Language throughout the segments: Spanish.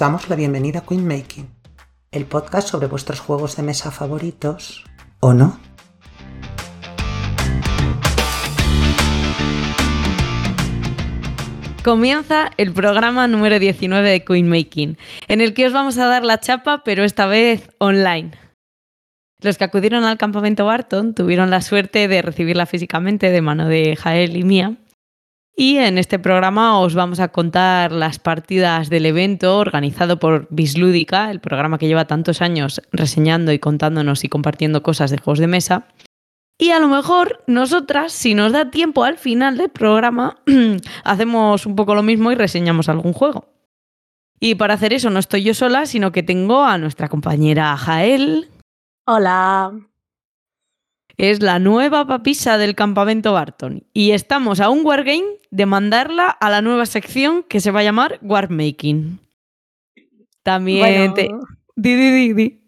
Os damos la bienvenida a Queen Making, el podcast sobre vuestros juegos de mesa favoritos, ¿o no? Comienza el programa número 19 de Queen Making, en el que os vamos a dar la chapa, pero esta vez online. Los que acudieron al campamento Barton tuvieron la suerte de recibirla físicamente de mano de Jael y mía. Y en este programa os vamos a contar las partidas del evento organizado por Bislúdica, el programa que lleva tantos años reseñando y contándonos y compartiendo cosas de juegos de mesa. Y a lo mejor nosotras, si nos da tiempo al final del programa, hacemos un poco lo mismo y reseñamos algún juego. Y para hacer eso no estoy yo sola, sino que tengo a nuestra compañera Jael. Hola. Es la nueva papisa del campamento Barton. Y estamos a un wargame de mandarla a la nueva sección que se va a llamar Warmaking. También Bueno, te... Di, di, di, di.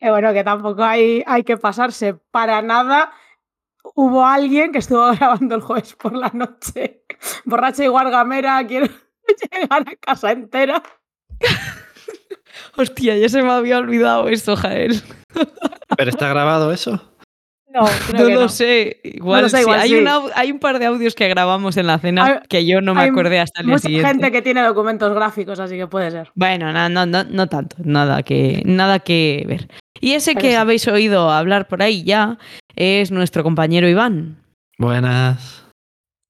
eh, bueno, que tampoco hay, hay que pasarse para nada. Hubo alguien que estuvo grabando el jueves por la noche, borracha y guargamera, quiero llegar a casa entera. Hostia, ya se me había olvidado eso, Jael. ¿Pero está grabado eso? No, creo No que lo no. sé. Igual, lo sé, sí. hay, sí. un hay par de audios que grabamos en la cena Hay- que yo no me hay acordé hasta el día Mucha siguiente. gente que tiene documentos gráficos, así que puede ser. Bueno, no, no, no, no tanto, nada que, nada que ver. Y ese Pero que sí. habéis oído hablar por ahí ya es nuestro compañero Iván, Buenas.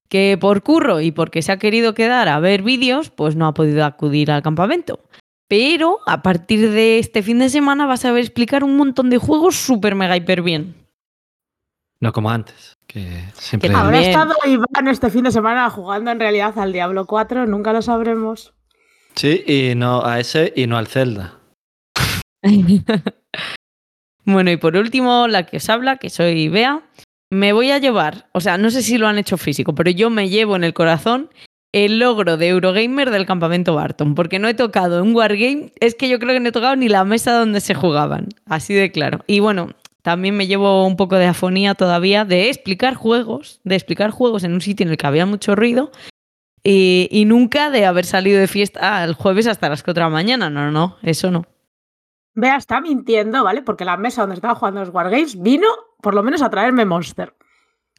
que por curro y porque se ha querido quedar a ver vídeos, pues no ha podido acudir al campamento. Pero a partir de este fin de semana vas a ver explicar un montón de juegos súper mega hiper bien. No como antes, que siempre... Que ¿Habrá estado Iván este fin de semana jugando en realidad al Diablo 4? Nunca lo sabremos. Sí, y no a ese y no al Zelda. Bueno, y por último, la que os habla, que soy Bea, me voy a llevar, o sea, no sé si lo han hecho físico, pero yo me llevo en el corazón el logro de Eurogamer del campamento Barton, porque no he tocado un Wargame, es que yo creo que no he tocado ni la mesa donde se jugaban, así de claro. Y bueno, también me llevo un poco de afonía todavía de explicar juegos, de explicar juegos en un sitio en el que había mucho ruido. Y, y nunca de haber salido de fiesta el jueves hasta las 4 de la mañana. No, no, no, eso no. Vea, está mintiendo, ¿vale? Porque la mesa donde estaba jugando los Wargames vino por lo menos a traerme Monster.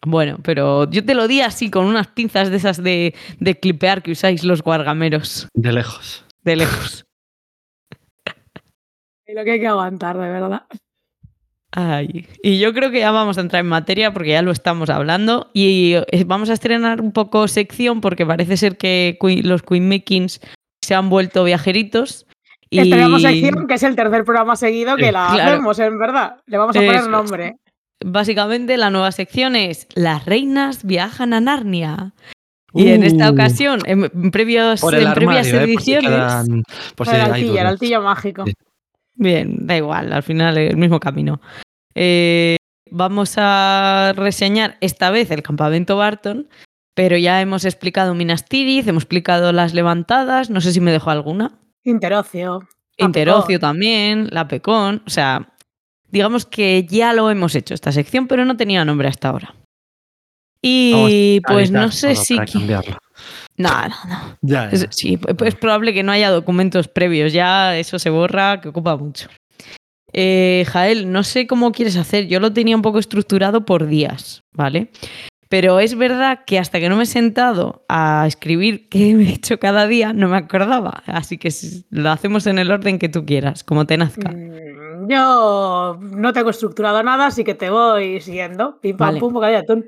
Bueno, pero yo te lo di así, con unas pinzas de esas de, de clipear que usáis los guargameros, De lejos. de lejos. Y lo que hay que aguantar, de verdad. Ay, y yo creo que ya vamos a entrar en materia porque ya lo estamos hablando y eh, vamos a estrenar un poco sección porque parece ser que Queen- los Queen Makings se han vuelto viajeritos. Y... Estrenamos sección, que es el tercer programa seguido que Sí, la claro. hacemos, en verdad. Le vamos a poner nombre. Básicamente la nueva sección es Las reinas viajan a Narnia. Y en esta Uh, ocasión, en, previos, Por en previas ¿eh? Por si ediciones... quedan- por si el altillo, el altillo mágico. Sí. Bien, da igual, al final el mismo camino. Eh, vamos a reseñar esta vez el campamento Barton, pero ya hemos explicado Minas Tirith, hemos explicado las levantadas, no sé si me dejo alguna. Interocio. Interocio también, la Pecón, o sea, digamos que ya lo hemos hecho esta sección, pero no tenía nombre hasta ahora. Y Vamos pues no sé si... cambiarlo. No, no, no. Ya, Es- sí, es probable que no haya documentos previos, ya eso se borra, que ocupa mucho. Eh, Jael, no sé cómo quieres hacer, yo lo tenía un poco estructurado por días, ¿vale? Pero es verdad que hasta que no me he sentado a escribir qué he hecho cada día, no me acordaba. Así que lo hacemos en el orden que tú quieras, como te nazca. Mm, Yo no tengo estructurado nada, así que te voy siguiendo. Pim pam Vale. pum, atún.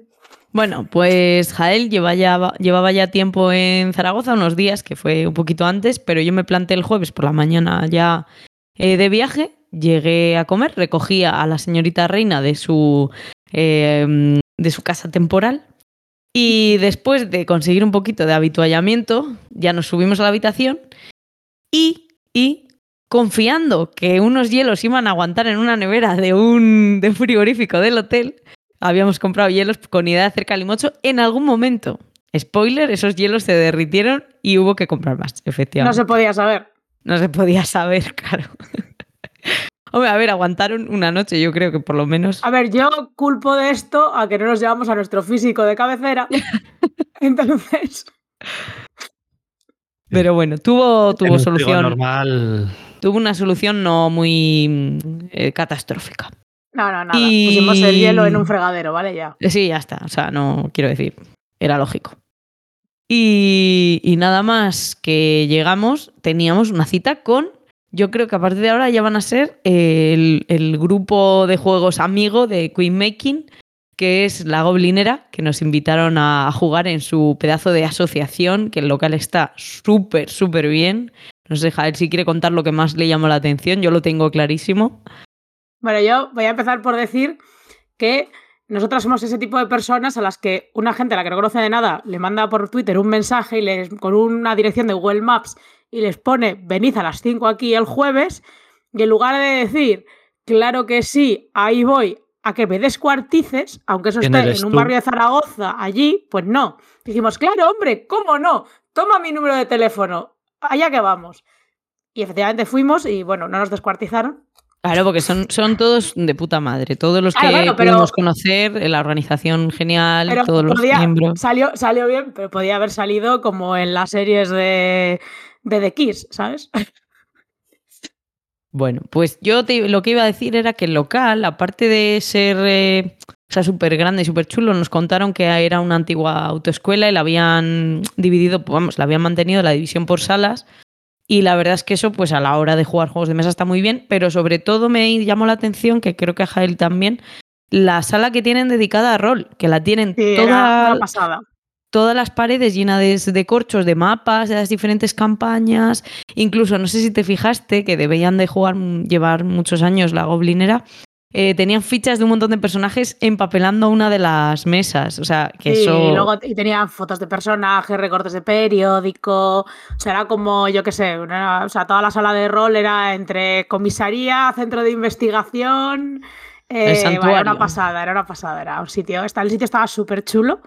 Bueno, pues Jael lleva ya, llevaba ya tiempo en Zaragoza, unos días, que fue un poquito antes, pero yo me planté el jueves por la mañana ya eh, de viaje, llegué a comer, recogía a la señorita reina de su, eh, de su casa temporal y después de conseguir un poquito de habituallamiento, ya nos subimos a la habitación y, y confiando que unos hielos iban a aguantar en una nevera de un, de un frigorífico del hotel, habíamos comprado hielos con idea de hacer calimocho en algún momento. Spoiler, esos hielos se derritieron y hubo que comprar más, No efectivamente. se podía saber. No se podía saber, claro. Hombre, a ver, aguantaron una noche, yo creo que por lo menos. A ver, yo culpo de esto a que no nos llevamos a nuestro físico de cabecera. Entonces, Pero bueno, tuvo, tuvo solución. normal. Tuvo una solución no muy mm, eh, catastrófica. No, no, nada. Y- Pusimos el hielo en un fregadero, ¿vale? Ya. Eh, Sí, ya está. O sea, no quiero decir. Era lógico. Y, y nada más que llegamos, teníamos una cita con. Yo creo que a partir de ahora ya van a ser el, el grupo de juegos amigo de Queen Making, que es la Goblinera, que nos invitaron a jugar en su pedazo de asociación, que el local está súper, súper bien. No sé, Jael, si quiere contar lo que más le llamó la atención, yo lo tengo clarísimo. Bueno, yo voy a empezar por decir que nosotras somos ese tipo de personas a las que una gente a la que no conoce de nada le manda por Twitter un mensaje y con una dirección de Google Maps y les pone venid a las 5 aquí el jueves y en lugar de decir claro que sí, ahí voy a que me descuartices, aunque eso ¿Quién esté en un tú? barrio de Zaragoza, allí, pues no. Dijimos, claro, hombre, ¿cómo no? Toma mi número de teléfono, allá que vamos. Y efectivamente fuimos y bueno, no nos descuartizaron. Claro, porque son, son todos de puta madre. Todos los que pero- pudimos conocer, eh, la organización genial, Pero todos los podía- miembros. Salió, salió bien, pero podía haber salido como en las series de, de The Kiss, ¿sabes? Bueno, pues yo te- lo que iba a decir era que el local, aparte de ser eh, o sea, súper grande y súper chulo, nos contaron que era una antigua autoescuela y la habían dividido, vamos, la habían mantenido la división por salas. Y la verdad es que eso, pues a la hora de jugar juegos de mesa está muy bien, pero sobre todo me llamó la atención, que creo que a Jael también, la sala que tienen dedicada a rol, que la tienen Sí, era toda, una pasada. Todas las paredes llenas de, de corchos, de mapas, de las diferentes campañas. Incluso, no sé si te fijaste, que debían de jugar, llevar muchos años la goblinera. eh, tenían fichas de un montón de personajes empapelando una de las mesas. O sea, que Sí, eso. y luego y tenían fotos de personajes, recortes de periódico. O sea, era como, yo qué sé, una- o sea, toda la sala de rol era entre comisaría, centro de investigación. eh, bueno, era una pasada, era una pasada. Era un sitio. está- El sitio estaba súper chulo.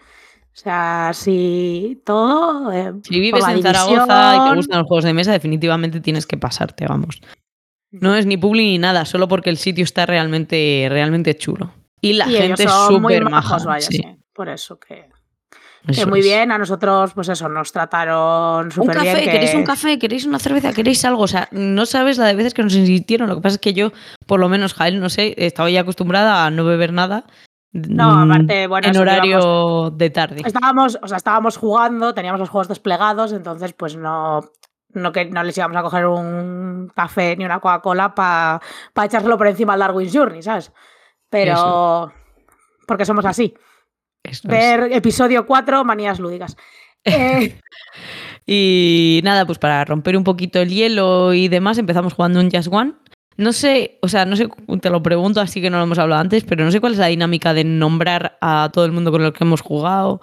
O sea, sí, todo. eh, Si vives en Zaragoza y te gustan los juegos de mesa, definitivamente tienes que pasarte, vamos. No es ni publi ni nada, solo porque el sitio está realmente, realmente chulo. Y la y gente es súper maja. vaya, sí, sí. Por eso que, muy es. bien. A nosotros, pues eso, nos trataron súper bien. café, que- queréis un café, queréis una cerveza, queréis algo. O sea, no sabes la de veces que nos insistieron. Lo que pasa es que yo, por lo menos, Jael, no sé, estaba ya acostumbrada a no beber nada. No, mm, aparte, bueno, En horario de tarde. Estábamos, o sea, estábamos jugando, teníamos los juegos desplegados, entonces pues no, no, que, no les íbamos a coger un café ni una Coca-Cola para echárselo por encima al Darwin's Journey, ¿sabes? Pero... Porque somos así. Eso es. Ver episodio 4, manías lúdicas. Eh, Y nada, pues para romper un poquito el hielo y demás, empezamos jugando un Just One. No sé, o sea, no sé, te lo pregunto así que no lo hemos hablado antes, pero no sé cuál es la dinámica de nombrar a todo el mundo con el que hemos jugado.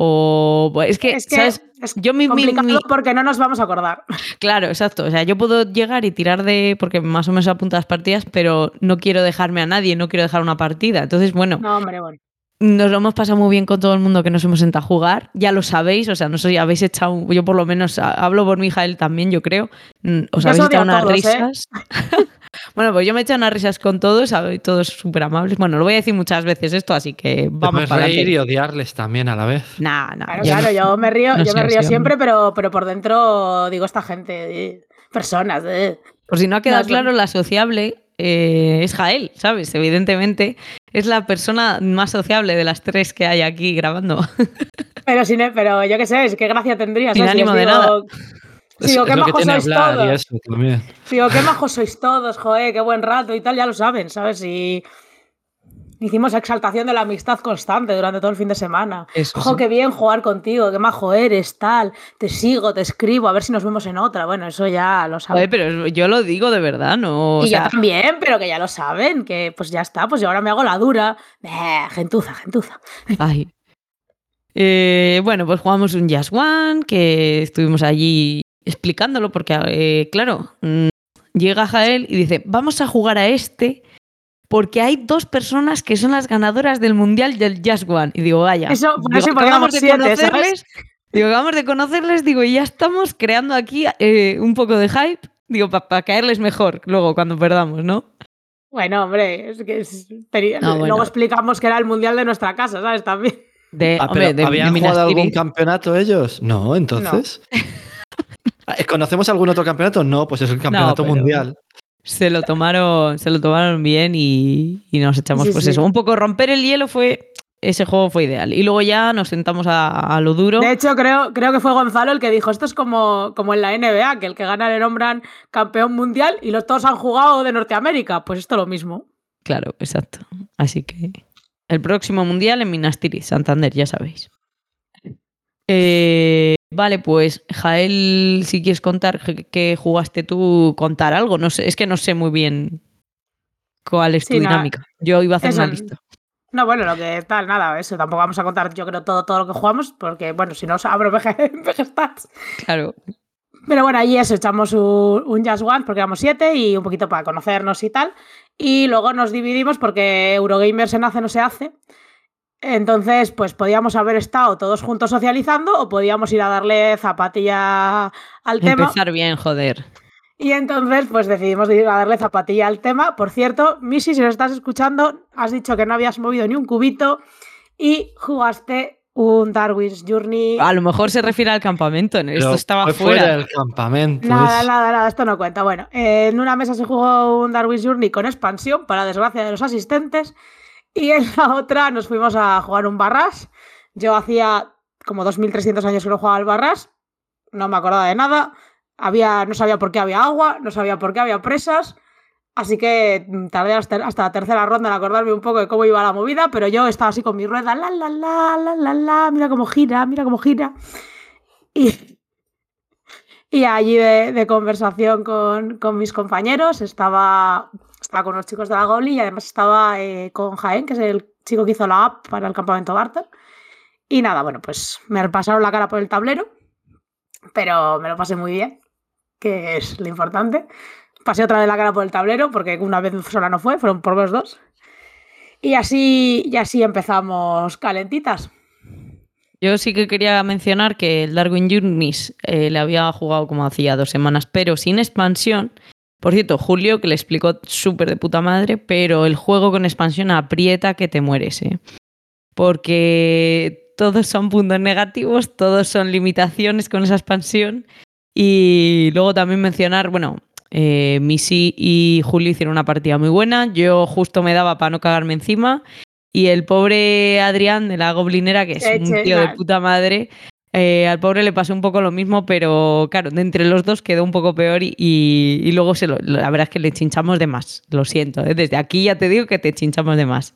O pues, es que, es que ¿sabes? es Yo mi, complicado mi- porque no nos vamos a acordar. Claro, exacto. O sea, yo puedo llegar y tirar de. Porque más o menos apunto las partidas, pero no quiero dejarme a nadie, no quiero dejar una partida. Entonces, bueno, No, hombre, bueno. nos lo hemos pasado muy bien con todo el mundo que nos hemos sentado a jugar. Ya lo sabéis, o sea, no sé habéis echado. Yo por lo menos hablo por mi él también, yo creo. Mm, Os Yo habéis echado unas todos, ¿eh? bueno, pues yo me he echado unas risas con todos, todos súper amables. Bueno, lo voy a decir muchas veces esto, así que vamos para reír y odiarles también a la vez. Nah, nah, Claro, yo claro, no- yo me río, no yo me río siempre, pero, pero por dentro digo esta gente, eh, personas. eh. Por si no ha quedado No, claro, la sociable eh, es Jael, ¿sabes? Evidentemente es la persona más sociable de las tres que hay aquí grabando. Pero, sin, pero yo qué sé, es qué gracia tendría. Sin ¿sabes? Si ánimo de digo- nada. Es qué majos sois todos. Digo, qué majos sois todos, joder, qué buen rato y tal, ya lo saben, ¿sabes? Y hicimos exaltación de la amistad constante durante todo el fin de semana. Eso Jo, sí. qué bien jugar contigo, qué majo eres, tal. Te sigo, te escribo, a ver si nos vemos en otra. Bueno, eso ya lo saben. Joder, pero yo lo digo de verdad, ¿no? O y sea, yo también, pero que ya lo saben, que pues ya está, pues yo ahora me hago la dura. Eh, gentuza, gentuza. ay. Eh, bueno, pues jugamos un Just One, que estuvimos allí explicándolo, porque, eh, claro, mm, llega Jael y dice, vamos a jugar a este porque hay dos personas que son las ganadoras del Mundial del Just One. Y digo, vaya. Eso, por Digo, eso acabamos de siete, ¿sabes? conocerles, Digo, acabamos de conocerles, digo, y ya estamos creando aquí eh, un poco de hype, digo, para caerles mejor luego cuando perdamos, ¿no? Bueno, hombre, es que es- No, bueno. luego explicamos que era el mundial de nuestra casa, ¿sabes? También. De, Ah, hombre, de- ¿Habían de jugado algún campeonato ellos? No, entonces. ¿Conocemos algún otro campeonato? No, pues es el campeonato mundial. Se lo tomaron, se lo tomaron bien y, y nos echamos Sí, pues sí. eso. Un poco romper el hielo fue. Ese juego fue ideal. Y luego ya nos sentamos a, a lo duro. De hecho, creo, creo que fue Gonzalo el que dijo, esto es como, como en la NBA, que el que gana le nombran campeón mundial y los todos han jugado de Norteamérica. Pues esto lo mismo. Claro, exacto. Así que el próximo mundial en Minas Tirith, Santander, ya sabéis. Eh, vale, pues Jael, si quieres contar que, jugaste tú, contar algo. No sé, es que no sé muy bien cuál es Sí, tu nada. dinámica. Yo iba a hacer Eso- una lista. No, bueno, lo que tal, nada, eso. Tampoco vamos a contar, yo creo, todo, todo lo que jugamos, porque, bueno, si no, os abro VG Stats. Claro. Pero bueno, allí eso, echamos un, un Just One porque éramos siete y un poquito para conocernos y tal. Y luego nos dividimos porque Eurogamer se nace, no se hace. Entonces, pues podíamos haber estado todos juntos socializando o podíamos ir a darle zapatilla al tema. Empezar bien, joder. Y entonces, pues decidimos ir a darle zapatilla al tema. Por cierto, Missy, si nos estás escuchando, has dicho que no habías movido ni un cubito y jugaste un Darwin's Journey. A lo mejor se refiere al campamento. en Esto estaba fue fuera. del campamento. Nada, nada, nada, esto no cuenta. Bueno, eh, en una mesa se jugó un Darwin's Journey con expansión, para desgracia de los asistentes, y en la otra nos fuimos a jugar un barras. Yo hacía como 2.300 años que no jugaba al barras, no me acordaba de nada, había, no sabía por qué había agua, no sabía por qué había presas, así que mm, tardé hasta, hasta la tercera ronda en acordarme un poco de cómo iba la movida, pero yo estaba así con mi rueda, la, la, la, la, la, la, mira cómo gira, mira cómo gira. Y, y allí de, de conversación con, con mis compañeros estaba, estaba con los chicos de la Goli y además estaba eh, con Jaén, que es el chico que hizo la app para el campamento Barter. Y nada, bueno, pues me pasaron la cara por el tablero, pero me lo pasé muy bien, que es lo importante. Pasé otra vez la cara por el tablero, porque una vez sola no fue, fueron por los dos. Y así, y así empezamos calentitas. Yo sí que quería mencionar que el Darwin Journeys eh, le había jugado como hacía dos semanas, pero sin expansión. Por cierto, Julio, que le explicó súper de puta madre, pero el juego con expansión aprieta que te mueres, ¿eh? Porque todos son puntos negativos, todos son limitaciones con esa expansión. Y luego también mencionar, bueno, eh, Missy y Julio hicieron una partida muy buena. Yo justo me daba para no cagarme encima. Y el pobre Adrián de la Goblinera, que es un tío de puta madre, eh, al pobre le pasó un poco lo mismo, pero claro, de entre los dos quedó un poco peor y, luego se lo- la verdad es que le chinchamos de más. Lo siento, ¿eh? desde aquí ya te digo que te chinchamos de más.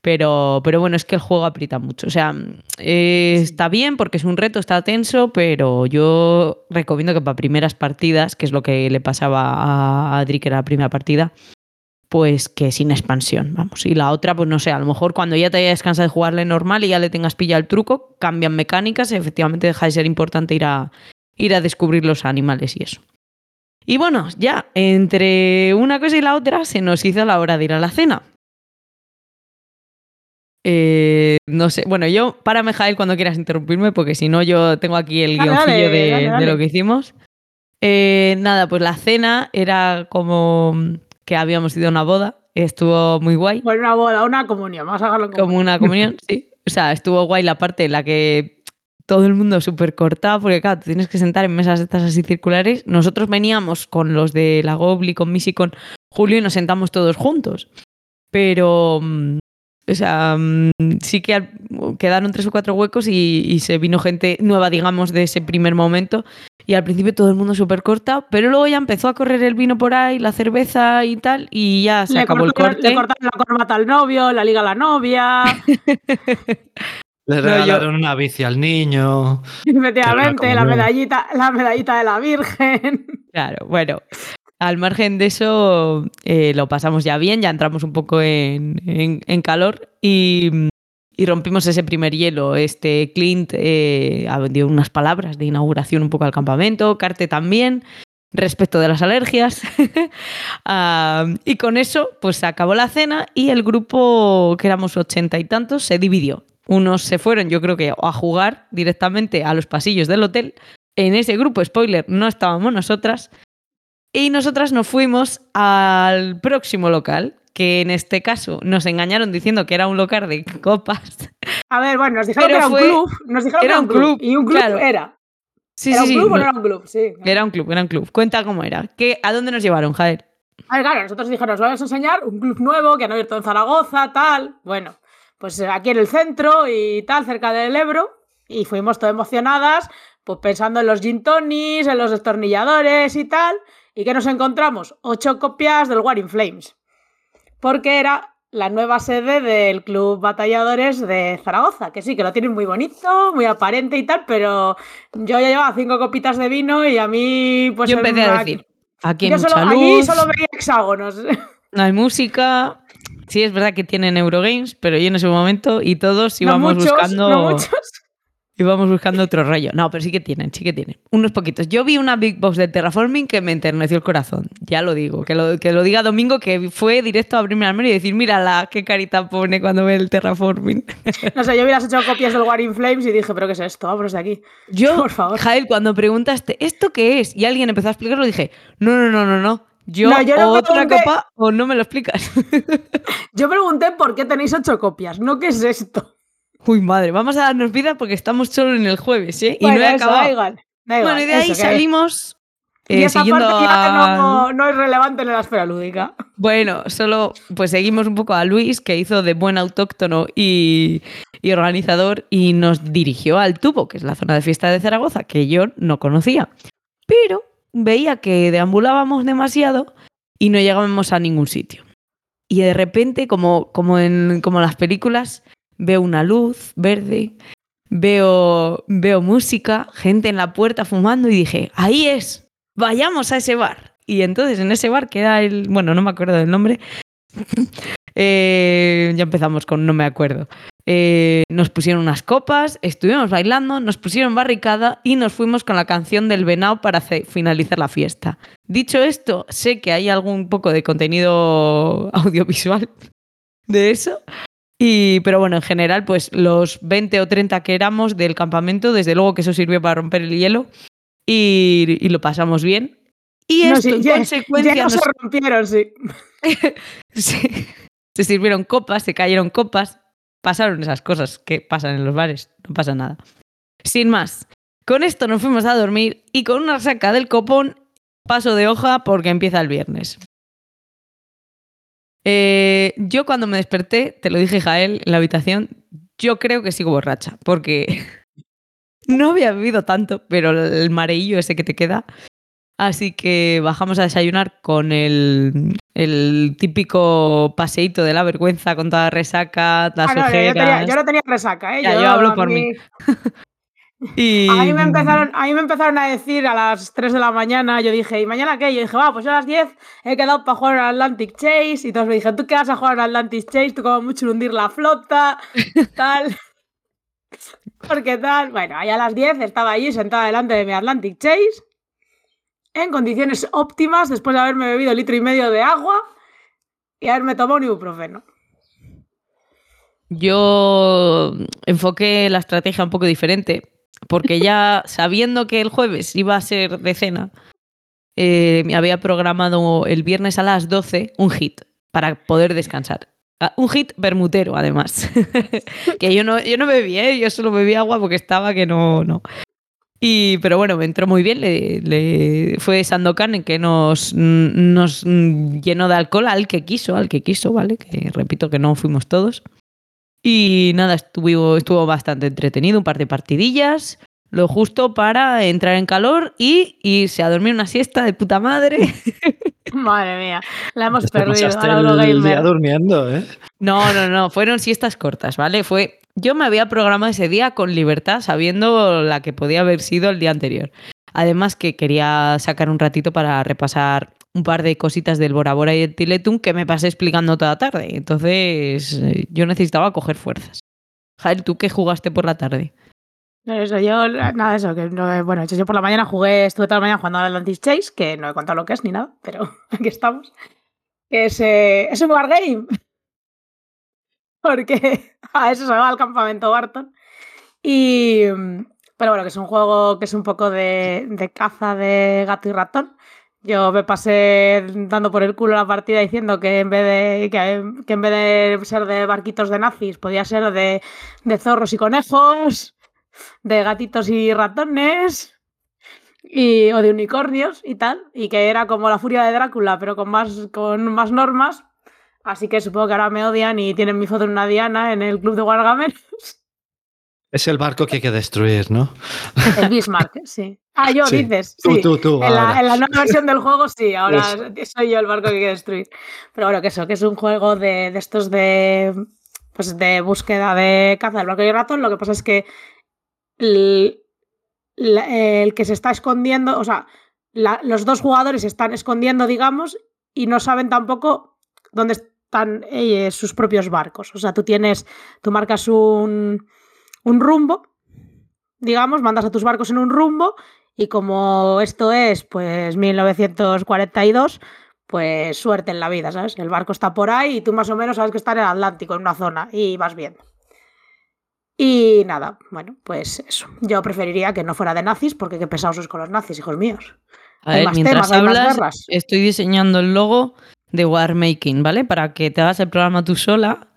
Pero, pero bueno, es que el juego aprieta mucho. O sea, eh, está bien porque es un reto, está tenso, pero yo recomiendo que para primeras partidas, que es lo que le pasaba a Adri, que era la primera partida, pues que sin expansión, vamos. Y la otra, pues no sé, a lo mejor cuando ya te hayas cansado de jugarle normal y ya le tengas pillado el truco, cambian mecánicas, efectivamente deja de ser importante ir a, ir a descubrir los animales y eso. Y bueno, ya entre una cosa y la otra se nos hizo la hora de ir a la cena. Eh, no sé, bueno, yo párame Jael cuando quieras interrumpirme, porque si no yo tengo aquí el Dale, guioncillo dale, de, dale, de dale. lo que hicimos. Eh, nada, pues la cena era como que habíamos ido a una boda, estuvo muy guay Bueno, una boda, una comunión, vamos a dejarlo como comunión. una comunión, sí. O sea, estuvo guay la parte en la que todo el mundo súper cortado, porque claro, te tienes que sentar en mesas estas así circulares. Nosotros veníamos con los de la Gobli, con Missy, con Julio y nos sentamos todos juntos. Pero, mm, o sea, mm, sí que quedaron tres o cuatro huecos y, y se vino gente nueva, digamos, de ese primer momento. Y al principio todo el mundo súper cortado, pero luego ya empezó a correr el vino por ahí, la cerveza y tal, y ya se le, acabó el corte. le cortaron la corbata al novio, la liga a la novia. Le yo- regalaron una bici al niño. Efectivamente, la medallita, la medallita de la Virgen. Claro, bueno, al margen de eso eh, lo pasamos ya bien, ya entramos un poco en, en- calor y, y rompimos ese primer hielo. Este Clint eh, dio unas palabras de inauguración un poco al campamento, Carte también, respecto de las alergias. Ah, y con eso, pues se acabó la cena y el grupo, que éramos ochenta y tantos, se dividió. Unos se fueron, yo creo que a jugar directamente a los pasillos del hotel. En ese grupo, spoiler, no estábamos nosotras. Y nosotras nos fuimos al próximo local, que en este caso nos engañaron diciendo que era un local de copas. A ver, bueno, nos dijeron Pero que era un club. Nos dijeron era que era un club. club, Y un club claro. era. Sí, ¿Era sí, un sí. club o no- era un club? Sí. Era un club, era un club. Cuenta cómo era. ¿Qué, ¿A dónde nos llevaron, Jael? A ver, claro, nosotros dijeron, nos vamos a enseñar un club nuevo que han abierto en Zaragoza, tal. Bueno, pues eh, aquí en el centro y tal, cerca del Ebro. Y fuimos todas emocionadas, pues pensando en los gin tonics, en los destornilladores y tal. ¿Y qué nos encontramos? Ocho copias del War in Flames. Porque era la nueva sede del Club Batalladores de Zaragoza, que sí, que lo tienen muy bonito, muy aparente y tal, pero yo ya llevaba cinco copitas de vino y a mí, pues... Yo empecé a decir, aquí hay yo mucha solo, allí solo veía hexágonos. no hay música. Sí, es verdad que tienen Eurogames, pero yo en ese momento y todos No íbamos muchos, buscando... no muchos. Íbamos buscando otro rollo. No, pero sí que tienen, sí que tienen. Unos poquitos. Yo vi una Big Box de Terraforming que me enterneció el corazón. Ya lo digo. Que lo, que lo diga Domingo, que fue directo a abrirme al y decir, mírala, qué carita pone cuando ve el Terraforming. No sé, yo hubieras hecho copias del War in Flames y dije, ¿pero qué es esto? Vámonos de aquí. Yo, Por favor. Jael, cuando preguntaste, ¿esto qué es? Y alguien empezó a explicarlo, dije, no, no, no, no, no. Yo, No, yo no o otra pregunté- copa o no me lo explicas. Yo pregunté por qué tenéis ocho copias, no qué es esto. Uy, madre, vamos a darnos vida porque estamos solo en el jueves, ¿eh? Y Bueno, no he eso, acabado. da igual, da igual, Bueno, y de ahí salimos Y eh, esa siguiendo parte ya a- no, no es relevante en la esfera lúdica. Bueno, solo pues seguimos un poco a Luis, que hizo de buen autóctono y, y organizador, y nos dirigió al Tubo, que es la zona de fiesta de Zaragoza, que yo no conocía. Pero veía que deambulábamos demasiado y no llegábamos a ningún sitio. Y de repente, como, como en como en las películas, veo una luz verde, veo, veo música, gente en la puerta fumando y dije, ahí es, vayamos a ese bar. Y entonces en ese bar, que era el, bueno, no me acuerdo del nombre, eh, ya empezamos con no me acuerdo. Eh, nos pusieron unas copas, estuvimos bailando, nos pusieron barricada y nos fuimos con la canción del venao para finalizar la fiesta. Dicho esto, sé que hay algún poco de contenido audiovisual de eso. Y, pero bueno, en general, pues los 20 o 30 que éramos del campamento, desde luego que eso sirvió para romper el hielo y, y lo pasamos bien. Y No, esto, sí, en ya- consecuencia, Ya no nos- se rompieron, sí. se, se sirvieron copas, se cayeron copas, pasaron esas cosas que pasan en los bares, no pasa nada. Sin más, con esto nos fuimos a dormir y con una saca del copón, paso de hoja porque empieza el viernes. Eh, yo cuando me desperté, te lo dije Jael en la habitación, yo creo que sigo borracha, porque no había bebido tanto, pero el mareillo ese que te queda. Así que bajamos a desayunar con el, el típico paseíto de la vergüenza con toda la resaca, las Ah, no, yo, tenía, yo no tenía resaca, ¿eh? Ya, yo hablo por mí. y... A mí, me empezaron, a mí me empezaron a decir a las 3 de la mañana, yo dije, ¿y mañana qué? Yo dije, va, pues yo a las 10 he quedado para jugar al Atlantic Chase. Y todos me dijeron, ¿tú qué vas a jugar al Atlantic Chase? Tú como mucho hundir la flota, tal. Porque tal. Bueno, ahí a las 10 estaba allí sentada delante de mi Atlantic Chase, en condiciones óptimas, después de haberme bebido litro y medio de agua y haberme tomado un ibuprofeno. Yo enfoqué la estrategia un poco diferente, porque ya sabiendo que el jueves iba a ser de cena, eh, me había programado el viernes a las 12 un hit para poder descansar. Ah, Un hit bermutero, además. que yo no, yo no bebí, ¿eh? yo solo bebí agua porque estaba que no. no. Y, pero bueno, me entró muy bien. Le, le- fue Sandokan que nos, nos llenó de alcohol al que quiso, al que quiso, ¿vale? Que repito que no fuimos todos. Y nada, estuvo, estuvo bastante entretenido, un par de partidillas, lo justo para entrar en calor y irse a dormir una siesta de puta madre. Madre mía, la hemos Te perdido. el día durmiendo, ¿eh? No, no, no, fueron siestas cortas, ¿vale? Fue, yo me había programado ese día con libertad, sabiendo la que podía haber sido el día anterior. Además que quería sacar un ratito para repasar un par de cositas del Bora Bora y el Tiletum que me pasé explicando toda la tarde. Entonces eh, yo necesitaba coger fuerzas. Jael, ¿tú qué jugaste por la tarde? No, Eso, yo, nada, eso, que no, bueno, yo por la mañana jugué, estuve toda la mañana jugando al Atlantis Chase, que no he contado lo que es ni nada, pero aquí estamos. Es, eh, es un wargame. Porque a eso se va al campamento Barton. Y, mm, pero bueno, que es un juego que es un poco de, de caza de gato y ratón. Yo me pasé dando por el culo la partida diciendo que en vez de, que, que en vez de ser de barquitos de nazis, podía ser de, de zorros y conejos de gatitos y ratones. y, o de unicornios y tal, y que era como la furia de Drácula, pero con más, con más normas. Así que supongo que ahora me odian y tienen mi foto en una diana en el club de Wargameros. Es el barco que hay que destruir, ¿no? El Bismarck, sí. Ah, yo Sí. dices. Tú, sí. tú, tú. En la, ahora. en la nueva versión del juego, sí, ahora soy yo el barco que hay que destruir. Pero bueno, que eso, que es un juego de, de estos de. Pues de búsqueda de caza del barco y el ratón. Lo que pasa es que el, el que se está escondiendo, o sea, la- los dos jugadores se están escondiendo, digamos, y no saben tampoco dónde están eh, sus propios barcos. O sea, tú tienes, tú marcas un, un rumbo, digamos, mandas a tus barcos en un rumbo y como esto es, pues, 1942, pues suerte en la vida, ¿sabes? El barco está por ahí y tú más o menos sabes que está en el Atlántico, en una zona, y vas viendo. Y nada, bueno, pues eso. Yo preferiría que no fuera de nazis, porque qué pesados con los nazis, hijos míos. A Hay ver, más mientras temas, más hablas, estoy diseñando el logo de Warmaking, ¿vale? Para que te hagas el programa tú sola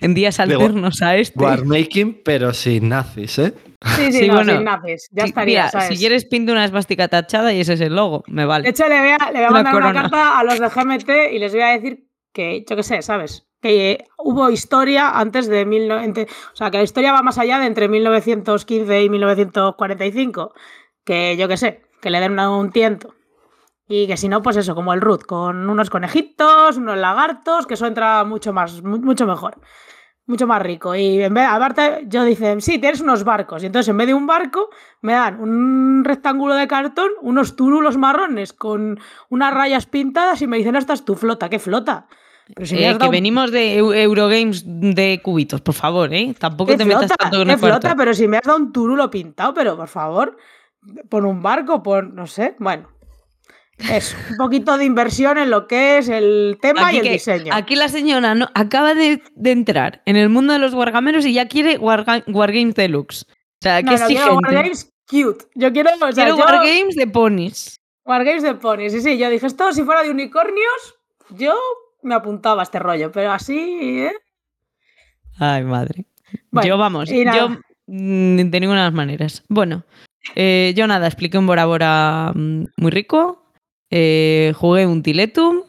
en días De alternos a este. Warmaking, pero sin nazis, ¿eh? Sí, sí, Sí, no, bueno, sin nazis. Ya Sí, estaría, mira, ¿sabes? si quieres pinta una esvástica tachada y ese es el logo, me De vale. hecho, le voy a, le voy a Una mandar una corona. carta a los de GMT y les voy a decir que, yo qué sé, ¿sabes? Que hubo historia antes de 1900. O sea, que la historia va más allá de entre 1915 y 1945. Que yo qué sé, que le den una- un tiento. Y que si no, pues eso, como el Ruth, con unos conejitos, unos lagartos, que eso entra mucho más, mu- mucho mejor. Mucho más rico. Y en vez, aparte, yo dicen, sí, tienes unos barcos. Y entonces, en vez de un barco, me dan un rectángulo de cartón, unos turulos marrones con unas rayas pintadas y me dicen, esta es tu flota. ¿Qué flota? Pero si Eh, que dado- venimos de Eu- Eurogames de cubitos, por favor, ¿eh? Tampoco ¿Qué te metas flota? tanto con ¿Qué el cuarto. flota? Pero si me has dado un turulo pintado, pero por favor, pon un barco, pon, no sé, bueno. Eso, un poquito de inversión en lo que es el tema Aquí, y el que- diseño. aquí la señora no, acaba de, de entrar en el mundo de los wargameros y ya quiere Warga- Wargames Deluxe. O sea, no, que no quiero. Wargames cute. Yo quiero, o sea, Quiero yo- Wargames de ponis. Wargames de ponies. Sí, sí, yo dije, esto si fuera de unicornios, yo me apuntaba a este rollo, pero así, ¿eh? Ay, madre. Bueno, yo, vamos, y yo mm, de ninguna de las maneras. Bueno, eh, yo nada, expliqué un Bora Bora mm, muy rico, eh, jugué un Tiletum,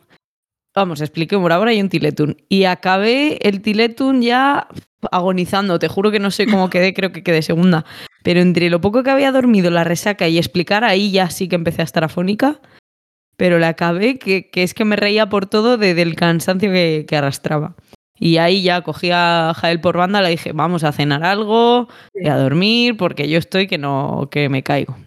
vamos, expliqué un Bora Bora y un Tiletum. Y acabé el Tiletum ya agonizando, te juro que no sé cómo quedé, creo que quedé segunda. Pero entre lo poco que había dormido, la resaca y explicar, ahí ya sí que empecé a estar afónica. Pero la acabé, que, que es que me reía por todo de- del cansancio que, que arrastraba. Y ahí ya cogí a Jael por banda, le dije, vamos a cenar algo y a dormir, porque yo estoy que no, que me caigo.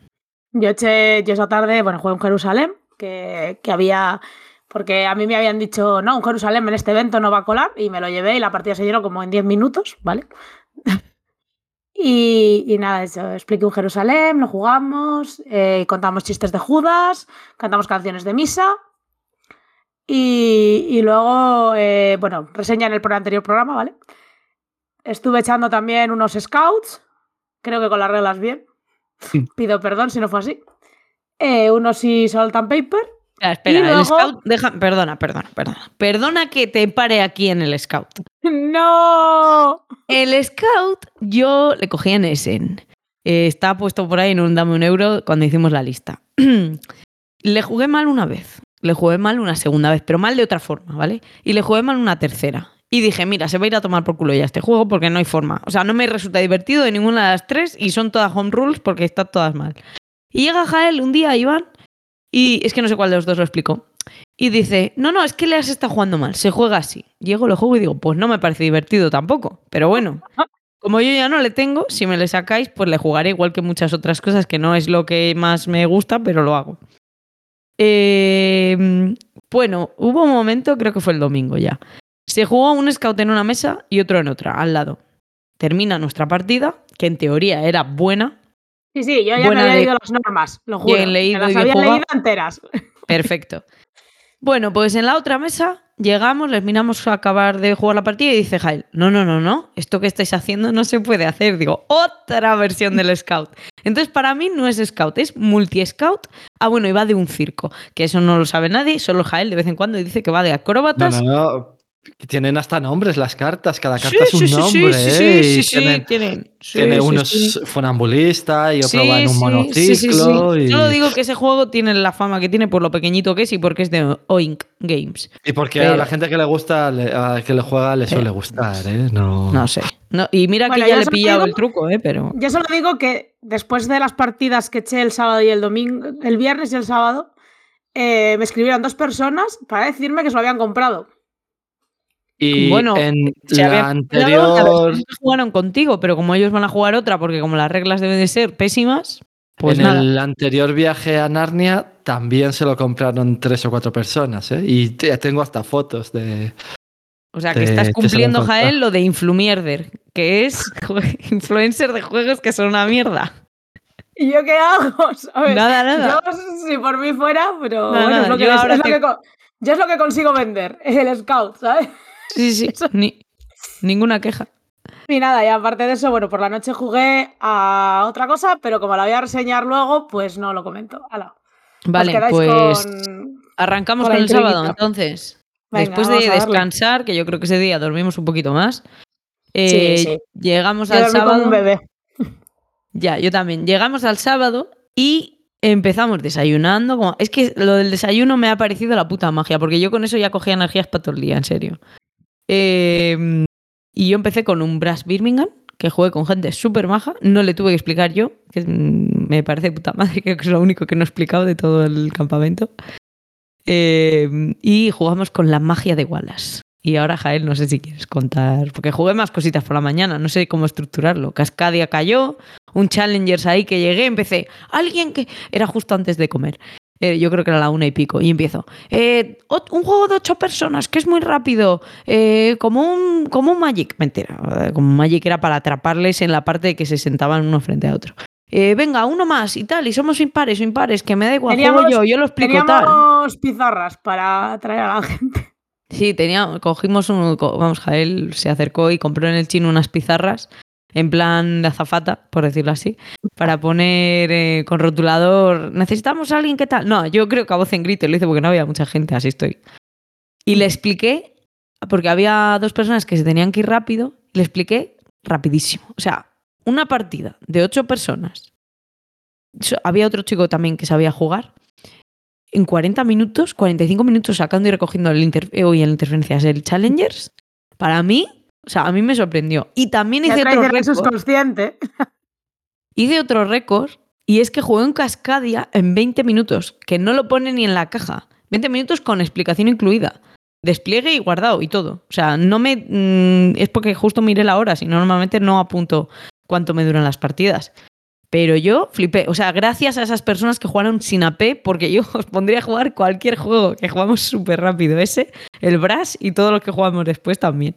Yo eché, yo esa tarde, bueno, jugué un Jerusalén, que, que había, porque a mí me habían dicho, no, un Jerusalén en este evento no va a colar, y me lo llevé y la partida se llenó como en 10 minutos, ¿vale? y, y nada, eso, expliqué un Jerusalén, lo jugamos, eh, contamos chistes de Judas, cantamos canciones de misa, y, y luego, eh, bueno, reseña en el anterior programa, ¿vale? Estuve echando también unos scouts, creo que con las reglas bien. Pido perdón si no fue así. Eh, unos salt and paper. Espera, espera, Y el luego- scout, deja, perdona, perdona, perdona. Perdona que te pare aquí en el scout. ¡No! El scout yo le cogí en Essen. Eh, está puesto por ahí en un dame un euro cuando hicimos la lista. le jugué mal una vez. Le jugué mal una segunda vez, pero mal de otra forma, ¿vale? Y le jugué mal una tercera. Y dije, mira, se va a ir a tomar por culo ya este juego porque no hay forma. O sea, no me resulta divertido de ninguna de las tres y son todas home rules porque están todas mal. Y llega Jael un día, Iván, y es que no sé cuál de los dos lo explicó. Y dice, no, no, es que le has estado jugando mal, se juega así. Llego, lo juego y digo, pues no me parece divertido tampoco. Pero bueno, como yo ya no le tengo, si me le sacáis, pues le jugaré igual que muchas otras cosas, que no es lo que más me gusta, pero lo hago. Eh, bueno, hubo un momento, creo que fue el domingo ya. Se jugó un scout en una mesa y otro en otra, al lado. Termina nuestra partida, que en teoría era buena, Sí, sí, yo ya me había de- leído las normas, lo juro. Bien leído me las había leído enteras. Perfecto. Bueno, pues en la otra mesa llegamos, les miramos a acabar de jugar la partida y dice Jael, no, no, no, no, esto que estáis haciendo no se puede hacer. Digo, otra versión del Scout. Entonces, para mí no es Scout, es multi-Scout. Ah, bueno, y va de un circo, que eso no lo sabe nadie, solo Jael de vez en cuando dice que va de No, acróbatas. no, no. Tienen hasta nombres las cartas, cada Sí, carta es un sí, sí, sí, nombre. sí, ¿eh? sí, Y sí, sí, tienen, tienen. Sí, tiene sí, uno sí. es funambulista y otro Sí, va en un sí, monociclo. sí, sí, sí. Y, Solo digo que ese juego tiene la fama que tiene por lo pequeñito que es y porque es de Oink Games. y porque pero- a la gente que le gusta, le- a que le juega, le suele gustar, ¿eh? No, No sé. No, y mira Bueno, que yo ya le he pillado digo- el truco, ¿eh? Pero. Yo solo digo que después de las partidas que eché el sábado y el domingo, el viernes y el sábado, eh, me escribieron dos personas para decirme que se lo habían comprado. Y Bueno, en Se la anterior, jugaron contigo, pero como ellos van a jugar otra, porque como las reglas deben de ser pésimas, pues en nada. el anterior viaje a Narnia también se lo compraron tres o cuatro personas, ¿eh? Y te- tengo hasta fotos de. O sea, que estás cumpliendo. Jael, lo de influmierder, que es influencer de juegos que son una mierda. ¿Y yo qué hago? ¿Sabes? Nada, nada. Yo, si por mí fuera, pero Nada, bueno, nada, es lo que, lo es lo que consigo vender, el scout, ¿sabes? Sí, sí, Eso- ni- ninguna queja. Y nada, y aparte de eso, bueno, por la noche jugué a otra cosa, pero como la voy a reseñar luego, pues no lo comento. Vale, pues con- arrancamos con el sábado, entonces. Venga, Después de descansar, que yo creo que ese día dormimos un poquito más, eh, sí. llegamos Yo al dormí como sábado. un bebé. Ya, yo también. Llegamos al sábado y empezamos desayunando. Como... Es que lo del desayuno me ha parecido la puta magia, porque yo con eso ya cogía energías para todo el día, en serio. Eh, y yo empecé con un Brass Birmingham, que jugué con gente súper maja. No le tuve que explicar yo, que mm, me parece puta madre, que es lo único que no he explicado de todo el campamento. Eh, y jugamos con la magia de Wallace. Y ahora, Jael, no sé si quieres contar, porque jugué más cositas por la mañana, no sé cómo estructurarlo. Cascadia cayó, un Challengers ahí que llegué, empecé, alguien que era justo antes de comer. Eh, yo creo que era la una y pico, y empiezo. eh, un juego de ocho personas, que es muy rápido, eh, como, un, como un Magic. Mentira, como un Magic era para atraparles en la parte de que se sentaban uno frente a otro. Venga, uno más y tal, y somos impares o impares, que me da igual, juego yo, yo lo explico tal. Teníamos pizarras para atraer a la gente. Sí, tenía, cogimos un, vamos, Jael se acercó y compró en el chino unas pizarras en plan de azafata, por decirlo así, para poner eh, con rotulador, necesitamos a alguien que tal. No, yo creo que a voz en grito lo hice porque no había mucha gente, así estoy. Y le expliqué, porque había dos personas que se tenían que ir rápido, le expliqué rapidísimo. O sea, una partida de ocho personas. So- Había otro chico también que sabía jugar en 40 minutos, 45 minutos sacando y recogiendo el, inter eh, uy, el interferencias, el Challengers, para mí, o sea, a mí me sorprendió. Y también hice otro récord. consciente. Hice otro récord y es que jugué en Cascadia en 20 minutos, que no lo pone ni en la caja. 20 minutos con explicación incluida. Despliegue y guardado y todo. O sea, no me. mm, es porque justo miré la hora, si no, normalmente no apunto cuánto me duran las partidas. Pero yo flipé. O sea, gracias a esas personas que jugaron sin AP, porque yo os pondría a jugar cualquier juego que jugamos súper rápido. Ese, el Brass y todos los que jugamos después también.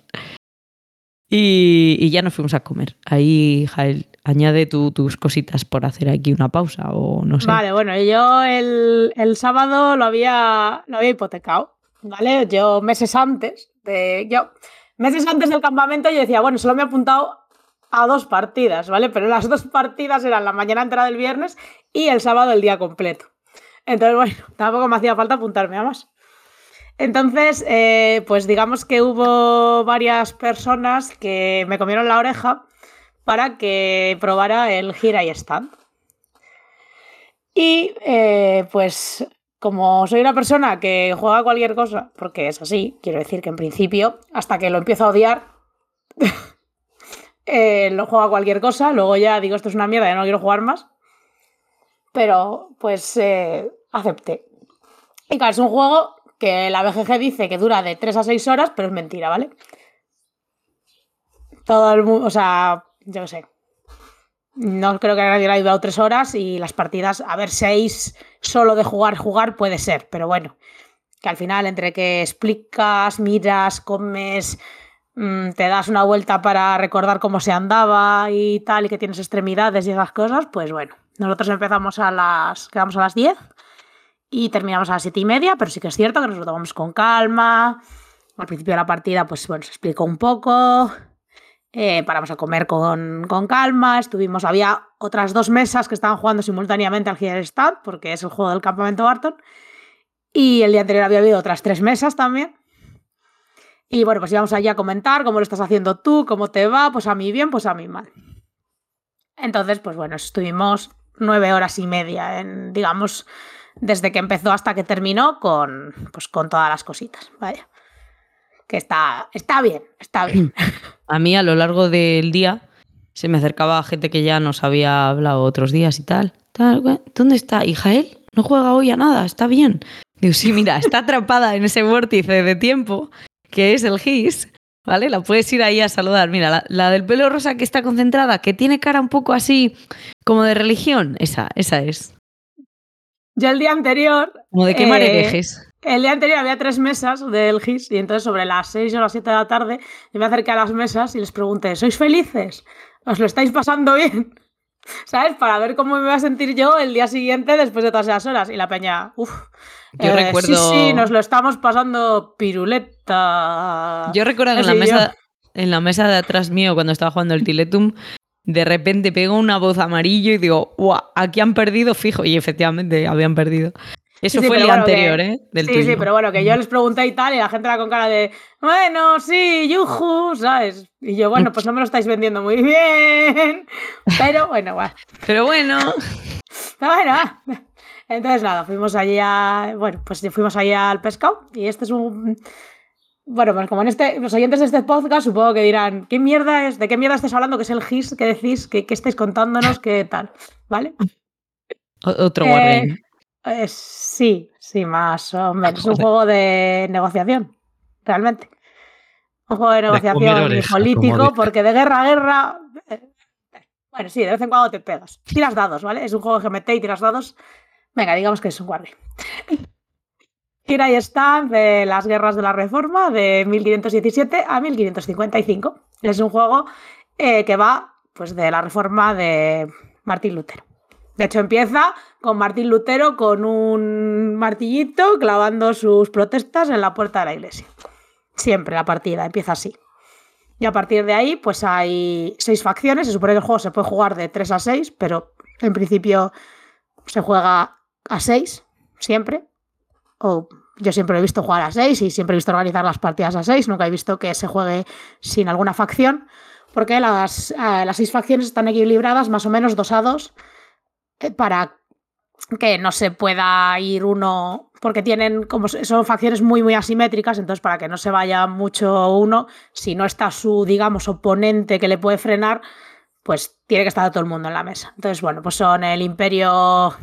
Y, ya nos fuimos a comer. Ahí, Jael, añade tú tus cositas por hacer aquí una pausa o no sé. Vale, bueno, yo el, el sábado lo había, lo había hipotecado, ¿vale? Yo meses antes de. Yo, meses antes del campamento yo decía, bueno, solo me he apuntado a dos partidas, ¿vale? Pero las dos partidas eran la mañana entera del viernes y el sábado el día completo. Entonces, bueno, tampoco me hacía falta apuntarme a más. Entonces, eh, pues digamos que hubo varias personas que me comieron la oreja para que probara el gira y stand. Y eh, pues como soy una persona que juega a cualquier cosa, porque es así, quiero decir que en principio, hasta que lo empiezo a odiar, eh, lo juego a cualquier cosa, luego ya digo esto es una mierda, ya no quiero jugar más, pero pues acepté. Y claro, es un juego que la BGG dice que dura de 3 a 6 horas, pero es mentira, ¿vale? Todo el mundo, o sea, yo qué sé, no creo que haya durado tres horas y las partidas, a ver, seis solo de jugar, jugar puede ser, pero bueno, que al final entre que explicas, miras, comes, mm, te das una vuelta para recordar cómo se andaba y tal, y que tienes extremidades y esas cosas, pues bueno, nosotros empezamos a las, quedamos a las 10 y terminamos a las siete y media, pero sí que es cierto que nos lo tomamos con calma. Al principio de la partida, pues bueno, se explicó un poco. Eh, paramos a comer con, con, calma, estuvimos, había otras dos mesas que estaban jugando simultáneamente al Hidden Stand, porque es el juego del campamento Barton, y el día anterior había habido otras tres mesas también. Y bueno, pues íbamos allí a comentar cómo lo estás haciendo tú, cómo te va, pues a mí bien, pues a mí mal. Entonces, pues bueno, estuvimos nueve horas y media en, digamos, desde que empezó hasta que terminó con, pues, con todas las cositas. Vaya. Que está, está bien, está bien. A mí a lo largo del día se me acercaba gente que ya nos había hablado otros días y tal. tal ¿Dónde está? ¿Y Jael? No juega hoy a nada, está bien. Digo, sí, mira, está atrapada en ese vórtice de tiempo que es el GIS, ¿vale? La puedes ir ahí a saludar. Mira, la, la, del pelo rosa que está concentrada, que tiene cara un poco así como de religión, esa, esa es. Yo el día anterior... Como de quemar eh. El día anterior había tres mesas del GIS y entonces sobre las seis o las siete de la tarde yo me acerqué a las mesas y les pregunté, ¿sois felices? ¿Os lo estáis pasando bien? ¿Sabes? Para ver cómo me voy a sentir yo el día siguiente después de todas esas horas. Y la peña, uff. Yo eh, recuerdo. Sí, sí, nos lo estamos pasando piruleta. Yo recuerdo que en la, mesa, en la mesa de atrás mío, cuando estaba jugando el Tiletum, de repente pego una voz amarillo y digo, ¡guau! Aquí han perdido fijo. Y efectivamente habían perdido. Eso sí, fue el bueno, anterior, que, ¿eh? Del sí, tuyo. sí, pero bueno, que yo les pregunté y tal, y la gente era con cara de, bueno, sí, yuju, ¿sabes? Y yo, bueno, pues no me lo estáis vendiendo muy bien. Pero bueno, bueno. Pero bueno. Pero bueno. Entonces, nada, fuimos allí a. Bueno, pues fuimos allí al pescado. Y este es un. Bueno, pues como en este. Los oyentes de este podcast supongo que dirán, ¿qué mierda es? ¿De qué mierda estáis hablando? ¿Qué es el GIS? ¿Qué decís? ¿Qué, qué estáis contándonos? ¿Qué tal? ¿Vale? Otro Wargame. Eh, sí, sí, más o menos. Es un juego de negociación, realmente. Un juego de negociación oreja, político, porque de guerra a guerra. eh, Bueno, sí, de vez en cuando te pegas. Tiras dados, ¿vale? Es un juego GMT y tiras dados. Venga, digamos que es un guardia. Y ahí están de las guerras de la Reforma de 1517 a 1555. Es un juego eh, que va pues, de la Reforma de Martín Lutero. De hecho, empieza con Martín Lutero con un martillito clavando sus protestas en la puerta de la iglesia. Siempre la partida empieza así. Y a partir de ahí, pues hay seis facciones. Se supone que el juego se puede jugar de 3 a 6, pero en principio se juega a 6, siempre. O yo siempre he visto jugar a 6 y siempre he visto organizar las partidas a 6. Nunca he visto que se juegue sin alguna facción. Porque las, eh, las seis facciones están equilibradas más o menos 2 a 2 eh, para que no se pueda ir uno, porque tienen como son facciones muy muy asimétricas, entonces para que no se vaya mucho uno, si no está su, digamos, oponente que le puede frenar, pues tiene que estar todo el mundo en la mesa. Entonces, bueno, pues son el imperio,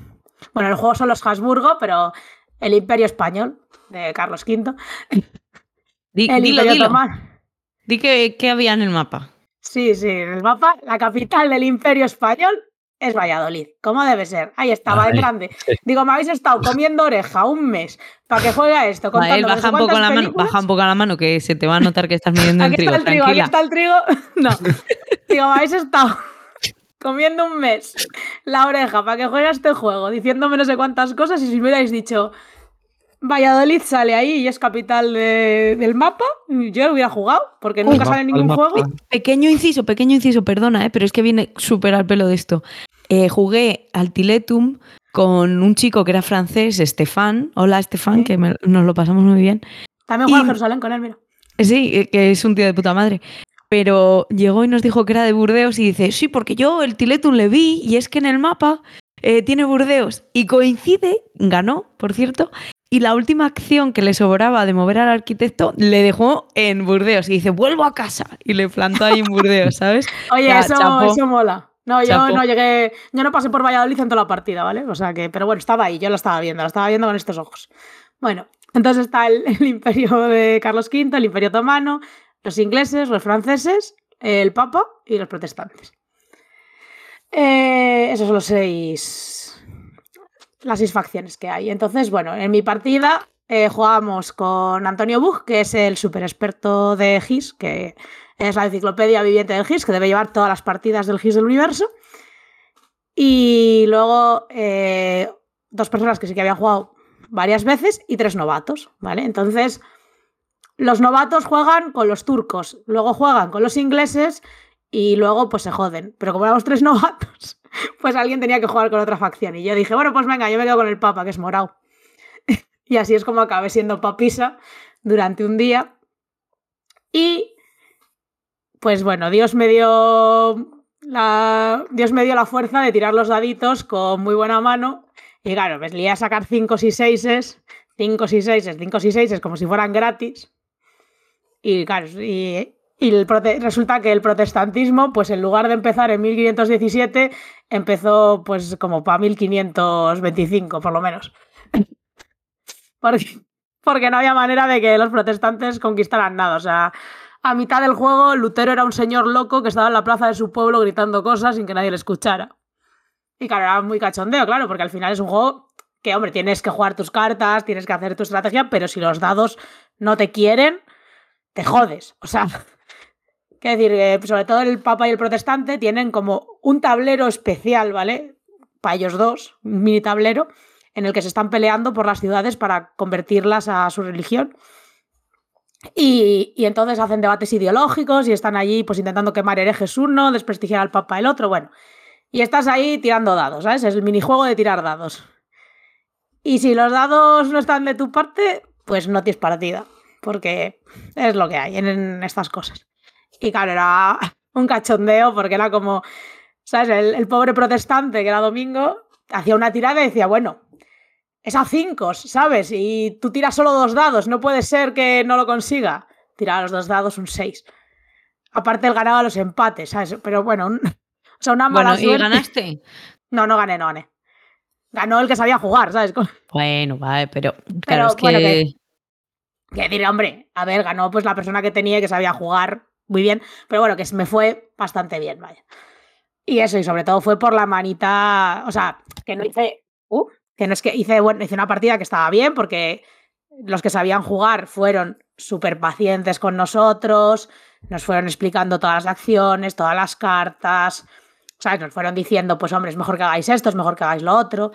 bueno, el juego son los Habsburgo, pero el imperio español de Carlos V, Di- el dilo, imperio dilo. otomano. Di que, que había en el mapa. Sí, sí, en el mapa, la capital del imperio español es Valladolid, como debe ser. Ahí estaba, en Ay, grande. Digo, me habéis estado comiendo oreja un mes para que juegue a esto, Mael, baja un poco la mano, baja un poco la mano que se te va a notar que estás midiendo el Aquí trigo. está el trigo, aquí está el trigo. No. Digo, me habéis estado comiendo un mes la oreja para que juegue a este juego, diciéndome no sé cuántas cosas, y si me hubierais dicho Valladolid sale ahí y es capital de- del mapa, yo lo hubiera jugado, porque nunca Al sale en ningún juego. Pequeño inciso, pequeño inciso, perdona, ¿eh? pero es que viene súper al pelo de esto. Eh, jugué al Tiletum con un chico que era francés, Estefan. Hola, Estefan, Sí. que me- nos lo pasamos muy bien. También juega Y- en Jerusalén con él, mira. Sí, que es un tío de puta madre. Pero llegó y nos dijo que era de Burdeos y dice, sí, porque yo el Tiletum le vi y es que en el mapa eh, tiene Burdeos. Y coincide, ganó, por cierto, y la última acción que le sobraba de mover al arquitecto le dejó en Burdeos. Y dice, vuelvo a casa. Y le plantó ahí en Burdeos, ¿sabes? Oye, Ya, eso, eso mola. No, yo no llegué, yo no pasé por Valladolid en toda la partida, ¿vale? O sea que, pero bueno, estaba ahí, yo lo estaba viendo, lo estaba viendo con estos ojos. Bueno, entonces está el, el imperio de Carlos V, el imperio otomano, los ingleses, los franceses, el papa y los protestantes. Eh, esos son los seis, las seis facciones que hay. Entonces, bueno, en mi partida eh, jugábamos con Antonio Bug, que es el super experto de GIS, que es la enciclopedia viviente del GIS, que debe llevar todas las partidas del GIS del universo. Y luego eh, dos personas que sí que habían jugado varias veces y tres novatos, ¿vale? Entonces, los novatos juegan con los turcos, luego juegan con los ingleses y luego pues se joden. Pero como éramos tres novatos, pues alguien tenía que jugar con otra facción. Y yo dije, bueno, pues venga, yo me quedo con el Papa, que es morado. y así es como acabé siendo papisa durante un día. Y pues bueno, Dios me dio la, Dios me dio la fuerza de tirar los daditos con muy buena mano. Y claro, me lié a sacar 5 y 6 5 y 6 5 y 6 como si fueran gratis. Y y, y resulta que el protestantismo, pues en lugar de empezar en 1517, empezó pues como para 1525, por lo menos. porque, porque no había manera de que los protestantes conquistaran nada. O sea, a mitad del juego, Lutero era un señor loco que estaba en la plaza de su pueblo gritando cosas sin que nadie le escuchara. Y claro, era muy cachondeo, claro, porque al final es un juego que, hombre, tienes que jugar tus cartas, tienes que hacer tu estrategia, pero si los dados no te quieren, te jodes. O sea, quiero decir, sobre todo el Papa y el Protestante tienen como un tablero especial, ¿vale? Para ellos dos, un mini tablero, en el que se están peleando por las ciudades para convertirlas a su religión. Y, entonces hacen debates ideológicos y están allí pues intentando quemar herejes uno, desprestigiar al papa el otro, bueno. Y estás ahí tirando dados, ¿sabes? Es el minijuego de tirar dados. Y si los dados no están de tu parte, pues no tienes partida, porque es lo que hay en, estas cosas. Y claro, era un cachondeo porque era como, ¿sabes? El, el pobre protestante que era domingo hacía una tirada y decía, bueno, es a 5, ¿sabes? Y tú tiras solo dos dados, no puede ser que no lo consiga. Tiraba los dos dados un 6. Aparte, él ganaba los empates, ¿sabes? Pero bueno, o sea, una mala bueno, ¿y ganaste? No, no gané, no gané. Ganó el que sabía jugar, ¿sabes? Bueno, vale, pero claro, es que... Bueno, que... decir, hombre, a ver, ganó pues la persona que tenía que sabía jugar muy bien, pero bueno, que me fue bastante bien, vaya. Y eso, y sobre todo fue por la manita, o sea, que no hice... Uh, que no es que hice, bueno, hice una partida que estaba bien porque los que sabían jugar fueron súper pacientes con nosotros, nos fueron explicando todas las acciones, todas las cartas, ¿sabes? Nos fueron diciendo, pues hombre, es mejor que hagáis esto, es mejor que hagáis lo otro.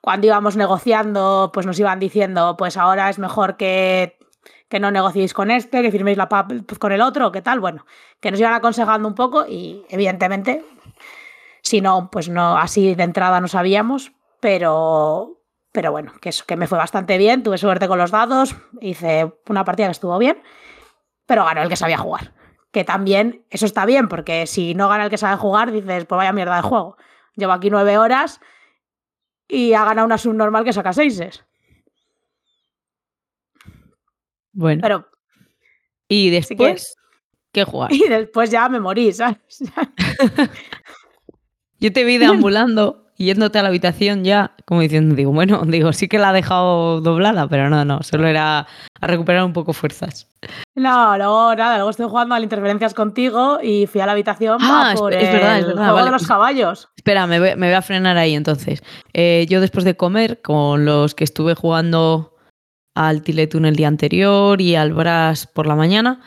Cuando íbamos negociando, pues nos iban diciendo, pues ahora es mejor que, que no negociéis con este, que firméis la pap con el otro, ¿qué tal? Bueno, que nos iban aconsejando un poco y evidentemente, si no, pues no, así de entrada no sabíamos, pero, pero bueno, que, eso, que me fue bastante bien, tuve suerte con los dados, hice una partida que estuvo bien, pero ganó el que sabía jugar. Que también, eso está bien, porque si no gana el que sabe jugar, dices, pues vaya mierda de juego. Llevo aquí nueve horas y ha ganado una subnormal que saca seises. Bueno. Pero. ¿Y después? ¿Qué jugar? Y después ya me morí, ¿sabes? Yo te vi deambulando yéndote a la habitación ya, como diciendo, digo, bueno, digo, sí que la ha dejado doblada, pero no, no, solo era a recuperar un poco fuerzas. No, luego nada, luego estoy jugando a interferencias contigo y fui a la habitación ah, por es, verdad, es verdad, juego de los caballos. Espera, me voy, me voy, a frenar ahí entonces. Eh, yo después de comer, con los que estuve jugando al Tiletun el día anterior y al Brass por la mañana,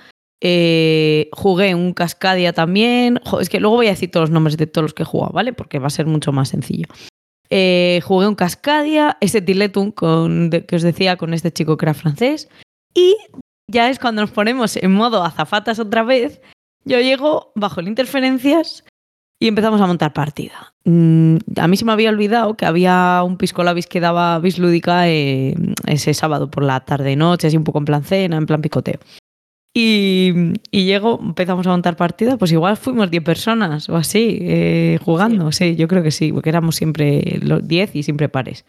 eh, jugué un Cascadia también. Es que luego voy a decir todos los nombres de todos los que he jugado, ¿vale? Porque va a ser mucho más sencillo. Eh, jugué un Cascadia, ese Tiletum con, que os decía con este chico que era francés. Y ya es cuando nos ponemos en modo azafatas otra vez. Yo llego bajo el interferencias y empezamos a montar partida. Mm, a mí se me había olvidado que había un pisco labis que daba bislúdica eh, ese sábado por la tarde-noche, así un poco en plan cena, en plan picoteo. Y, y llego, empezamos a montar partida, pues igual fuimos 10 personas o así, eh, jugando, sí. yo creo que sí, porque éramos siempre los 10 y siempre pares.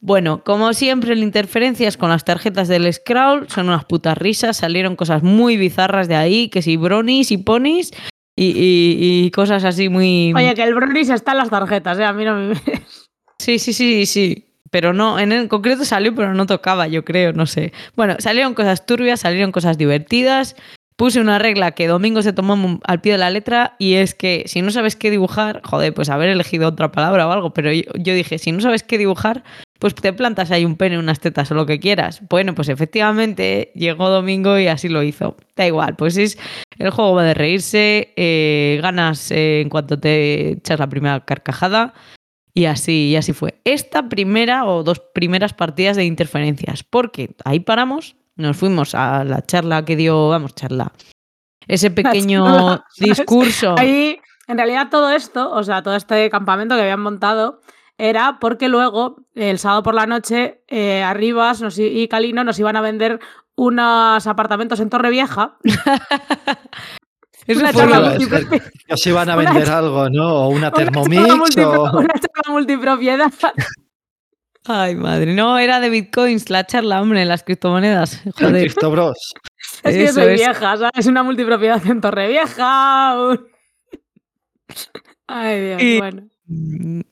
Bueno, como siempre, las interferencias con las tarjetas del Scrawl son unas putas risas, salieron cosas muy bizarras de ahí, que si bronis y ponis y, y, cosas así muy... Oye, que el bronis está en las tarjetas, ¿eh? a mí no me... Sí, sí, sí, sí pero no, en concreto salió, pero no tocaba, yo creo, no sé. Bueno, salieron cosas turbias, salieron cosas divertidas. Puse una regla que Domingo se tomó al pie de la letra y es que si no sabes qué dibujar, joder, pues haber elegido otra palabra o algo, pero yo, dije, si no sabes qué dibujar, pues te plantas ahí un pene, unas tetas o lo que quieras. Bueno, pues efectivamente llegó Domingo y así lo hizo. Da igual, pues es el juego va de reírse, eh, ganas eh, en cuanto te echas la primera carcajada. Y así, y así fue. Esta primera o dos primeras partidas de interferencias, porque ahí paramos, nos fuimos a la charla que dio, vamos, charla, ese pequeño discurso. Ahí, en realidad todo esto, o sea, todo este campamento que habían montado, era porque luego, el sábado por la noche, eh, Arribas y Calino nos iban a vender unos apartamentos en Torrevieja. Eso Una fue charla multipropiedad. es que os iban a Una vender cha- algo, ¿no? O una Una Thermomix o una charla multipropiedad. Ay, madre. No, era de bitcoins la charla, hombre, las criptomonedas. Joder. Cristo Bros. Es que Eso soy es. vieja, ¿sabes? Una multipropiedad en Torrevieja. Ay, Dios, Y- bueno.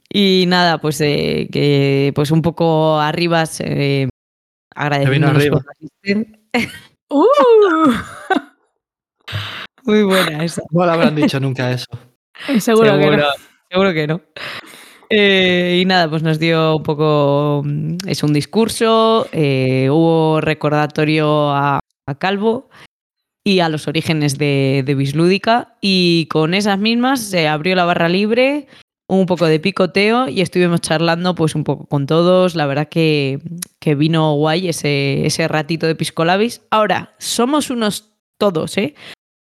Y nada, pues eh, que pues un poco arriba eh, arriba. por asistencia. ¡Uh! Muy buena esa. No le habrán dicho nunca eso. Seguro, que no. seguro que no. Eh, y nada, pues nos dio un poco, mm, es un discurso, eh, hubo recordatorio a, a Calvo y a los orígenes de, de Bislúdica y con esas mismas se abrió la barra libre, un poco de picoteo y estuvimos charlando pues un poco con todos, la verdad que, que vino guay ese, ese ratito de Piscolabis. Ahora, somos unos todos, ¿eh?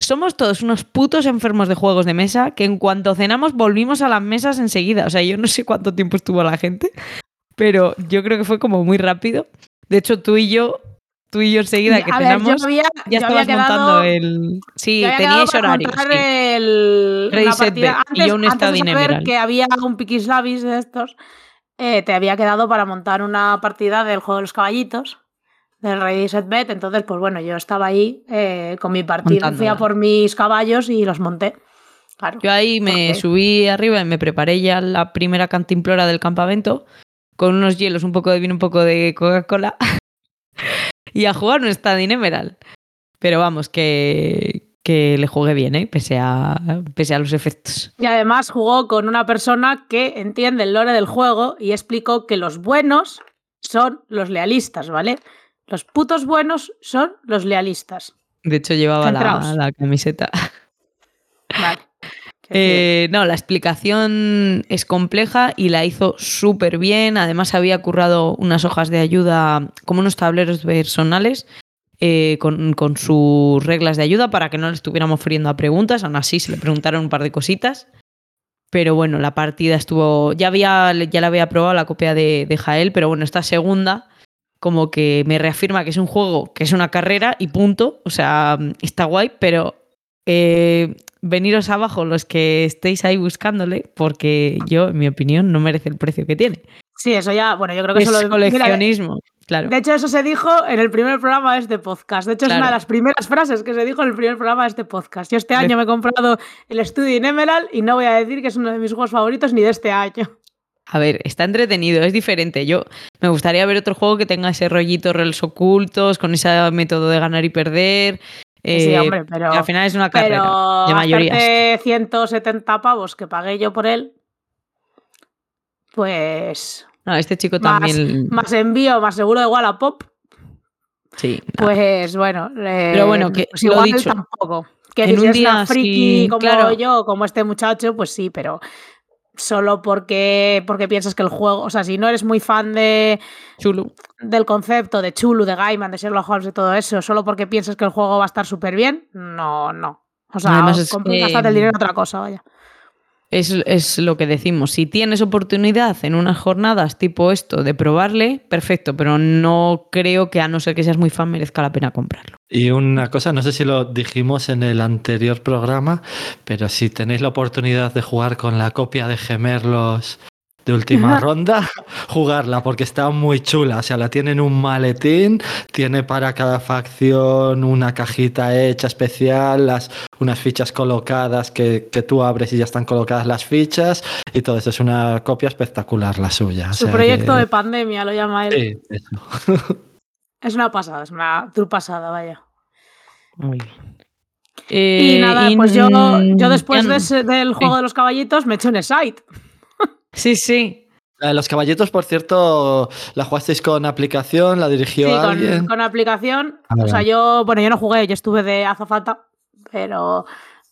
Somos todos unos putos enfermos de juegos de mesa que en cuanto cenamos volvimos a las mesas enseguida. O sea, yo no sé cuánto tiempo estuvo la gente, pero yo creo que fue como muy rápido. De hecho, tú y yo, tú y yo enseguida que a ver, cenamos, yo había, ya yo estabas quedado, montando el... Sí, teníais horario. sí. el, partida. Y Antes, un de saber que había un piquislabis de estos, eh, te había quedado para montar una partida del juego de los caballitos, del Ready Set Bet. Entonces, pues bueno, yo estaba ahí eh, con mi partido, fui a por mis caballos y los monté. Claro. Yo ahí me Porque- subí arriba y me preparé ya la primera cantimplora del campamento con unos hielos, un poco de vino, un poco de Coca-Cola y a jugar un Stade Emerald. Pero vamos, que, que le jugué bien, ¿eh? pese, a, pese a los efectos. Y además jugó con una persona que entiende el lore del juego y explicó que los buenos son los lealistas, ¿vale? Los putos buenos son los lealistas. De hecho, llevaba la, camiseta. Vale. Eh, no, la explicación es compleja y la hizo súper bien. Además, había currado unas hojas de ayuda, como unos tableros personales, eh, con, con sus reglas de ayuda para que no le estuviéramos friendo a preguntas. Aún así, se le preguntaron un par de cositas. Pero bueno, la partida estuvo. Ya, había, ya la había probado la copia de, de Jael, pero bueno, esta segunda, como que me reafirma que es un juego, que es una carrera y punto. O sea, está guay, pero eh, veniros abajo los que estéis ahí buscándole, porque yo, en mi opinión, no merece el precio que tiene. Sí, eso ya, bueno, yo creo que Es eso lo mira, coleccionismo, claro. de hecho, eso se dijo en el primer programa de este podcast. De hecho, es una de las primeras frases que se dijo en el primer programa de este podcast. Yo este año me he comprado el Studio in Emerald y no voy a decir que es uno de mis juegos favoritos ni de este año. A ver, está entretenido, es diferente. Yo me gustaría ver otro juego que tenga ese rollito reels ocultos, con ese método de ganar y perder. sí, eh, hombre, pero, al final es una carrera pero de mayorías. gastarte 170 pavos que pagué yo por él, pues No, este chico Más- también. más envío, más seguro de Wallapop, Sí, no. pues bueno. eh, Pero bueno, que pues lo igual dicho, tampoco. Que en si un es día una friki como claro. yo, como este muchacho, pues sí, pero solo porque, porque piensas que el juego, o sea, si no eres muy fan de, chulo. del concepto de Chulu, de Gaiman, de Sherlock Holmes y todo eso, solo porque piensas que el juego va a estar súper bien, no, no. O sea, Además es compra- que- gástate el dinero en otra cosa, vaya. Es, es lo que decimos. Si tienes oportunidad en unas jornadas tipo esto de probarle, perfecto, pero no creo que a no ser que seas muy fan merezca la pena comprarlo. Y una cosa, no sé si lo dijimos en el anterior programa, pero si tenéis la oportunidad de jugar con la copia de Gemerlos de última ronda, jugarla porque está muy chula. O sea, la tiene en un maletín, tiene para cada facción una cajita hecha especial, las, unas fichas colocadas que, que tú abres y ya están colocadas las fichas y todo eso. Es una copia espectacular la suya. o Su sea proyecto que- de pandemia lo llama él. Sí, eso. Es una pasada, es una tour pasada, vaya. Muy bien. Y Eh, nada, pues yo, yo después de ese- del juego de los caballitos me eché un site. Sí, sí. Los caballitos, por cierto, la jugasteis con aplicación, la dirigió Sí, alguien. con, con aplicación. Ah, o sea, yo, bueno, yo no jugué, yo estuve de azafata, pero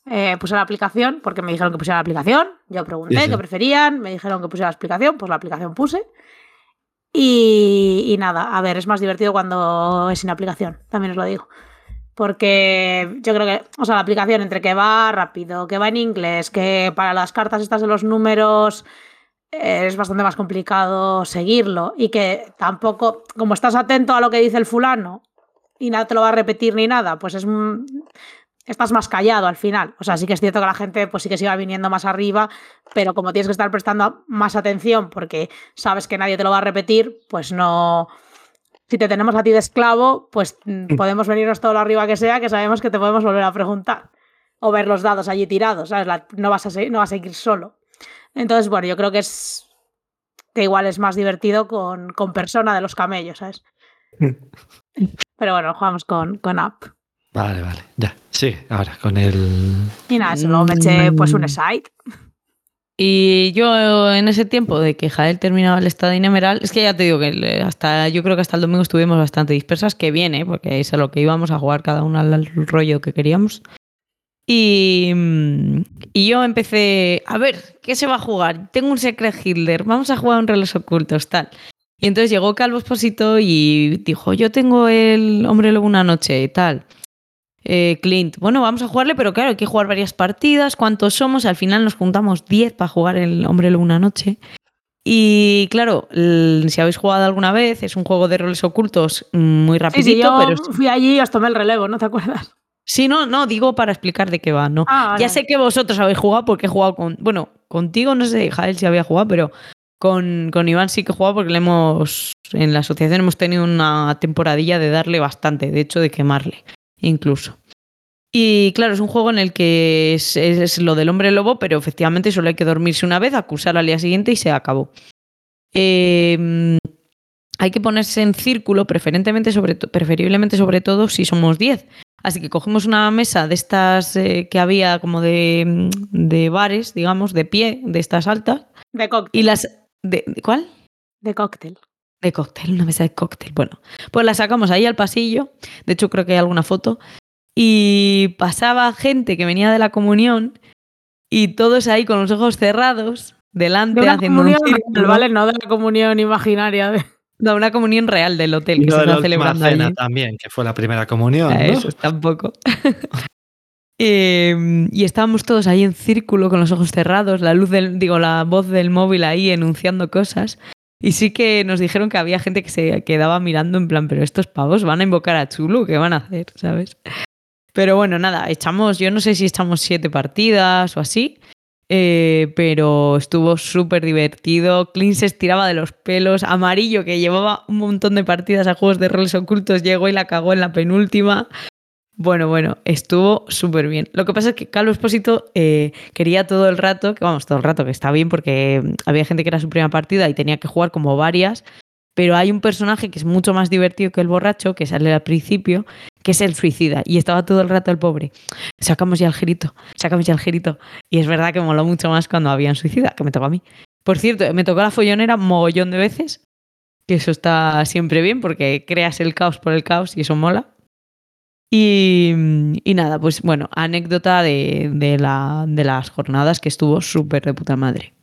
eh, puse la aplicación porque me dijeron que pusiera la aplicación. Yo pregunté Sí, sí. qué preferían, me dijeron que pusiera la aplicación, pues la aplicación puse. Y, y nada, a ver, es más divertido cuando es sin aplicación, también os lo digo. Porque yo creo que, o sea, la aplicación entre que va rápido, que va en inglés, que para las cartas estas de los números es bastante más complicado seguirlo y que tampoco, como estás atento a lo que dice el fulano y nada te lo va a repetir ni nada, pues es estás más callado al final. O sea, sí que es cierto que la gente pues sí que se iba viniendo más arriba, pero como tienes que estar prestando más atención porque sabes que nadie te lo va a repetir, pues no... Si te tenemos a ti de esclavo, pues mm, podemos venirnos todo lo arriba que sea, que sabemos que te podemos volver a preguntar. O ver los dados allí tirados, ¿sabes? no, vas a no vas a seguir solo. Entonces, bueno, yo creo que es que igual es más divertido con, con persona de los camellos, ¿sabes? Pero bueno, jugamos con, con app. Vale, vale, ya. Sí, ahora con el. Y nada, solo me eché pues un site. Y yo en ese tiempo de que Jael terminaba el estado inemeral, es que ya te digo que hasta yo creo que hasta el domingo estuvimos bastante dispersas, que viene, porque es a lo que íbamos a jugar cada uno al rollo que queríamos. Y, y, yo empecé, a ver, ¿qué se va a jugar? Tengo un Secret Hitler, vamos a jugar un reloj ocultos, tal. Y entonces llegó Calvo Esposito y dijo, yo tengo el Hombre Lobo una noche y tal. Eh, Clint, bueno, vamos a jugarle, pero claro, hay que jugar varias partidas. ¿Cuántos somos? Al final nos juntamos 10 para jugar el Hombre Lobo una noche. Y claro, si habéis jugado alguna vez, es un juego de roles ocultos muy rapidito. Sí, yo pero... fui allí y os tomé el relevo, ¿no te acuerdas? Sí, no, no, digo para explicar de qué va, ¿no? Ah, ya sé que vosotros habéis jugado porque he jugado con. Bueno, contigo no sé, Jael, si había jugado, pero con, con Iván sí que he jugado porque le hemos. En la asociación hemos tenido una temporadilla de darle bastante, de hecho, de quemarle, incluso. Y claro, es un juego en el que es, lo del hombre lobo, pero efectivamente solo hay que dormirse una vez, acusar al día siguiente y se acabó. Em, hay que ponerse en círculo, preferentemente sobre preferiblemente sobre todo si somos 10. Así que cogemos una mesa de estas eh, que había como de, de, bares, digamos, de pie, de estas altas. De cóctel. Y las. De, ¿Cuál? De cóctel. De cóctel, una mesa de cóctel. Bueno, pues la sacamos ahí al pasillo. De hecho, creo que hay alguna foto y pasaba gente que venía de la comunión y todos ahí con los ojos cerrados, delante, haciendo un círculo. ¿vale? No de la comunión imaginaria. De... No, una comunión real del hotel que se está celebrando cena también, que fue la primera comunión. Eso, tampoco. Em, y estábamos todos ahí en círculo con los ojos cerrados, la luz del, digo, la voz del móvil ahí enunciando cosas. Y sí que nos dijeron que había gente que se quedaba mirando en plan, pero estos pavos van a invocar a Chulu, ¿qué van a hacer? ¿Sabes? Pero bueno, nada, echamos, yo no sé si echamos siete partidas o así, eh, pero estuvo súper divertido. Clint se estiraba de los pelos. Amarillo, que llevaba un montón de partidas a juegos de roles ocultos, llegó y la cagó en la penúltima. Bueno, bueno, estuvo súper bien. Lo que pasa es que Carlos Espósito eh, quería todo el rato, que vamos, todo el rato, que está bien porque había gente que era su primera partida y tenía que jugar como varias, pero hay un personaje que es mucho más divertido que el borracho, que sale al principio, que es el suicida. Y estaba todo el rato el pobre. Sacamos ya el girito, sacamos ya el girito. Y es verdad que moló mucho más cuando había un suicida, que me tocó a mí. Por cierto, me tocó la follonera mogollón de veces, que eso está siempre bien porque creas el caos por el caos y eso mola. Y, nada, pues bueno, anécdota de, de las jornadas que estuvo súper de puta madre.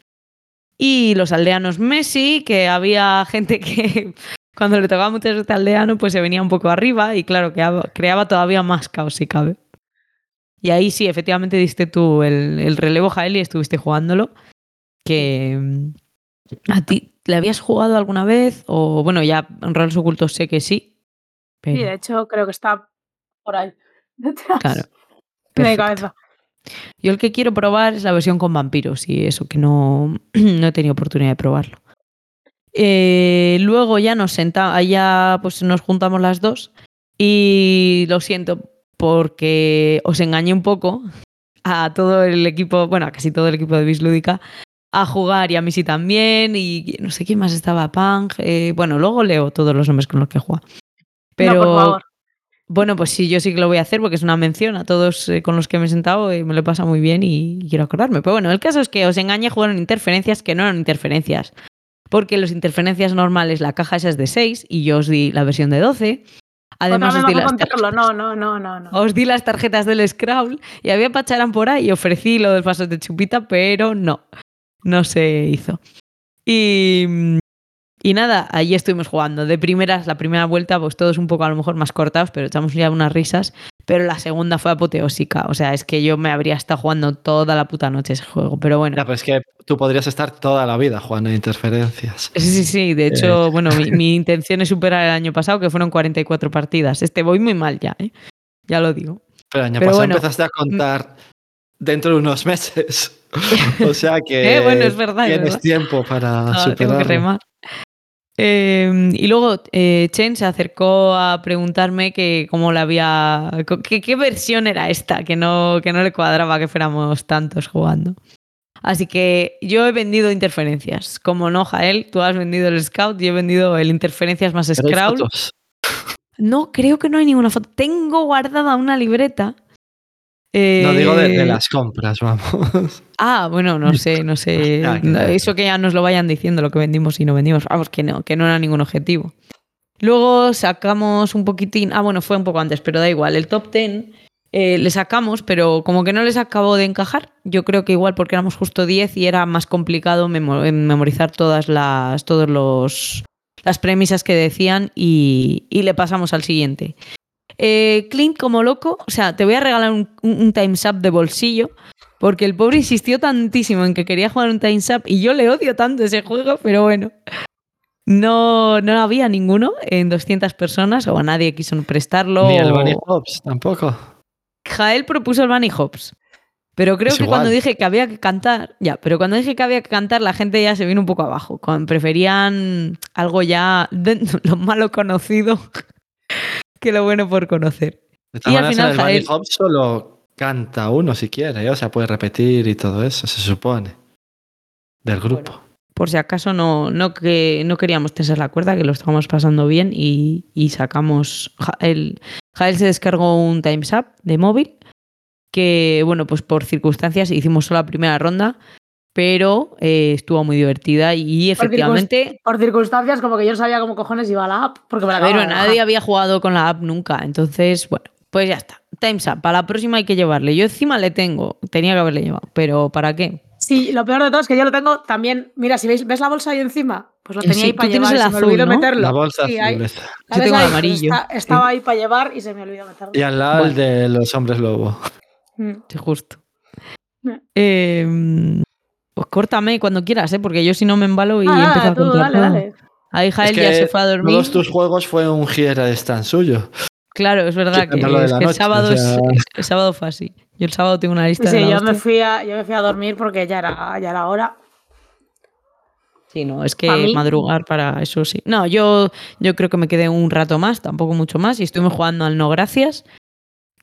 Y los aldeanos Messi, que había gente que cuando le tocaba mucho este aldeano, pues se venía un poco arriba y claro, creaba, todavía más caos si cabe. Y ahí sí, efectivamente diste tú el, relevo, Jael, y estuviste jugándolo. Que mm, a ti, ¿le habías jugado alguna vez? O bueno, ya en Roles Ocultos sé que sí. Sí, de hecho creo que está por ahí. Detrás. Claro. De cabeza. Yo el que quiero probar es la versión con vampiros y eso que no, no he tenido oportunidad de probarlo. Eh, luego ya nos sentamos, allá pues nos juntamos las dos y lo siento porque os engañé un poco a todo el equipo, bueno, a casi todo el equipo de Bislúdica a jugar y a sí también y no sé quién más estaba, Pang, eh, bueno, luego leo todos los nombres con los que juega. Pero bueno, pues sí, yo sí que lo voy a hacer porque es una mención a todos eh, con los que me he sentado y me lo pasa muy bien y quiero acordarme. Pero bueno, el caso es que os engañé, jugaron interferencias que no eran interferencias. Porque las interferencias normales, la caja esa es de 6 y yo os di la versión de 12. Además, os di, las no, no, no, no, os di las tarjetas del Scrawl y había pacharán por ahí y ofrecí lo del paso de chupita, pero no, no se hizo. Y, y nada, allí estuvimos jugando. De primeras, la primera vuelta, pues todos un poco a lo mejor más cortados, pero echamos ya unas risas. pero la segunda fue apoteósica. O sea, es que yo me habría estado jugando toda la puta noche ese juego, pero bueno. Ya, pero es que tú podrías estar toda la vida jugando en interferencias. Sí, sí, sí. De hecho, bueno, mi, mi intención es superar el año pasado, que fueron 44 partidas. Este voy muy mal ya, ¿eh? Ya lo digo. Pero el año Pero pasado bueno. empezaste a contar dentro de unos meses. o sea que Eh, bueno, es verdad, es tienes verdad. tiempo para Ah, tengo que remar. Eh, y luego eh, Chen se acercó a preguntarme que cómo la había. que- qué versión era esta, que no, que no le cuadraba que fuéramos tantos jugando. Así que yo he vendido interferencias. Como no, Jael, tú has vendido el Scout, yo he vendido el interferencias más fotos. No, creo que no hay ninguna foto. Tengo guardada una libreta. No digo de, de Eh, las compras, vamos. Ah, bueno, no sé, no sé. No. Eso que ya nos lo vayan diciendo, lo que vendimos y no vendimos. Vamos, que no, que no era ningún objetivo. Luego sacamos un poquitín. Ah, bueno, fue un poco antes, pero da igual. El top 10 eh, le sacamos, pero como que no les acabó de encajar. Yo creo que igual porque éramos justo 10 y era más complicado memo- eh, memorizar todas las, todos los, las premisas que decían y, y le pasamos al siguiente. Eh, Clint, como loco, o sea, te voy a regalar un, un, Time's Up de bolsillo. Porque el pobre insistió tantísimo en que quería jugar un Time's Up y yo le odio tanto ese juego, pero bueno. No, no había ninguno en 200 personas o a nadie quiso prestarlo. Ni el o- Bunny Hops tampoco. Jael propuso el Bunny Hops. Pero creo Es que igual. cuando dije que había que cantar, ya, pero cuando dije que había que cantar, la gente ya se vino un poco abajo. Preferían algo ya de- lo malo conocido que lo bueno por conocer. De Y al final, Jael- Hops solo canta uno si quiere, ¿eh? o sea, puede repetir y todo eso, se supone. Del grupo. Por si acaso no, no, que, no queríamos tensar la cuerda, que lo estábamos pasando bien y, y sacamos. Jael, Jael se descargó un Time's Up de móvil, que bueno, pues por circunstancias hicimos solo la primera ronda, pero eh, estuvo muy divertida y Por efectivamente. Por circunstancias, como que yo no sabía cómo cojones iba la app, porque me la de nadie había jugado con la app nunca, entonces, bueno, pues ya está. Time's Up, para la próxima hay que llevarle. Yo encima le tengo, tenía que haberle llevado, pero ¿para qué? Sí, lo peor de todo es que yo lo tengo también. Mira, si veis, ¿ves la bolsa ahí encima? Pues lo tenía Sí, ahí para llevar. el y se azul, me olvidó ¿no? meterlo. La bolsa Sí, azul ahí- esa. ¿la Yo tengo el amarillo. Está- estaba ahí para llevar y se me olvidó meterlo. Y al lado el de los hombres lobo. Mm. Sí, justo. Eh, pues córtame cuando quieras, ¿eh? porque yo si no me embalo y Ah, empiezo a tú, contar dale, todo. dale. Ahí Jael Es ya se fue a dormir. Todos tus juegos fue un Giera stand suyo. Claro, es verdad que, de es el sábado, o es- sea- el sábado fue así. Yo el sábado tengo una lista sí, de la yo me, fui a, yo me fui a dormir porque ya era, ya era hora. Sí, no, es que madrugar para eso sí. No, yo, yo creo que me quedé un rato más, tampoco mucho más, y estuvimos jugando al no gracias.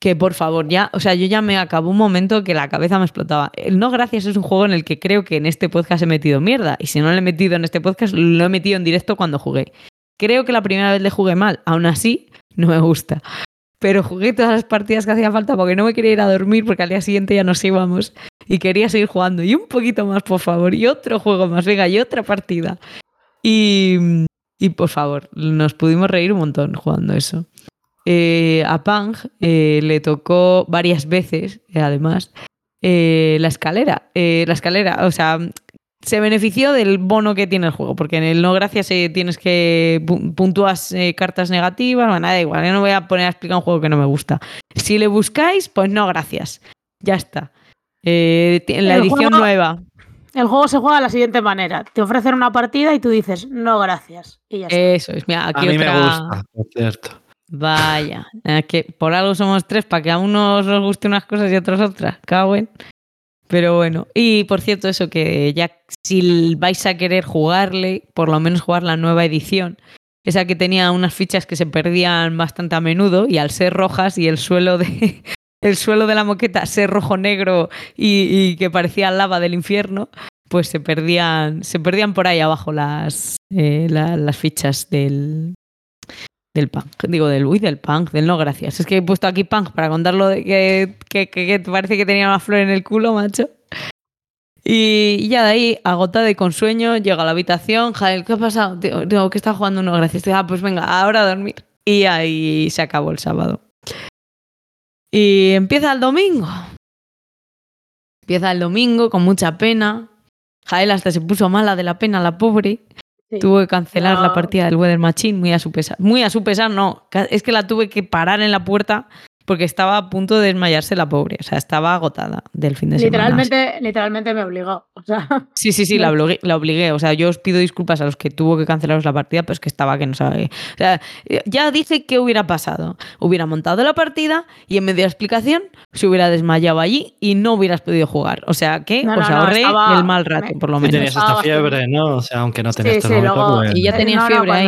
Que por favor, ya, o sea, yo ya me acabó un momento que la cabeza me explotaba. No gracias es un juego en el que creo que en este podcast he metido mierda. Y si no lo he metido en este podcast, lo he metido en directo cuando jugué. Creo que la primera vez le jugué mal, aún así, no me gusta. Pero jugué todas las partidas que hacía falta porque no me quería ir a dormir porque al día siguiente ya nos íbamos y quería seguir jugando. Y un poquito más, por favor. Y otro juego más, venga, y otra partida. Y, y por favor, nos pudimos reír un montón jugando eso. Eh, a Pang eh, le tocó varias veces, eh, además, eh, la escalera. Eh, la escalera, o sea, se benefició del bono que tiene el juego, porque en el no gracias eh, tienes que pu- puntúas eh, cartas negativas, bueno, da igual, yo no voy a poner a explicar un juego que no me gusta. Si le buscáis, pues no gracias. Ya está. Eh, en la El edición juego- nueva. El juego se juega de la siguiente manera. Te ofrecen una partida y tú dices, no, gracias. Y ya está. Eso es, mira, A aquí mí otra... me gusta, por cierto. Vaya, es que por algo somos tres, para que a unos os guste unas cosas y a otros otras. Cago en. Pero bueno, y por cierto, eso que ya si vais a querer jugarle, por lo menos jugar la nueva edición, esa que tenía unas fichas que se perdían bastante a menudo y al ser rojas y el suelo de el suelo de la moqueta ser rojo negro y, y que parecía lava del infierno, pues se perdían se perdían por ahí abajo las eh, la- las fichas del del punk, digo del uy, del punk, del no gracias. Es que he puesto aquí punk para contarlo de que, que, parece que tenía una flor en el culo, macho. Y, ya de ahí, agotada y con sueño, llego a la habitación. Jael, ¿qué ha pasado? Digo, que está jugando no gracias. Ah, pues venga, ahora a dormir. Y ahí se acabó el sábado. Y empieza el domingo. Empieza el domingo con mucha pena. Jael hasta se puso mala de la pena, la pobre. Sí. Tuvo que cancelar No. la partida del Weather Machine muy a su pesar. Muy a su pesar, no. Es que la tuve que parar en la puerta porque estaba a punto de desmayarse la pobre, o sea, estaba agotada del fin de semana. Literalmente, literalmente me obligó. O sea, Sí, sí, sí, la obligué, la obligué. O sea, yo os pido disculpas a los que tuvo que cancelaros la partida, pero es que estaba que no sabe. O sea, ya dice qué hubiera pasado. Hubiera montado la partida y en medio de explicación se hubiera desmayado allí y no hubieras podido jugar. O sea, que No, os no, no, ahorré estaba- el mal rato, me- por lo Y menos. tenías Estaba esta bastante- fiebre, ¿no? O sea, aunque no tenías sí, sí, termómetro, luego. pues- Y ya eh, tenías no, no, fiebre ahí.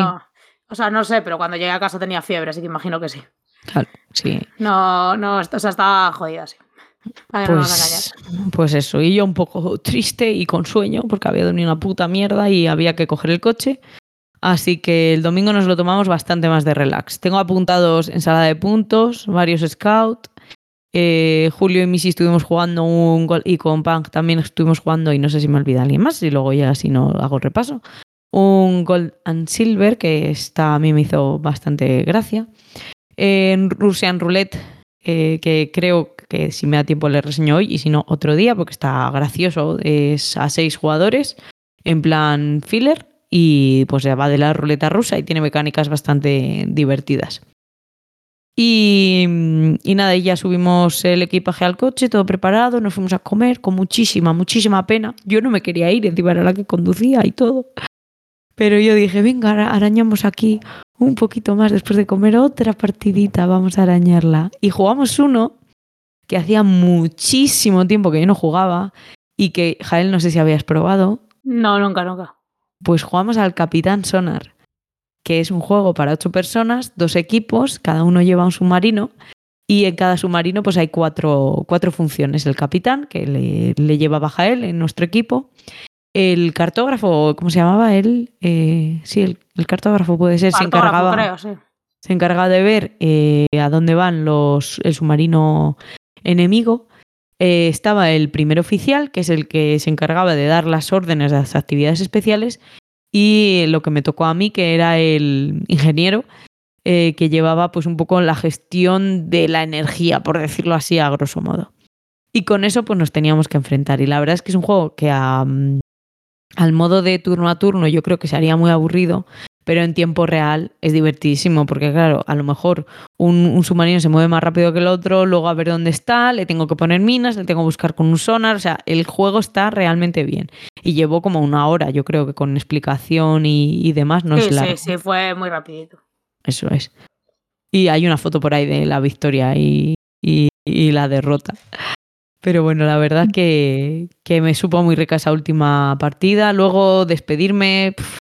O sea, no sé, pero cuando llegué a casa tenía fiebre, así que imagino que sí. Claro, sí. No, no, o sea, estaba jodida, sí. No Pues, pues eso, y yo un poco triste y con sueño, porque había dormido una puta mierda y había que coger el coche. Así que el domingo nos lo tomamos bastante más de relax. Tengo apuntados ensalada de puntos, varios scout. eh, Julio y Missy estuvimos jugando un gol y con Punk también estuvimos jugando y no sé si me olvida alguien más y luego ya si no hago repaso. Un Gold and Silver que está, a mí me hizo bastante gracia. En Russian Roulette eh, que creo que si me da tiempo le reseño hoy y si no otro día porque está gracioso. Es a seis jugadores en plan filler y pues ya va de la ruleta rusa y tiene mecánicas bastante divertidas. Y, y nada, y ya subimos el equipaje al coche, todo preparado, nos fuimos a comer con muchísima, muchísima pena. Yo no me quería ir, encima era la que conducía y todo. Pero yo dije, venga, ara- arañamos aquí un poquito más después de comer otra partidita, vamos a arañarla. Y jugamos uno que hacía muchísimo tiempo que yo no jugaba y que, Jael, no sé si habías probado, No, nunca, nunca. pues jugamos al Capitán Sonar, que es un juego para ocho personas, dos equipos, cada uno lleva un submarino y en cada submarino pues hay cuatro, cuatro funciones. El capitán, que le, le llevaba Jael en nuestro equipo, el cartógrafo, ¿cómo se llamaba él? Eh, sí, el, el cartógrafo puede ser, se encargaba, creo, sí. se encargaba de ver eh, a dónde van los, el submarino enemigo. Eh, estaba el primer oficial, que es el que se encargaba de dar las órdenes de las actividades especiales, y lo que me tocó a mí, que era el ingeniero, eh, que llevaba pues un poco la gestión de la energía, por decirlo así, a grosso modo. Y con eso pues nos teníamos que enfrentar. Y la verdad es que es un juego que a, mm, al modo de turno a turno yo creo que sería muy aburrido, pero en tiempo real es divertidísimo, porque claro, a lo mejor un, un submarino se mueve más rápido que el otro, luego a ver dónde está, le tengo que poner minas, le tengo que buscar con un sonar, o sea, el juego está realmente bien. Y llevó como una hora, yo creo que con explicación y, y demás, no sí, es largo. sí, sí, fue muy rapidito. Eso es. Y hay una foto por ahí de la victoria y, y- y la derrota. Pero bueno, la verdad que, que me supo muy rica esa última partida. Luego despedirme, pf,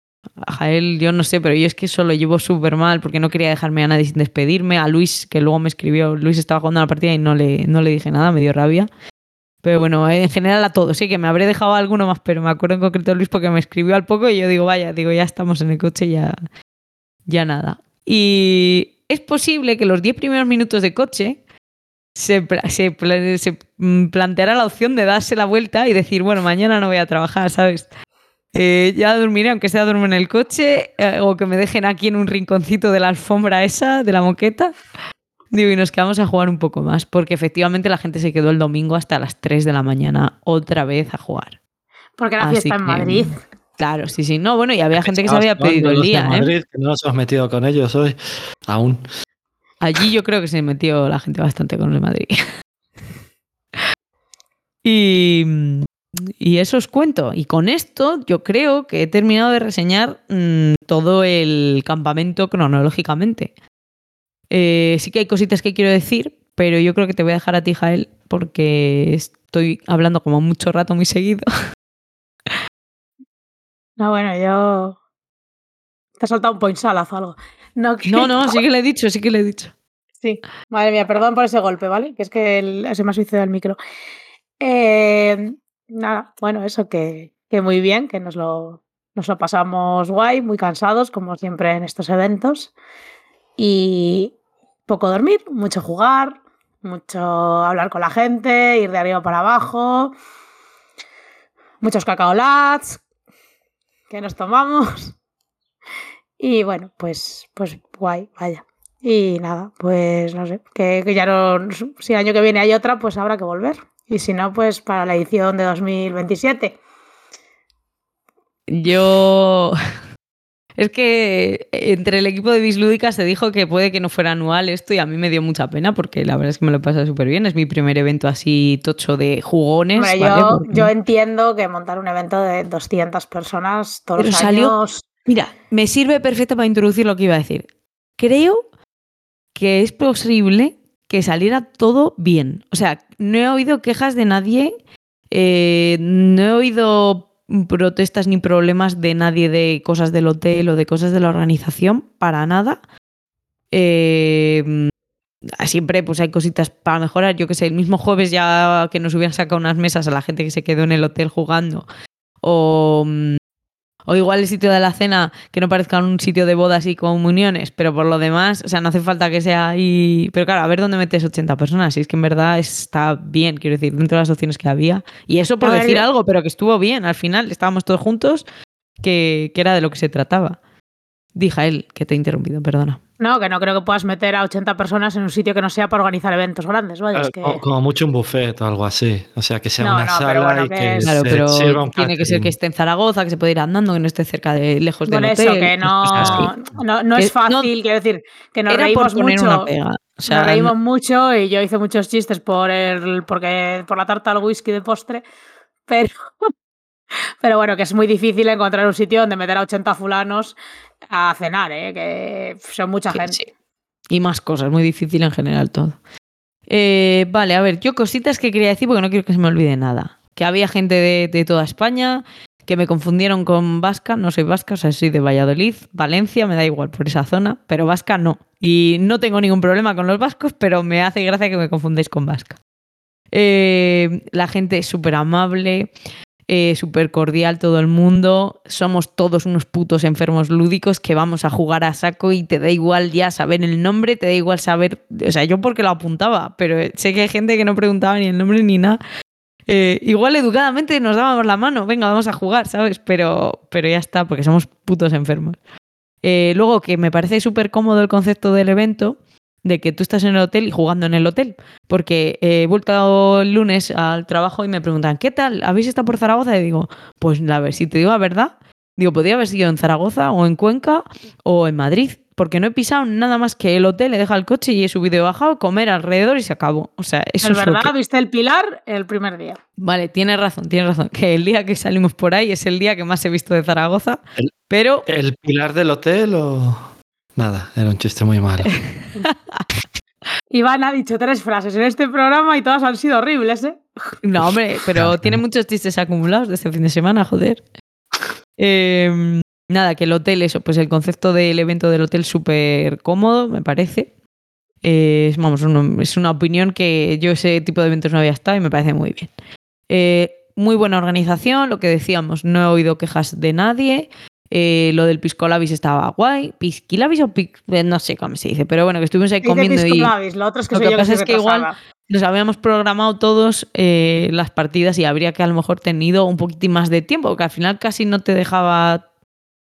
a Jael, yo no sé, pero yo es que eso lo llevo súper mal porque no quería dejarme a nadie sin despedirme. A Luis, que luego me escribió, Luis estaba jugando la partida y no le, no le dije nada, me dio rabia. Pero bueno, en general a todos, sí que me habré dejado a alguno más, pero me acuerdo en concreto de Luis porque me escribió al poco y yo digo, vaya, digo, ya estamos en el coche, ya, ya nada. Y es posible que los 10 primeros minutos de coche se, mm, planteara la opción de darse la vuelta y decir, bueno, mañana no voy a trabajar, ¿sabes? Eh, ya dormiré, aunque sea duermo en el coche, eh, o que me dejen aquí en un rinconcito de la alfombra esa, de la moqueta. Digo, y nos quedamos a jugar un poco más, porque efectivamente la gente se quedó el domingo hasta las 3 de la mañana otra vez a jugar. Porque era Así fiesta en Madrid. Claro, sí, sí. No, bueno, y había gente que se había pedido el de día, ¿eh? Madrid, que no nos hemos metido con ellos hoy. Aún. Allí yo creo que se metió la gente bastante con el Madrid. y, y eso os cuento. Y con esto yo creo que he terminado de reseñar mm, todo el campamento cronológicamente. Eh, sí que hay cositas que quiero decir, pero yo creo que te voy a dejar a ti, Jael, porque estoy hablando como mucho rato, muy seguido. No, bueno, yo. Te ha soltado un pointsalazo o algo. No, que- No, no, sí que le he dicho, sí que le he dicho. Sí, madre mía, perdón por ese golpe, ¿vale? Que es que el- se me ha suicidado el micro. Eh, nada, bueno, eso que, que muy bien, que nos lo, nos lo pasamos guay, muy cansados, como siempre en estos eventos. Y poco dormir, mucho jugar, mucho hablar con la gente, ir de arriba para abajo, muchos cacaolats que nos tomamos. Y bueno, pues, pues guay, vaya. Y nada, pues no sé, que, que ya no, si el año que viene hay otra, pues habrá que volver. Y si no, pues para la edición de 2027. Yo Es que entre el equipo de Bislúdica se dijo que puede que no fuera anual esto y a mí me dio mucha pena porque la verdad es que me lo pasa súper bien. Es mi primer evento así tocho de jugones. Hombre, ¿vale? yo, entiendo que montar un evento de 200 personas todos Pero los salió- años... Mira, me sirve perfecto para introducir lo que iba a decir. Creo que es posible que saliera todo bien. O sea, no he oído quejas de nadie, eh, no he oído protestas ni problemas de nadie de cosas del hotel o de cosas de la organización, para nada. Eh, siempre pues hay cositas para mejorar. Yo que sé, el mismo jueves ya que nos hubieran sacado unas mesas a la gente que se quedó en el hotel jugando. O, mm, o igual el sitio de la cena que no parezca un sitio de bodas y comuniones, pero por lo demás, o sea, no hace falta que sea ahí. Pero claro, a ver dónde metes 80 personas. Si es que en verdad está bien, quiero decir, dentro de las opciones que había. Y eso por A decir algo, pero que estuvo bien. Al final estábamos todos juntos, que, que era de lo que se trataba. Dija él, que te he interrumpido, perdona. No, que no creo que puedas meter a 80 personas en un sitio que no sea para organizar eventos grandes, vaya. es que... como, como mucho un buffet o algo así. O sea, que sea No, una no, pero sala bueno, y que es- Claro, se pero sirva un tiene que ser que esté en Zaragoza, que se pueda ir andando, que no esté cerca de lejos del Por hotel. eso, que no, no, no es no- fácil, quiero decir, que nos Era por reímos poner mucho. una pega. O sea, nos reímos mucho y yo hice muchos chistes por el, porque, por la tarta al whisky de postre, pero, pero bueno, que es muy difícil encontrar un sitio donde meter a 80 fulanos a cenar, ¿eh? que son mucha Sí, gente. sí. Y más cosas, muy difícil en general todo. Eh, vale, a ver, yo cositas que quería decir porque no quiero que se me olvide nada. Que había gente de, de toda España, que me confundieron con vasca, no soy vasca, o sea, soy de Valladolid, Valencia, me da igual por esa zona, pero vasca no. Y no tengo ningún problema con los vascos, pero me hace gracia que me confundéis con vasca. Eh, la gente es súper amable, eh, súper cordial todo el mundo. Somos todos unos putos enfermos lúdicos que vamos a jugar a saco y te da igual ya saber el nombre, te da igual saber. O sea, yo porque lo apuntaba, pero sé que hay gente que no preguntaba ni el nombre ni nada. Eh, igual educadamente nos dábamos la mano, venga, vamos a jugar, ¿sabes? Pero, pero ya está, porque somos putos enfermos. Eh, luego, que me parece súper cómodo el concepto del evento, de que tú estás en el hotel y jugando en el hotel. Porque he vuelto el lunes al trabajo y me preguntan, ¿qué tal? ¿Habéis estado por Zaragoza? Y digo, pues a ver, si te digo la verdad, digo, podría haber sido en Zaragoza o en Cuenca o en Madrid. Porque no he pisado nada más que el hotel, he dejado el coche y he subido y bajado, comer alrededor y se acabó. O sea, eso Es verdad, que- viste el pilar el primer día. Vale, tienes razón, tienes razón. Que el día que salimos por ahí es el día que más he visto de Zaragoza. El- Pero ¿El pilar del hotel o...? Nada, era un chiste muy malo. Iván ha dicho tres frases en este programa y todas han sido horribles, ¿eh? No, hombre, pero tiene muchos chistes acumulados de este fin de semana, joder. Eh, nada, que el hotel, eso, pues el concepto del evento del hotel súper cómodo, me parece. Eh, es, vamos, uno- es una opinión que yo ese tipo de eventos no había estado y me parece muy bien. Eh, muy buena organización, lo que decíamos, no he oído quejas de nadie. Eh, lo del Pisco Labis estaba guay. ¿Pisquilabis o pic? eh, No sé cómo se dice, pero bueno, que estuvimos ahí comiendo y Labis, lo otro es que Lo pasa es que igual- nos habíamos programado todos eh, las partidas y habría que a lo mejor tenido un poquitín más de tiempo, que al final casi no te dejaba.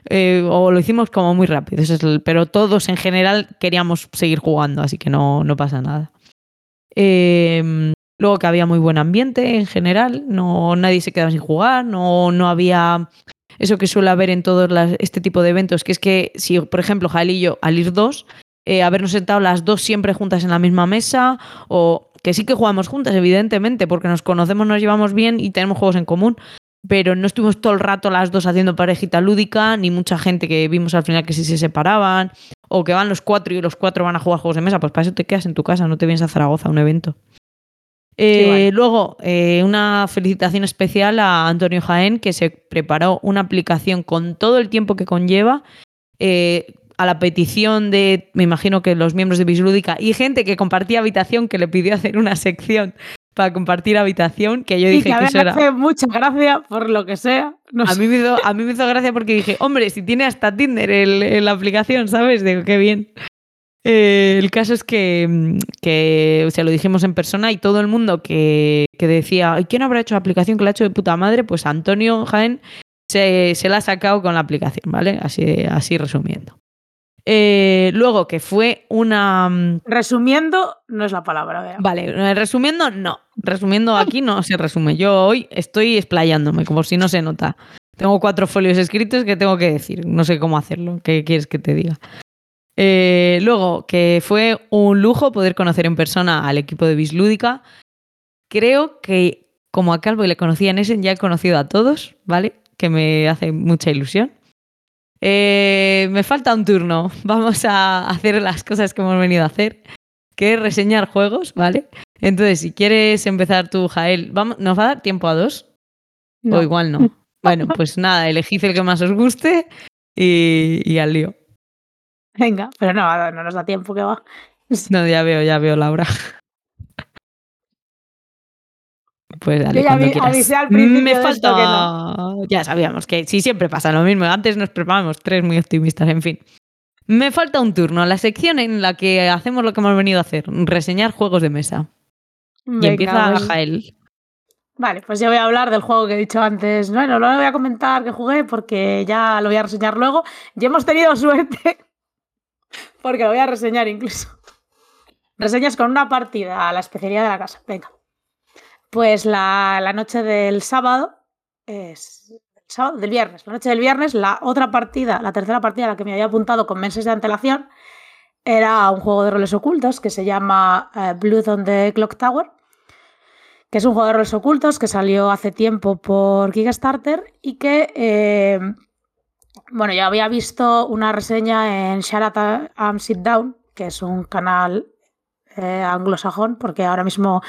eh, o lo hicimos como muy rápido, ese es el- pero todos en general queríamos seguir jugando, así que no, no pasa nada. Eh, luego que había muy buen ambiente en general, no, nadie se quedaba sin jugar, no, no había eso que suele haber en todos este tipo de eventos, que es que si, por ejemplo, Jael y yo, al ir dos, eh, habernos sentado las dos siempre juntas en la misma mesa, o que sí que jugamos juntas, evidentemente, porque nos conocemos, nos llevamos bien y tenemos juegos en común, pero no estuvimos todo el rato las dos haciendo parejita lúdica, ni mucha gente que vimos al final que sí se separaban, o que van los cuatro y los cuatro van a jugar juegos de mesa, pues para eso te quedas en tu casa, no te vienes a Zaragoza a un evento. Eh. Luego, eh, una felicitación especial a Antonio Jaén, que se preparó una aplicación con todo el tiempo que conlleva, eh, a la petición de, me imagino que los miembros de Bislúdica y gente que compartía habitación, que le pidió hacer una sección para compartir habitación, que yo Y dije que a que mí eso me era... hace mucha gracia por lo que sea. No A sé. mí, me hizo, a mí me hizo gracia porque dije, hombre, si tiene hasta Tinder el, el- la aplicación, ¿sabes? Digo, qué bien. Eh, el caso es que, mm, que o sea, lo dijimos en persona y todo el mundo que, que decía, "Ay, ¿quién habrá hecho la aplicación que la ha hecho de puta madre? Pues Antonio Jaén se, se la ha sacado con la aplicación, ¿vale? Así, así resumiendo. Eh, luego que fue una... mm, Resumiendo, no es la palabra. Vale, eh, resumiendo, no. Resumiendo aquí no se resume. Yo hoy estoy explayándome, como si no se nota. Tengo cuatro folios escritos que tengo que decir. No sé cómo hacerlo. ¿Qué quieres que te diga? Eh, luego, que fue un lujo poder conocer en persona al equipo de Bislúdica. Creo que como a Calvo le conocía en Essen, ya he conocido a todos, ¿vale? Que me hace mucha ilusión. Eh, me falta un turno. Vamos a hacer las cosas que hemos venido a hacer, que es reseñar juegos, ¿vale? Entonces, si quieres empezar tú, Jael, vamos, ¿nos va a dar tiempo a dos? No. O igual no. Bueno, pues nada, elegid el que más os guste y, y al lío. Venga, pero no, no nos da tiempo que va. No, ya veo, ya veo, Laura. Pues dale, Yo ya vi- avisé al principio Me falta... Ya sabíamos que sí, siempre pasa lo mismo. Antes nos preparamos tres muy optimistas, en fin. Me falta un turno, la sección en la que hacemos lo que hemos venido a hacer, reseñar juegos de mesa. Y empieza pues- Jael. Vale, pues yo voy a hablar del juego que he dicho antes. Bueno, no lo voy a comentar que jugué porque ya lo voy a reseñar luego. Y hemos tenido suerte porque lo voy a reseñar incluso. Reseñas con una partida a la especialidad de la casa. Venga. Pues la, noche del sábado es. Sábado, del viernes. La noche del viernes, la otra partida, la tercera partida a la que me había apuntado con meses de antelación, era un juego de roles ocultos que se llama eh, Blood on the Clock Tower que es un juego de roles ocultos que salió hace tiempo por Kickstarter y que, eh, bueno, yo había visto una reseña en Shut and Sit Down, que es un canal eh, anglosajón, porque ahora mismo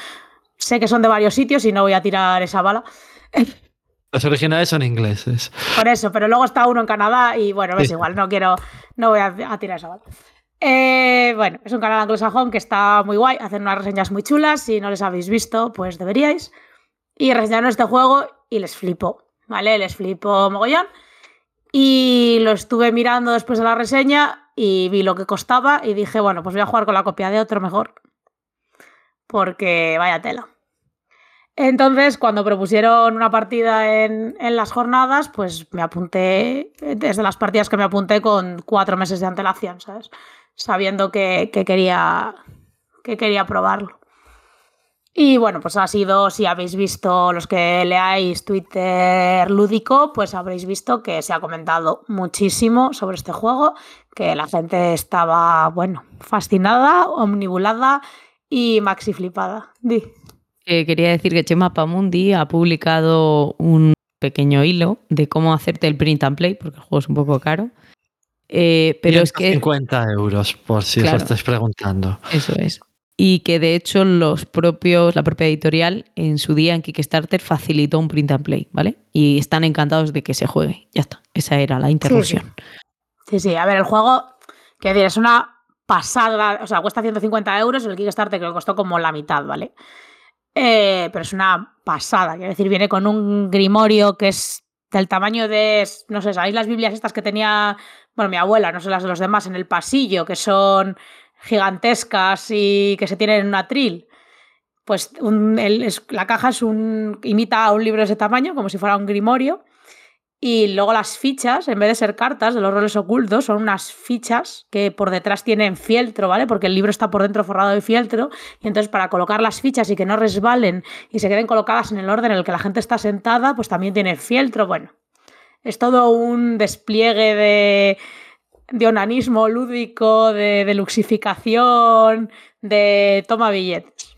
sé que son de varios sitios y no voy a tirar esa bala. Los originales son ingleses. Por eso, pero luego está uno en Canadá y bueno, es Sí. igual, no quiero, no voy a, a tirar esa bala. Eh, bueno, es un canal anglosajón que está muy guay, hacen unas reseñas muy chulas, si no les habéis visto, pues deberíais. Y reseñaron este juego y les flipó, ¿vale? Les flipó mogollón. Y lo estuve mirando después de la reseña y vi lo que costaba y dije, bueno, pues voy a jugar con la copia de otro mejor. Porque vaya tela. Entonces, cuando propusieron una partida en, en las jornadas, pues me apunté, desde las partidas que me apunté con cuatro meses de antelación, ¿sabes? Sabiendo que, que quería, que quería probarlo. Y bueno, pues ha sido, si habéis visto los que leáis Twitter lúdico, pues habréis visto que se ha comentado muchísimo sobre este juego, que la gente estaba, bueno, fascinada, omnibulada y maxi flipada. Di. Eh, quería decir que Chema Pamundi ha publicado un pequeño hilo de cómo hacerte el print and play, porque el juego es un poco caro. Eh, pero es que 50 euros, por si Claro. os lo estáis preguntando. Eso es. Y que de hecho los propios, la propia editorial en su día en Kickstarter facilitó un print and play, ¿vale? Y están encantados de que se juegue. Ya está. Esa era la interrupción. Sí, sí, a ver, el juego, quiero decir, es una pasada, o sea, cuesta 150 euros, el Kickstarter creo que costó como la mitad, ¿vale? Eh, pero es una pasada, quiero decir, viene con un grimorio que es del tamaño de, no sé, ¿sabéis las Biblias estas que tenía, bueno, mi abuela, no sé las de los demás, en el pasillo, que son gigantescas y que se tienen en un atril? Pues un- el- es- la caja es un, imita a un libro de ese tamaño, como si fuera un grimorio. Y luego las fichas, en vez de ser cartas de los roles ocultos, son unas fichas que por detrás tienen fieltro, ¿vale? Porque el libro está por dentro forrado de fieltro. Y entonces para colocar las fichas y que no resbalen y se queden colocadas en el orden en el que la gente está sentada, pues también tiene fieltro. Bueno, es todo un despliegue de, de onanismo lúdico, de, de luxificación, de toma billetes.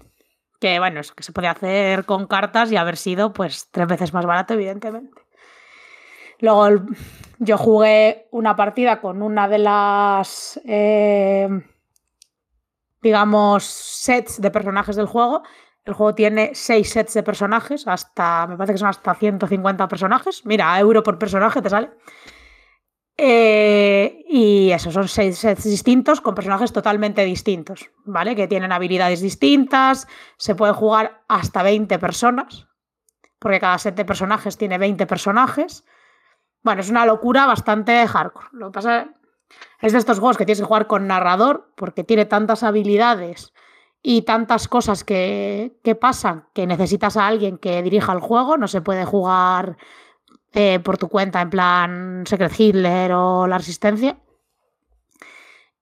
Que bueno, eso que se puede hacer con cartas y haber sido pues tres veces más barato, evidentemente. Luego yo jugué una partida con una de las, eh, digamos, sets de personajes del juego. El juego tiene seis sets de personajes, hasta, me parece que son hasta 150 personajes. Mira, a euro por personaje te sale. Eh, y eso, son seis sets distintos con personajes totalmente distintos, ¿vale? Que tienen habilidades distintas, se puede jugar hasta 20 personas, porque cada set de personajes tiene 20 personajes. Bueno, es una locura bastante hardcore. Lo que pasa es de estos juegos que tienes que jugar con narrador, porque tiene tantas habilidades y tantas cosas que, que pasan que necesitas a alguien que dirija el juego. No se puede jugar eh, por tu cuenta en plan Secret Hitler o la Resistencia.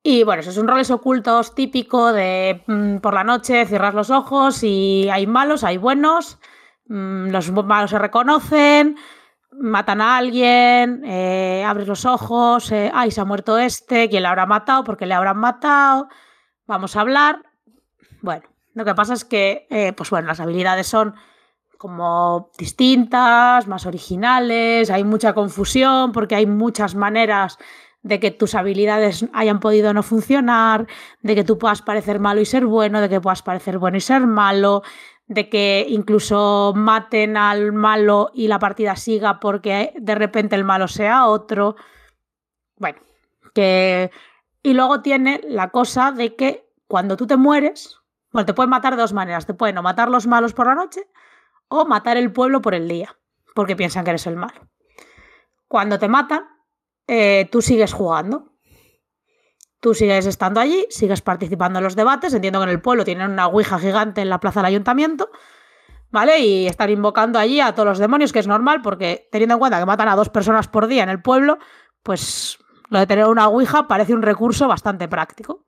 Y bueno, eso es un roles ocultos típico de mm, por la noche cierras los ojos y hay malos, hay buenos, mm, los malos se reconocen, matan a alguien, eh, abres los ojos, eh, ay, se ha muerto este, ¿quién le habrá matado? ¿Por qué le habrán matado? Vamos a hablar. Bueno, lo que pasa es que, pues bueno, las habilidades son como distintas, más originales, hay mucha confusión porque hay muchas maneras de que tus habilidades hayan podido no funcionar, de que tú puedas parecer malo y ser bueno, de que puedas parecer bueno y ser malo, de que incluso maten al malo y la partida siga porque de repente el malo sea otro. Bueno, que... Y luego tiene la cosa de que cuando tú te mueres, bueno, te pueden matar de dos maneras. Te pueden matar los malos por la noche o matar el pueblo por el día, porque piensan que eres el malo. Cuando te matan, eh, tú sigues jugando. Tú sigues estando allí, sigues participando en los debates. Entiendo que en el pueblo tienen una ouija gigante en la plaza del ayuntamiento, ¿vale? Y están invocando allí a todos los demonios, que es normal, porque teniendo en cuenta que matan a dos personas por día en el pueblo, pues lo de tener una ouija parece un recurso bastante práctico.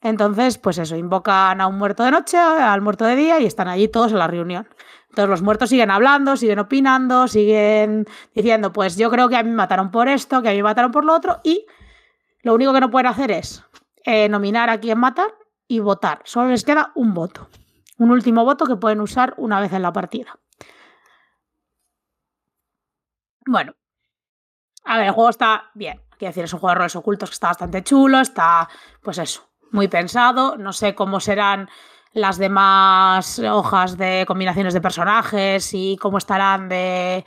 Entonces, pues eso, invocan a un muerto de noche, al muerto de día y están allí todos en la reunión. Entonces los muertos siguen hablando, siguen opinando, siguen diciendo, pues yo creo que a mí me mataron por esto, que a mí me mataron por lo otro y lo único que no pueden hacer es eh, nominar a quién matar y votar. Solo les queda un voto. Un último voto que pueden usar una vez en la partida. Bueno. A ver, el juego está bien. Quiero decir, es un juego de roles ocultos que está bastante chulo. Está, pues eso, muy pensado. No sé cómo serán las demás hojas de combinaciones de personajes y cómo estarán de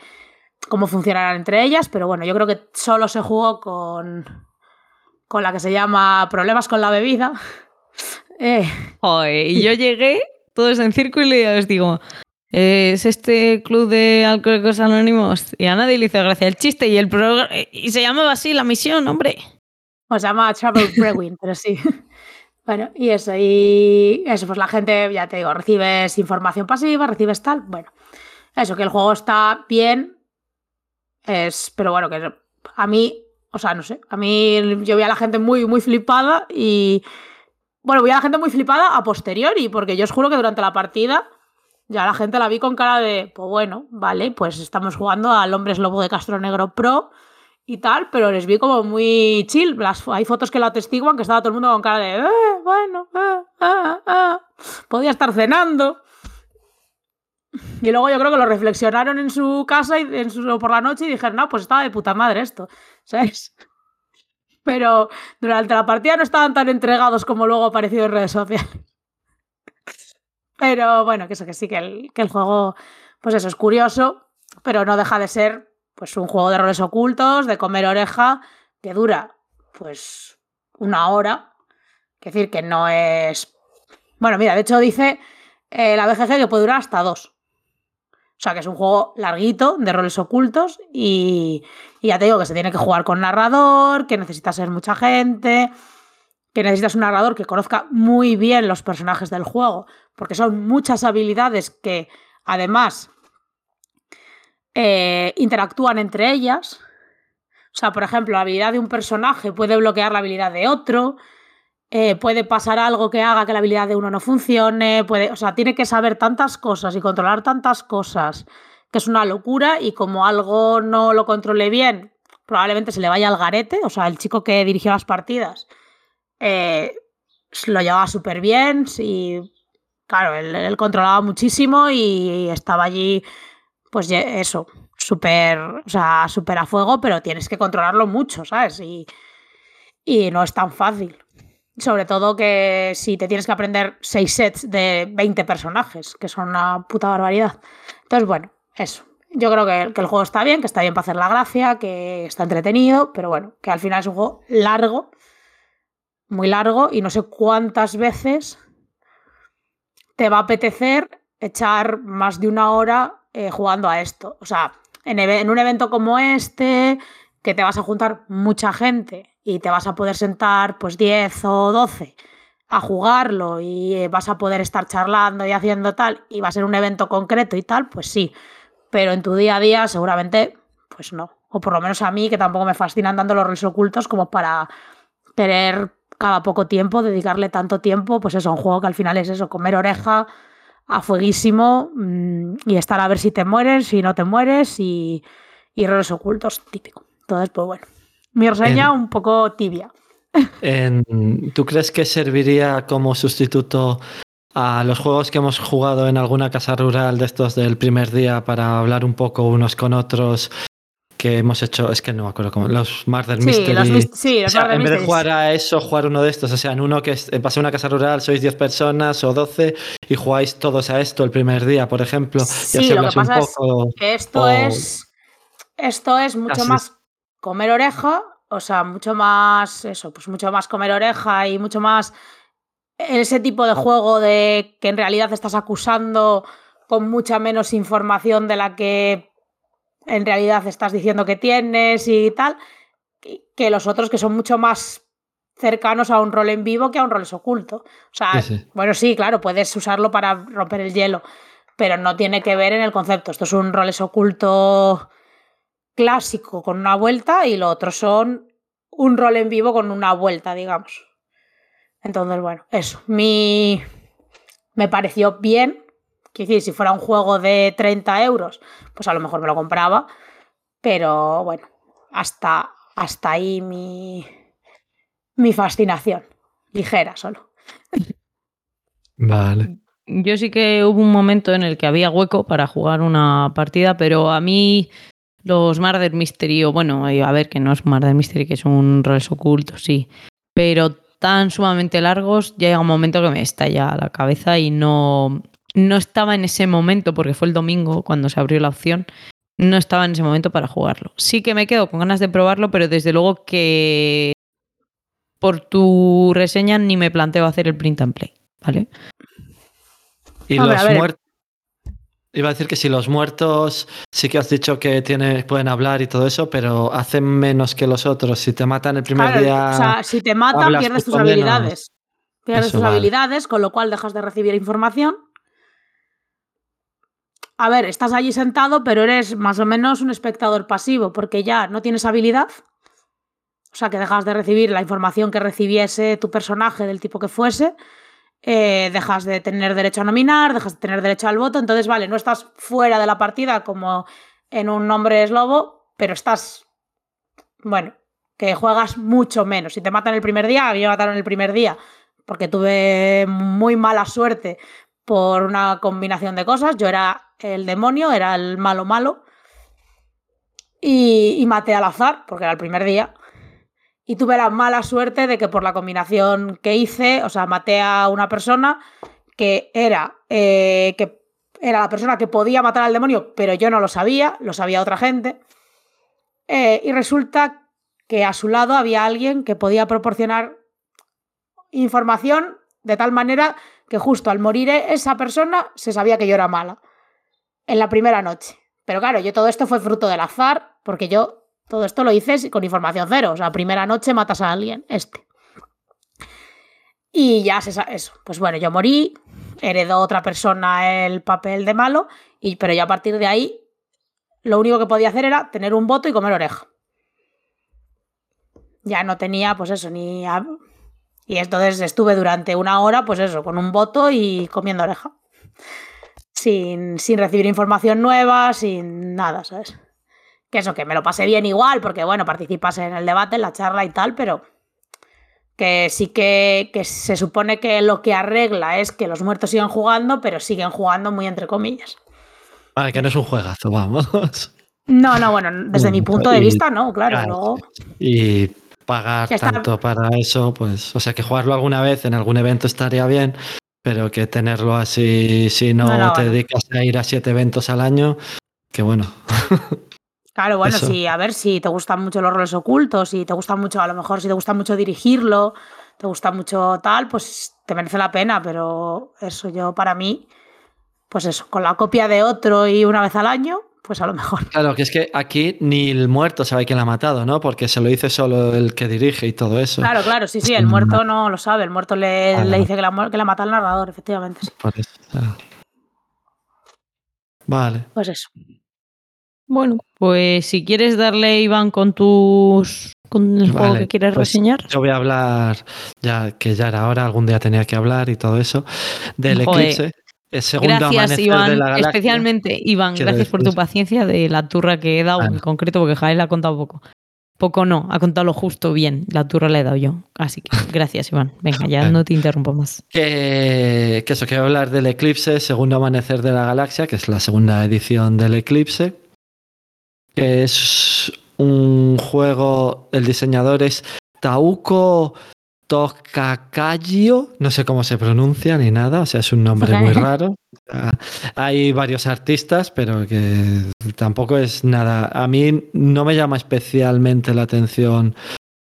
cómo funcionarán entre ellas, pero bueno, yo creo que solo se jugó con con la que se llama Problemas con la bebida. Eh. y yo llegué todos en círculo y os digo, es este club de alcohólicos anónimos y a nadie le hizo gracia el chiste y el y se llamaba así la misión, hombre. O se llama Travel Brewing, pero sí. Bueno, y eso, y eso, pues la gente, ya te digo, recibes información pasiva, recibes tal, bueno, eso, que el juego está bien, es, pero bueno, que a mí, o sea, no sé, a mí yo vi a la gente muy, muy flipada y, bueno, vi a la gente muy flipada a posteriori, porque yo os juro que durante la partida ya la gente la vi con cara de, pues bueno, vale, pues estamos jugando al Hombres Lobo de Castro Negro Pro y tal, pero les vi como muy chill. Las, hay fotos que lo atestiguan que estaba todo el mundo con cara de, eh, bueno, eh, eh, eh". podía estar cenando. Y luego yo creo que lo reflexionaron en su casa y en su, por la noche y dijeron, no, pues estaba de puta madre esto, ¿sabes? Pero durante la partida no estaban tan entregados como luego aparecido en redes sociales. Pero bueno, que eso que sí, que el, que el juego, pues eso es curioso, pero no deja de ser pues un juego de roles ocultos, de comer oreja, que dura pues una hora. Es decir, que no es... Bueno, mira, de hecho dice eh, la BGG que puede durar hasta dos. O sea, que es un juego larguito de roles ocultos y, y ya te digo que se tiene que jugar con narrador, que necesitas ser mucha gente, que necesitas un narrador que conozca muy bien los personajes del juego, porque son muchas habilidades que además eh, interactúan entre ellas. O sea, por ejemplo, la habilidad de un personaje puede bloquear la habilidad de otro. Eh, puede pasar algo que haga que la habilidad de uno no funcione. Puede, o sea, tiene que saber tantas cosas y controlar tantas cosas que es una locura. Y como algo no lo controle bien, probablemente se le vaya al garete. O sea, el chico que dirigió las partidas eh, lo llevaba súper bien. Y claro, él, controlaba muchísimo y estaba allí pues eso, súper, o sea, súper a fuego, pero tienes que controlarlo mucho, ¿sabes? Y, y no es tan fácil. Sobre todo que si te tienes que aprender seis sets de 20 personajes, que son una puta barbaridad. Entonces, bueno, eso. Yo creo que, que, el juego está bien, que está bien para hacer la gracia, que está entretenido, pero bueno, que al final es un juego largo, muy largo, y no sé cuántas veces te va a apetecer echar más de una hora eh, jugando a esto. O sea, en, un evento como este, que te vas a juntar mucha gente y te vas a poder sentar pues 10 o 12 a jugarlo y eh, vas a poder estar charlando y haciendo tal y va a ser un evento concreto y tal, pues sí. Pero en tu día a día seguramente pues no. O por lo menos a mí que tampoco me fascinan tanto los roles ocultos como para querer cada poco tiempo dedicarle tanto tiempo pues eso, un juego que al final es eso, comer oreja, a fueguísimo mm, y estar a ver si te mueres, si no te mueres y, y roles ocultos, típico. Entonces, pues bueno, mi reseña En- un poco tibia. En- ¿Tú crees que serviría como sustituto a los juegos que hemos jugado en alguna casa rural de estos del primer día para hablar un poco unos con otros que hemos hecho? Es que no me acuerdo cómo. Los Murder Sí, Mystery. los, sí, O los sea, Murder en vez de jugar a eso, jugar uno de estos, o sea, en uno que es, en pasar una casa rural sois 10 personas o 12 y jugáis todos a esto el primer día, por ejemplo. y Sí, así lo que hablas un pasa es poco. que esto o- es esto es mucho más comer oreja, o sea, mucho más eso, pues mucho más comer oreja y mucho más ese tipo de juego de que en realidad estás acusando con mucha menos información de la que en realidad estás diciendo que tienes y tal, que- los otros que son mucho más cercanos a un rol en vivo que a un rol oculto. O sea, Sí, sí. bueno, sí, claro, puedes usarlo para romper el hielo, pero no tiene que ver en el concepto. Esto es un roles oculto clásico con una vuelta y lo otro son un rol en vivo con una vuelta, digamos. Entonces, bueno, eso. Mi... Me pareció bien. Quiero decir, si fuera un juego de 30 euros, pues a lo mejor me lo compraba. Pero bueno, hasta, hasta ahí mi, mi fascinación. Ligera solo. Vale. Yo sí que hubo un momento en el que había hueco para jugar una partida, pero a mí los Murder Mystery, o bueno, eh, a ver, que no es Murder Mystery, que es un roles oculto, sí, pero tan sumamente largos, ya llega un momento que me estalla la cabeza y no, no estaba en ese momento, porque fue el domingo cuando se abrió la opción, no estaba en ese momento para jugarlo. Sí que me quedo con ganas de probarlo, pero desde luego que por tu reseña ni me planteo hacer el print and play, ¿vale? Y Hombre, los muertos. Iba a decir que si los muertos sí que has dicho que tiene, pueden hablar y todo eso, pero hacen menos que los otros. Si te matan el primer Claro, día. o sea, si te matan, pierdes tus menos. habilidades. Pierdes Eso tus vale. habilidades, con lo cual dejas de recibir información. A ver, estás allí sentado, pero eres más o menos un espectador pasivo, porque ya no tienes habilidad. O sea, que dejas de recibir la información que recibiese tu personaje del tipo que fuese. eh, dejas de tener derecho a nominar, dejas de tener derecho al voto. Entonces, vale, no estás fuera de la partida como en un nombre es lobo, pero estás bueno, que juegas mucho menos. Si te matan el primer día, a mí me mataron el primer día porque tuve muy mala suerte por una combinación de cosas. Yo era el demonio, era el malo malo. Y, maté al azar, porque era el primer día. Y tuve la mala suerte de que por la combinación que hice, o sea, maté a una persona que era, eh, que era la persona que podía matar al demonio, pero yo no lo sabía, lo sabía otra gente. Eh, y resulta que a su lado había alguien que podía proporcionar información de tal manera que justo al morir esa persona se sabía que yo era mala en la primera noche. Pero claro, yo todo esto fue fruto del azar, porque yo todo esto lo hice con información cero. O sea, primera noche matas a alguien, este. Y ya se sabe eso. Pues bueno, yo morí, heredó otra persona el papel de malo, y, pero yo a partir de ahí lo único que podía hacer era tener un voto y comer oreja. Ya no tenía, pues eso, ni... Y entonces estuve durante una hora, pues eso, con un voto y comiendo oreja. Sin, sin recibir información nueva, sin nada, ¿sabes? Que eso, que me lo pasé bien igual, porque bueno, participas en el debate, en la charla y tal, pero que sí que, que se supone que lo que arregla es que los muertos sigan jugando, pero siguen jugando muy entre comillas. Vale, que no es un juegazo, vamos. No, no, bueno, desde mi punto de Y- vista, no, claro. claro, luego, Y pagar tanto para eso, pues, o sea, que jugarlo alguna vez en algún evento estaría bien, pero que tenerlo así, si no, No, no, te bueno. dedicas a ir a siete eventos al año, que bueno. Claro, bueno, Eso. sí, a ver si te gustan mucho los roles ocultos, si te gusta mucho, a lo mejor si te gusta mucho dirigirlo, te gusta mucho tal, pues te merece la pena, pero eso yo para mí, pues eso, con la copia de otro y una vez al año, pues a lo mejor. Claro, que es que aquí ni el muerto sabe quién la ha matado, ¿no? Porque se lo dice solo el que dirige y todo eso. Claro, claro, sí, sí, el muerto no lo sabe, el muerto le, Claro. le dice que la, que la mata el narrador, efectivamente. sí. Por eso, claro. Vale. Pues eso. Bueno, pues si quieres darle, Iván, con tus con el juego que quieres pues reseñar. Yo voy a hablar, ya que ya era hora, algún día tenía que hablar y todo eso, del Joder. eclipse. El segundo Gracias, amanecer de Iván. la galaxia. Especialmente, Iván, gracias por tu paciencia de la turra que he dado Ah, en concreto, porque Jael ha contado poco. Poco no, ha contado lo justo bien. La turra la he dado yo. Así que gracias, Iván. Venga, ya no te interrumpo más. Que, que eso, quiero hablar del Eclipse, segundo amanecer de la galaxia, que es la segunda edición del Eclipse. Que es un juego, el diseñador es Tauko Tokakayo, no sé cómo se pronuncia ni nada, o sea, es un nombre muy raro. Hay varios artistas, pero que tampoco es nada. A mí no me llama especialmente la atención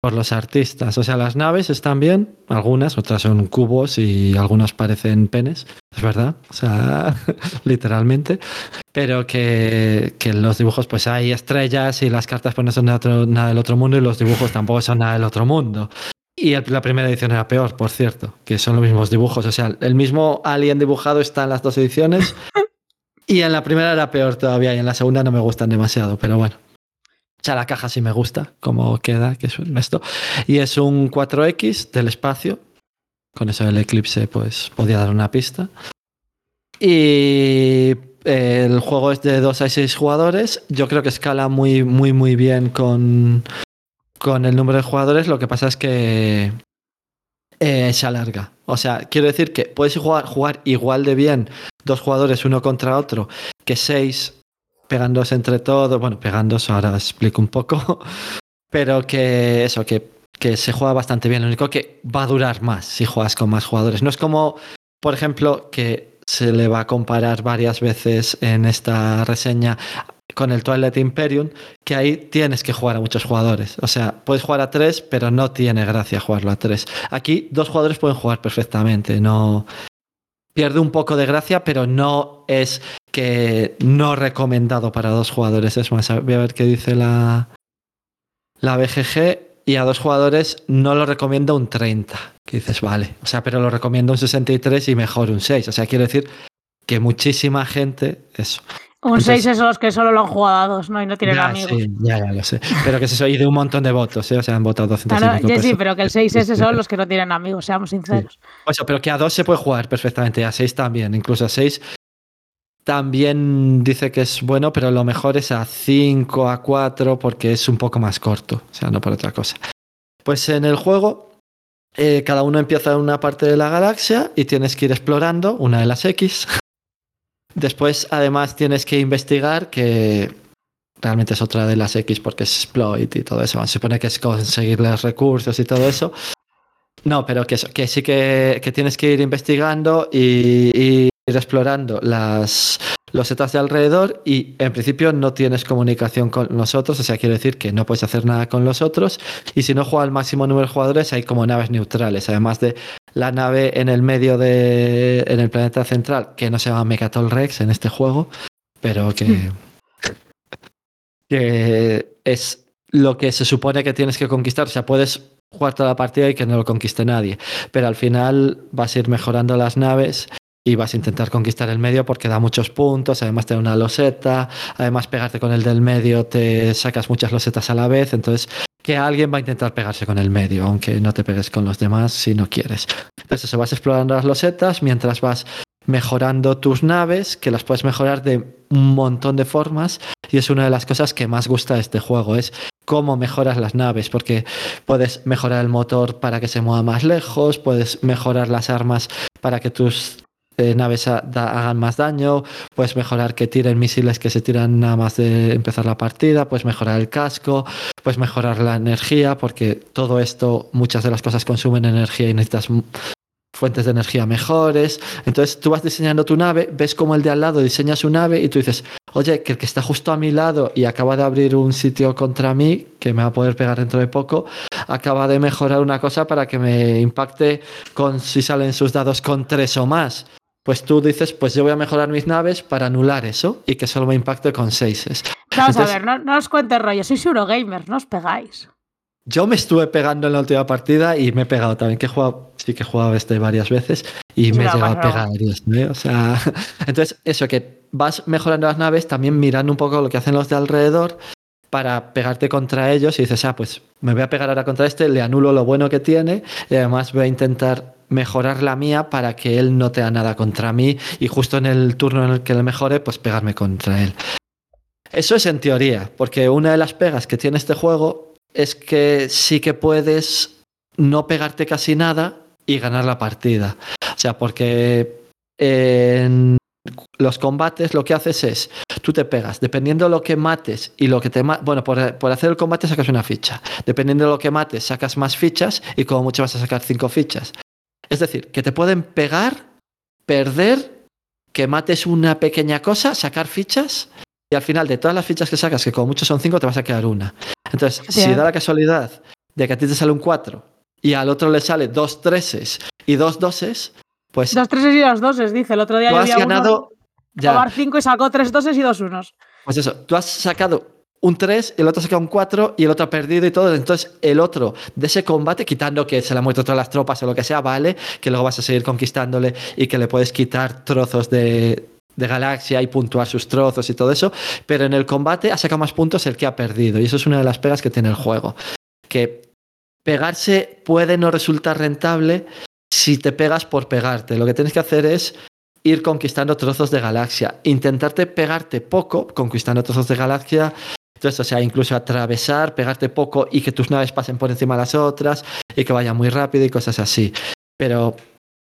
por los artistas. O sea, las naves están bien, algunas, otras son cubos y algunas parecen penes, es verdad, o sea, literalmente. Pero que, que en los dibujos pues hay estrellas y las cartas pues no son nada del otro mundo y los dibujos tampoco son nada del otro mundo. Y el- la primera edición era peor, por cierto, que son los mismos dibujos. O sea, el mismo alien dibujado está en las dos ediciones. Y en la primera era peor todavía, y en la segunda no me gustan demasiado, pero bueno. O sea, la caja sí me gusta, como queda, que es esto. Y es un 4X del espacio. Con eso el eclipse, pues, podía dar una pista. Y eh, el juego es de 2 a 6 jugadores. Yo creo que escala muy, muy, muy bien con, con el número de jugadores. Lo que pasa es que eh, se alarga. O sea, quiero decir que puedes jugar, jugar igual de bien dos jugadores uno contra otro que seis pegándose entre todos. Bueno, pegándose, ahora explico un poco. Pero que eso, que, que se juega bastante bien. Lo único que va a durar más si juegas con más jugadores. No es como, por ejemplo, que se le va a comparar varias veces en esta reseña con el Twilight Imperium, que ahí tienes que jugar a muchos jugadores. O sea, puedes jugar a tres, pero no tiene gracia jugarlo a tres. Aquí dos jugadores pueden jugar perfectamente, no pierde un poco de gracia, pero no es que no recomendado para dos jugadores. Es más, voy a ver qué dice la, la BGG. Y a dos jugadores no lo recomiendo un 30. Que dices, vale. O sea, pero lo recomiendo un 63 y mejor un 6. O sea, quiero decir que muchísima gente. Eso. Un Entonces- 6 es los que solo lo han jugado a dos, ¿no? Y no tienen Ya, amigos. sí, ya, ya lo sé. Pero que se soy de un montón de votos, ¿eh? O sea, han votado 200 y Claro, pico ya sí, pero que el 6 ese son los que no tienen amigos, seamos sinceros. O sea, pero que a dos se puede jugar perfectamente, a seis también, incluso a seis también dice que es bueno, pero lo mejor es a 5, a 4, porque es un poco más corto, o sea, no por otra cosa. Pues en el juego, eh, cada uno empieza en una parte de la galaxia y tienes que ir explorando una de las X. Después, además, tienes que investigar que realmente es otra de las X porque es exploit y todo eso. Se supone que es conseguirles recursos y todo eso. No, pero que, sí que, que tienes que ir investigando y, ir explorando las losetas de alrededor y en principio no tienes comunicación con los otros, o sea, quiere decir que no puedes hacer nada con los otros y si no juega el máximo número de jugadores hay como naves neutrales, además de la nave en el medio de en el planeta central, que no se llama Mecatol Rex en este juego, pero que que es lo que se supone que tienes que conquistar, o sea, puedes jugar toda la partida y que no lo conquiste nadie. Pero al final vas a ir mejorando las naves y vas a intentar conquistar el medio porque da muchos puntos, además te da una loseta, además pegarte con el del medio te sacas muchas losetas a la vez, entonces que alguien va a intentar pegarse con el medio, aunque no te pegues con los demás si no quieres. Entonces eso, vas explorando las losetas mientras vas mejorando tus naves, que las puedes mejorar de un montón de formas y es una de las cosas que más gusta de este juego, es cómo mejoras las naves, porque puedes mejorar el motor para que se mueva más lejos, puedes mejorar las armas para que tus eh, naves hagan más daño, puedes mejorar que tiren misiles que se tiran nada más de empezar la partida, puedes mejorar el casco, puedes mejorar la energía, porque todo esto, muchas de las cosas consumen energía y necesitas fuentes de energía mejores. Entonces tú vas diseñando tu nave, ves como el de al lado diseña su nave y tú dices, oye, que el que está justo a mi lado y acaba de abrir un sitio contra mí, que me va a poder pegar dentro de poco, acaba de mejorar una cosa para que me impacte con si salen sus dados con tres o más. Pues tú dices, pues yo voy a mejorar mis naves para anular eso y que solo me impacte con seises. Vamos Entonces- a ver, no, no os cuentes rollo, sois Eurogamers, no os pegáis. Yo me estuve pegando en la última partida y me he pegado también, que he jugado, sí que he jugado este varias veces y me he llegado a pegar, mío, O sea, entonces eso, que vas mejorando las naves, también mirando un poco lo que hacen los de alrededor para pegarte contra ellos y dices, ah, pues me voy a pegar ahora contra este, le anulo lo bueno que tiene y además voy a intentar mejorar la mía para que él no tenga nada contra mí y justo en el turno en el que le mejore, pues pegarme contra él. Eso es en teoría, porque una de las pegas que tiene este juego es que sí que puedes no pegarte casi nada y ganar la partida. O sea, porque en los combates lo que haces es, tú te pegas, dependiendo de lo que mates y lo que te... Bueno, por, por, hacer el combate sacas una ficha. Dependiendo de lo que mates, sacas más fichas y como mucho vas a sacar cinco fichas. Es decir, que te pueden pegar, perder, que mates una pequeña cosa, sacar fichas y al final de todas las fichas que sacas, que como mucho son cinco, te vas a quedar una. Entonces, si da la casualidad de que a ti te sale un 4 y al otro le sale dos treses y dos doses, pues... Dos treses y dos doses, dice. El otro día yo has vi a uno ganado... Ya, cinco y sacó tres doses y dos unos. pues eso, tú has sacado un 3, el otro ha sacado un 4 y el otro ha perdido y todo. Entonces, el otro de ese combate, quitando que se le han muerto todas las tropas o lo que sea, vale, que luego vas a seguir conquistándole y que le puedes quitar trozos de, de galaxia y puntuar sus trozos y todo eso. Pero en el combate ha sacado más puntos el que ha perdido. Y eso es una de las pegas que tiene el juego. Que pegarse puede no resultar rentable si te pegas por pegarte. Lo que tienes que hacer es ir conquistando trozos de galaxia. Intentarte pegarte poco, conquistando trozos de galaxia. Entonces, o sea, incluso atravesar, pegarte poco y que tus naves pasen por encima de las otras y que vaya muy rápido y cosas así. Pero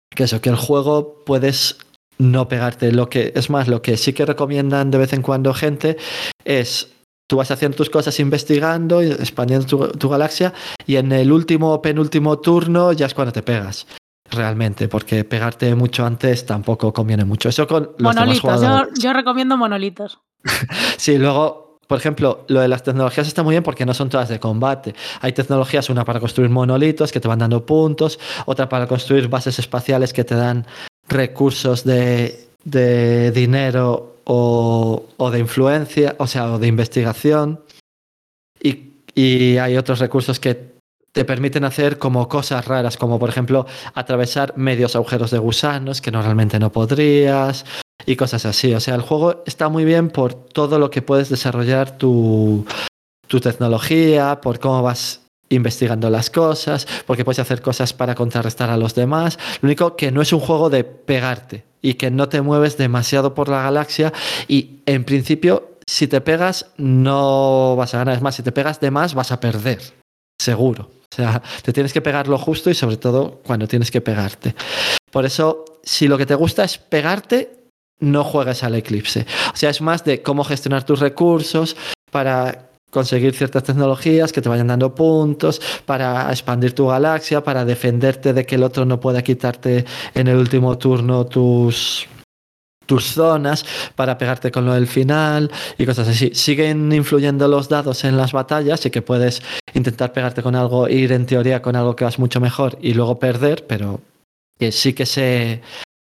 que eso, que el juego puedes no pegarte. Lo que es más, lo que sí que recomiendan de vez en cuando gente es tú vas haciendo tus cosas investigando, expandiendo tu, tu galaxia y en el último o penúltimo turno ya es cuando te pegas realmente, porque pegarte mucho antes tampoco conviene mucho. Eso con los demás Monolitos. Yo recomiendo monolitos. Sí, luego, por ejemplo, lo de las tecnologías está muy bien porque no son todas de combate. Hay tecnologías, una para construir monolitos que te van dando puntos, otra para construir bases espaciales que te dan recursos de, de dinero o, o de influencia, o sea, o de investigación. Y, y hay otros recursos que te permiten hacer como cosas raras, como por ejemplo atravesar medios agujeros de gusanos que normalmente no podrías y cosas así. O sea, el juego está muy bien por todo lo que puedes desarrollar tu, tu tecnología, por cómo vas investigando las cosas, porque puedes hacer cosas para contrarrestar a los demás. Lo único que no es un juego de pegarte y que no te mueves demasiado por la galaxia y en principio si te pegas no vas a ganar, es más, si te pegas de más vas a perder, seguro. O sea, te tienes que pegar lo justo y sobre todo cuando tienes que pegarte. Por eso, si lo que te gusta es pegarte, no juegues al eclipse. O sea, es más de cómo gestionar tus recursos para conseguir ciertas tecnologías que te vayan dando puntos, para expandir tu galaxia, para defenderte de que el otro no pueda quitarte en el último turno tus tus zonas para pegarte con lo del final y cosas así. Siguen influyendo los dados en las batallas y que puedes intentar pegarte con algo, ir en teoría con algo que vas mucho mejor y luego perder, pero que sí que se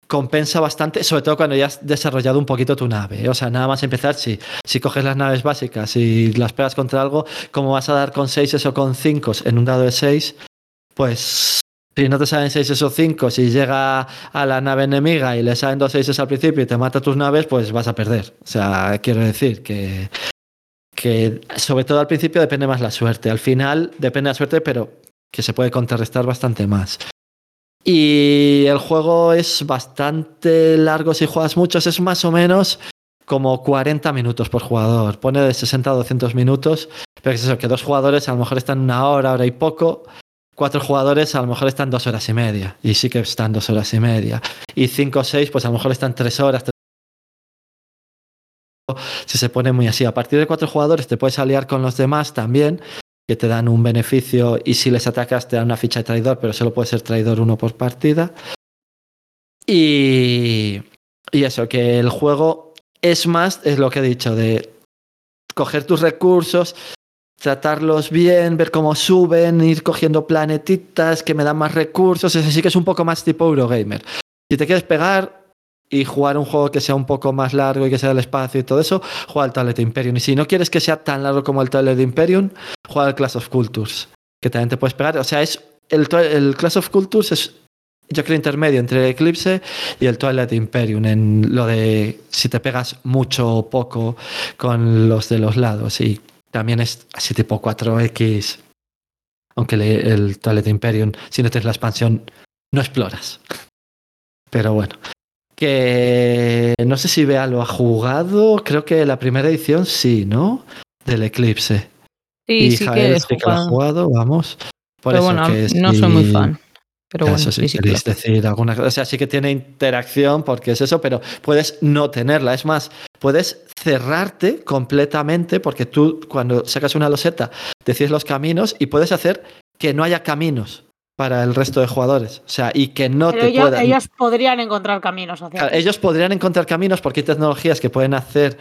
compensa bastante, sobre todo cuando ya has desarrollado un poquito tu nave. ¿eh? O sea, nada más empezar, si, si coges las naves básicas y las pegas contra algo, como vas a dar con 6 o con 5 en un dado de 6, pues si no te salen 6 o 5, si llega a la nave enemiga y le salen dos 6 al principio y te mata tus naves, pues vas a perder. O sea, quiero decir que, que sobre todo al principio depende más la suerte. Al final depende la suerte, pero que se puede contrarrestar bastante más. Y el juego es bastante largo si juegas muchos, es más o menos como 40 minutos por jugador. Pone de 60 a 200 minutos, pero es eso, que dos jugadores a lo mejor están una hora, hora y poco. Cuatro jugadores a lo mejor están dos horas y media. Y sí que están dos horas y media. Y cinco o seis, pues a lo mejor están tres horas. Si se pone muy así. A partir de cuatro jugadores te puedes aliar con los demás también, que te dan un beneficio. Y si les atacas te dan una ficha de traidor, pero solo puede ser traidor uno por partida. Y, y eso, que el juego es más, es lo que he dicho, de coger tus recursos, tratarlos bien, ver cómo suben, ir cogiendo planetitas que me dan más recursos. Es así que es un poco más tipo Eurogamer. Si te quieres pegar y jugar un juego que sea un poco más largo y que sea el espacio y todo eso, juega al Toilet Imperium. Y si no quieres que sea tan largo como el Toilet Imperium, juega al Clash of Cultures, que también te puedes pegar. O sea, es el, el of Cultures es yo creo intermedio entre el Eclipse y el Twilight Imperium en lo de si te pegas mucho o poco con los de los lados y también es así tipo 4X aunque le- el Twilight Imperium si no tienes la expansión no exploras. Pero bueno. Que no sé si Bea lo ha jugado, creo que la primera edición sí, ¿no? Del Eclipse. Sí, y sí Jael sí que lo ha jugado. vamos. Por Pero eso bueno, que no sí- soy muy fan. Pero bueno, eso sí, queréis decir alguna cosa. O sea, sí que tiene interacción porque es eso, pero puedes no tenerla. Es más, puedes cerrarte completamente porque tú cuando sacas una loseta decides los caminos y puedes hacer que no haya caminos para el resto de jugadores. O sea, y que no Pero te ellos, puedan. ellos podrían encontrar caminos hacia Claro, ellos podrían encontrar caminos porque hay tecnologías que pueden hacer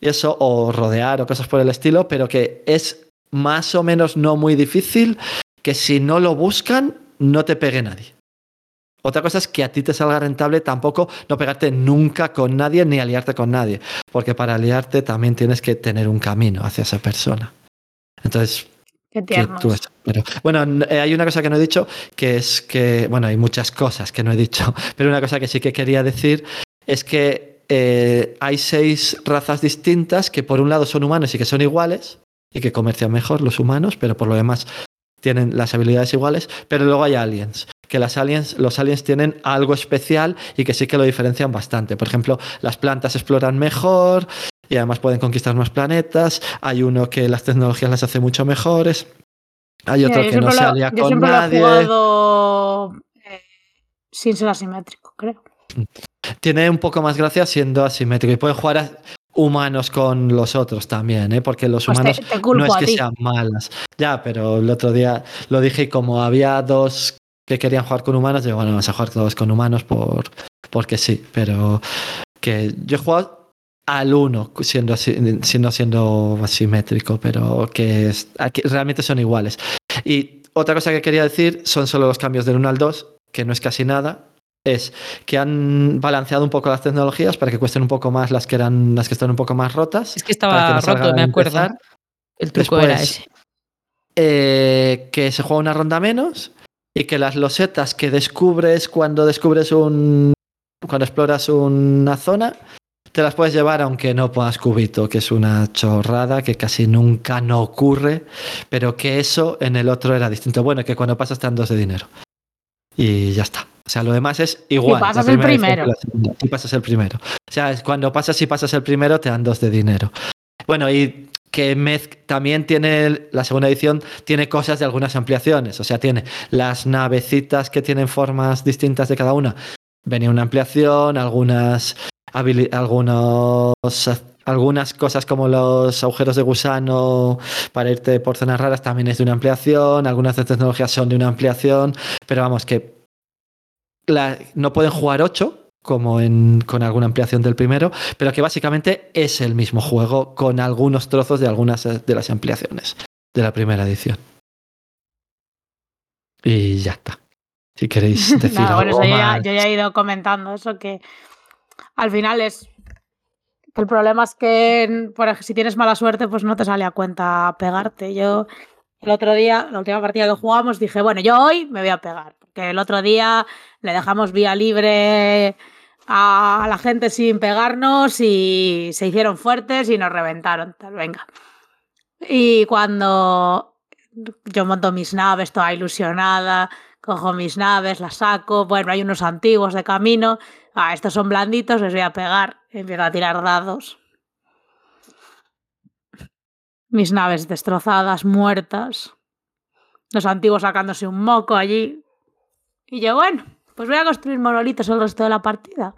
eso o rodear o cosas por el estilo, pero que es más o menos no muy difícil que si no lo buscan no te pegue nadie. Otra cosa es que a ti te salga rentable tampoco no pegarte nunca con nadie ni aliarte con nadie, porque para aliarte también tienes que tener un camino hacia esa persona. Entonces, Qué tiernos. tú. Bueno, eh, hay una cosa que no he dicho, que es que, bueno, hay muchas cosas que no he dicho, pero una cosa que sí que quería decir es que eh, hay seis razas distintas que por un lado son humanos y que son iguales y que comercian mejor los humanos, pero por lo demás tienen las habilidades iguales, pero luego hay aliens, que las aliens, los aliens tienen algo especial y que sí que lo diferencian bastante. Por ejemplo, las plantas exploran mejor y además pueden conquistar más planetas. Hay uno que las tecnologías las hace mucho mejores. Hay otro yo que no se lo- alía yo con siempre lo he nadie. jugado eh, sin ser asimétrico, creo. Tiene un poco más gracia siendo asimétrico y pueden jugar a humanos con los otros también, ¿eh? porque los Pues humanos te no es que ti. sean malas. Ya, pero el otro día lo dije y como había dos que querían jugar con humanos, digo, bueno, vamos a jugar todos con humanos por, porque sí, pero que yo he jugado al uno siendo, siendo, siendo asimétrico, pero que es- aquí realmente son iguales. Y otra cosa que quería decir son solo los cambios del 1 al 2, que no es casi nada, es que han balanceado un poco las tecnologías para que cuesten un poco más las que eran las que están un poco más rotas. Es que estaba que no salga roto, me acuerdo. El truco era ese. Eh, que se juega una ronda menos y que las losetas que descubres cuando descubres un. cuando exploras una zona, te las puedes llevar aunque no pongas cubito, que es una chorrada que casi nunca no ocurre, pero que eso en el otro era distinto. Bueno, que cuando pasas te dan dos de dinero. Y ya está. O sea, lo demás es igual. pasas la el primero. Y pasas el primero. O sea, es cuando pasas y pasas el primero te dan dos de dinero. Bueno, y que Mez también tiene, la segunda edición tiene cosas de algunas ampliaciones. O sea, tiene las navecitas que tienen formas distintas de cada una. Venía una ampliación, algunas, algunos, algunas cosas como los agujeros de gusano para irte por zonas raras también es de una ampliación. Algunas de tecnologías son de una ampliación. Pero vamos, que la- no pueden jugar 8 como en, con alguna ampliación del primero, pero que básicamente es el mismo juego con algunos trozos de algunas eh, de las ampliaciones de la primera edición. Y ya está. Si queréis decir algo ya, yo ya he ido comentando eso que al final es el problema es que por si tienes mala suerte pues no te sale a cuenta pegarte. Yo el otro día, la última partida que jugamos, dije, bueno, yo hoy me voy a pegar, porque el otro día le dejamos vía libre a la gente sin pegarnos y se hicieron fuertes y nos reventaron, tal, venga. Y cuando yo monto mis naves toda ilusionada, cojo mis naves, las saco, bueno, hay unos antiguos de camino, ah, estos son blanditos, les voy a pegar, empiezo a tirar dados. Mis naves destrozadas, muertas, los antiguos sacándose un moco allí. Y yo, bueno, pues voy a construir monolitos el resto de la partida,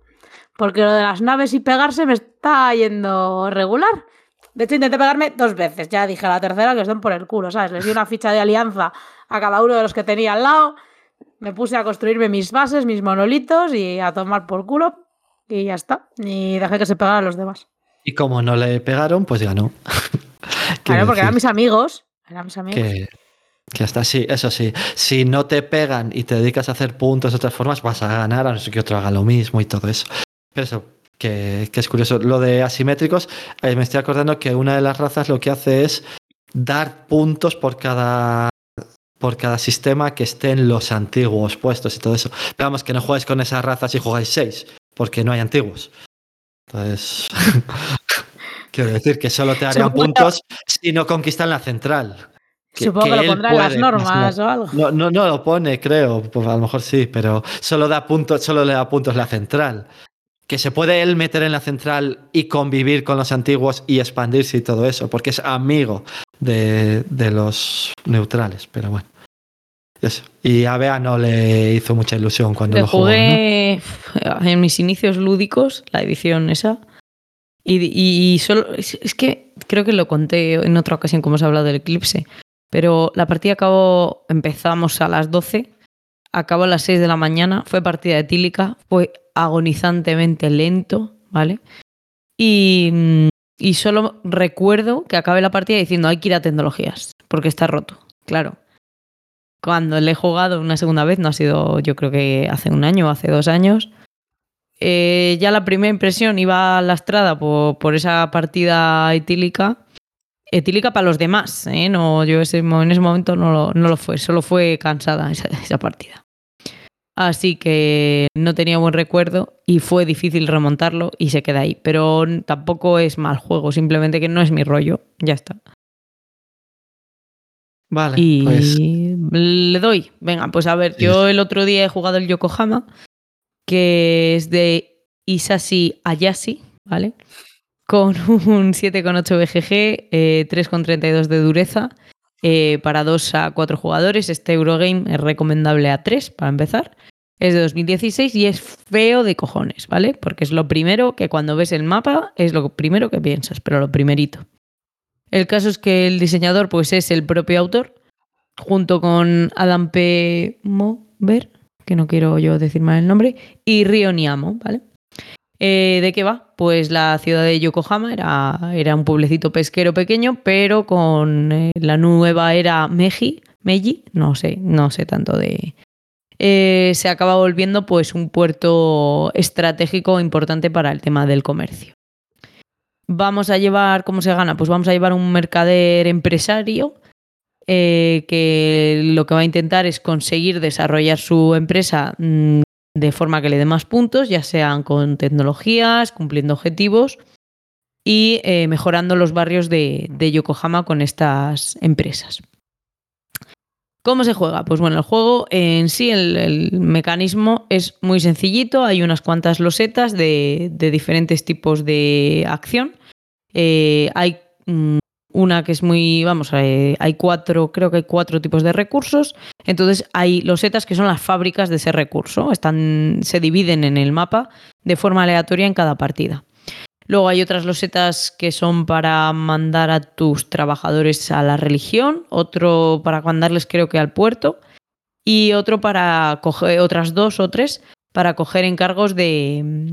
porque lo de las naves y pegarse me está yendo regular. De hecho, intenté pegarme dos veces. Ya dije a la tercera que os por el culo, ¿sabes? Les di una ficha de alianza a cada uno de los que tenía al lado. Me puse a construirme mis bases, mis monolitos y a tomar por culo. Y ya está. Y dejé que se pegaran los demás. Y como no le pegaron, pues ganó. Claro, porque eran mis amigos. Eran mis amigos. que, que hasta sí, eso sí. Si no te pegan y te dedicas a hacer puntos de otras formas, vas a ganar, a no ser que otro haga lo mismo y todo eso. Pero eso, que, que es curioso. Lo de asimétricos, eh, me estoy acordando que una de las razas lo que hace es dar puntos por cada por cada sistema que estén los antiguos puestos y todo eso. Pero vamos, que no juegues con esas razas y jugáis seis, porque no hay antiguos. Entonces, quiero decir que solo te harían puntos si no conquistan la central. que- Supongo que, que lo él pondrá en las normas o algo. No, no, no lo pone, creo. Pues a lo mejor sí, pero solo da puntos, solo le da puntos la central. Que se puede él meter en la central y convivir con los antiguos y expandirse y todo eso, porque es amigo de, de los neutrales, pero bueno. Eso. Y a Bea no le hizo mucha ilusión cuando Le lo jugó. ¿no? jugué en mis inicios lúdicos, la edición esa. Y, y solo. Es, es que creo que lo conté en otra ocasión, como os he hablado del eclipse. Pero la partida acabó. Empezamos a las 12, acabó a las 6 de la mañana. Fue partida etílica, fue agonizantemente lento, ¿vale? Y, mm, y solo recuerdo que acabé la partida diciendo: hay que ir a tecnologías, porque está roto. Claro. Cuando le he jugado una segunda vez, no ha sido, yo creo que hace un año o hace dos años. eh, ya la primera impresión iba lastrada por, esa partida etílica. Etílica para los demás, ¿eh? No, yo ese, en ese momento no lo, fue, solo fue cansada esa partida. Así que no tenía buen recuerdo y fue difícil remontarlo y se queda ahí. Pero tampoco es mal juego, simplemente que no es mi rollo. Ya está. Vale, Y pues le doy. Venga, pues a ver, yo el otro día he jugado el Yokohama, que es de Isashi Ayashi, ¿vale? Con un 7,8 BGG, eh, 3,32 de dureza, eh, para 2 a 4 jugadores. Este Eurogame es recomendable a 3 para empezar. Es de 2016 y es feo de cojones, ¿vale? Porque es lo primero que cuando ves el mapa es lo primero que piensas, pero lo primerito. El caso es que el diseñador pues es el propio autor, junto con Adam P. Mover, que no quiero yo decir mal el nombre, y Ryo Niamo, ¿vale? Eh, ¿De qué va? Pues la ciudad de Yokohama era, era un pueblecito pesquero pequeño, pero con eh, la nueva era Meiji, Meiji, no sé, no sé tanto de... eh, se acaba volviendo pues un puerto estratégico importante para el tema del comercio. Vamos a llevar, ¿cómo se gana? Pues vamos a llevar un mercader empresario eh, que lo que va a intentar es conseguir desarrollar su empresa mm, de forma que le dé más puntos, ya sean con tecnologías, cumpliendo objetivos y eh, mejorando los barrios de, de Yokohama con estas empresas. ¿Cómo se juega? Pues bueno, el juego en sí, el, mecanismo es muy sencillito. Hay unas cuantas losetas de, de diferentes tipos de acción. Eh, hay mm, una que es muy, vamos, eh, hay cuatro, creo que hay cuatro tipos de recursos. Entonces hay losetas que son las fábricas de ese recurso. Están, se dividen en el mapa de forma aleatoria en cada partida. Luego hay otras losetas que son para mandar a tus trabajadores a la religión, otro para mandarles creo que al puerto y otro para coger, otras dos o tres para coger encargos de,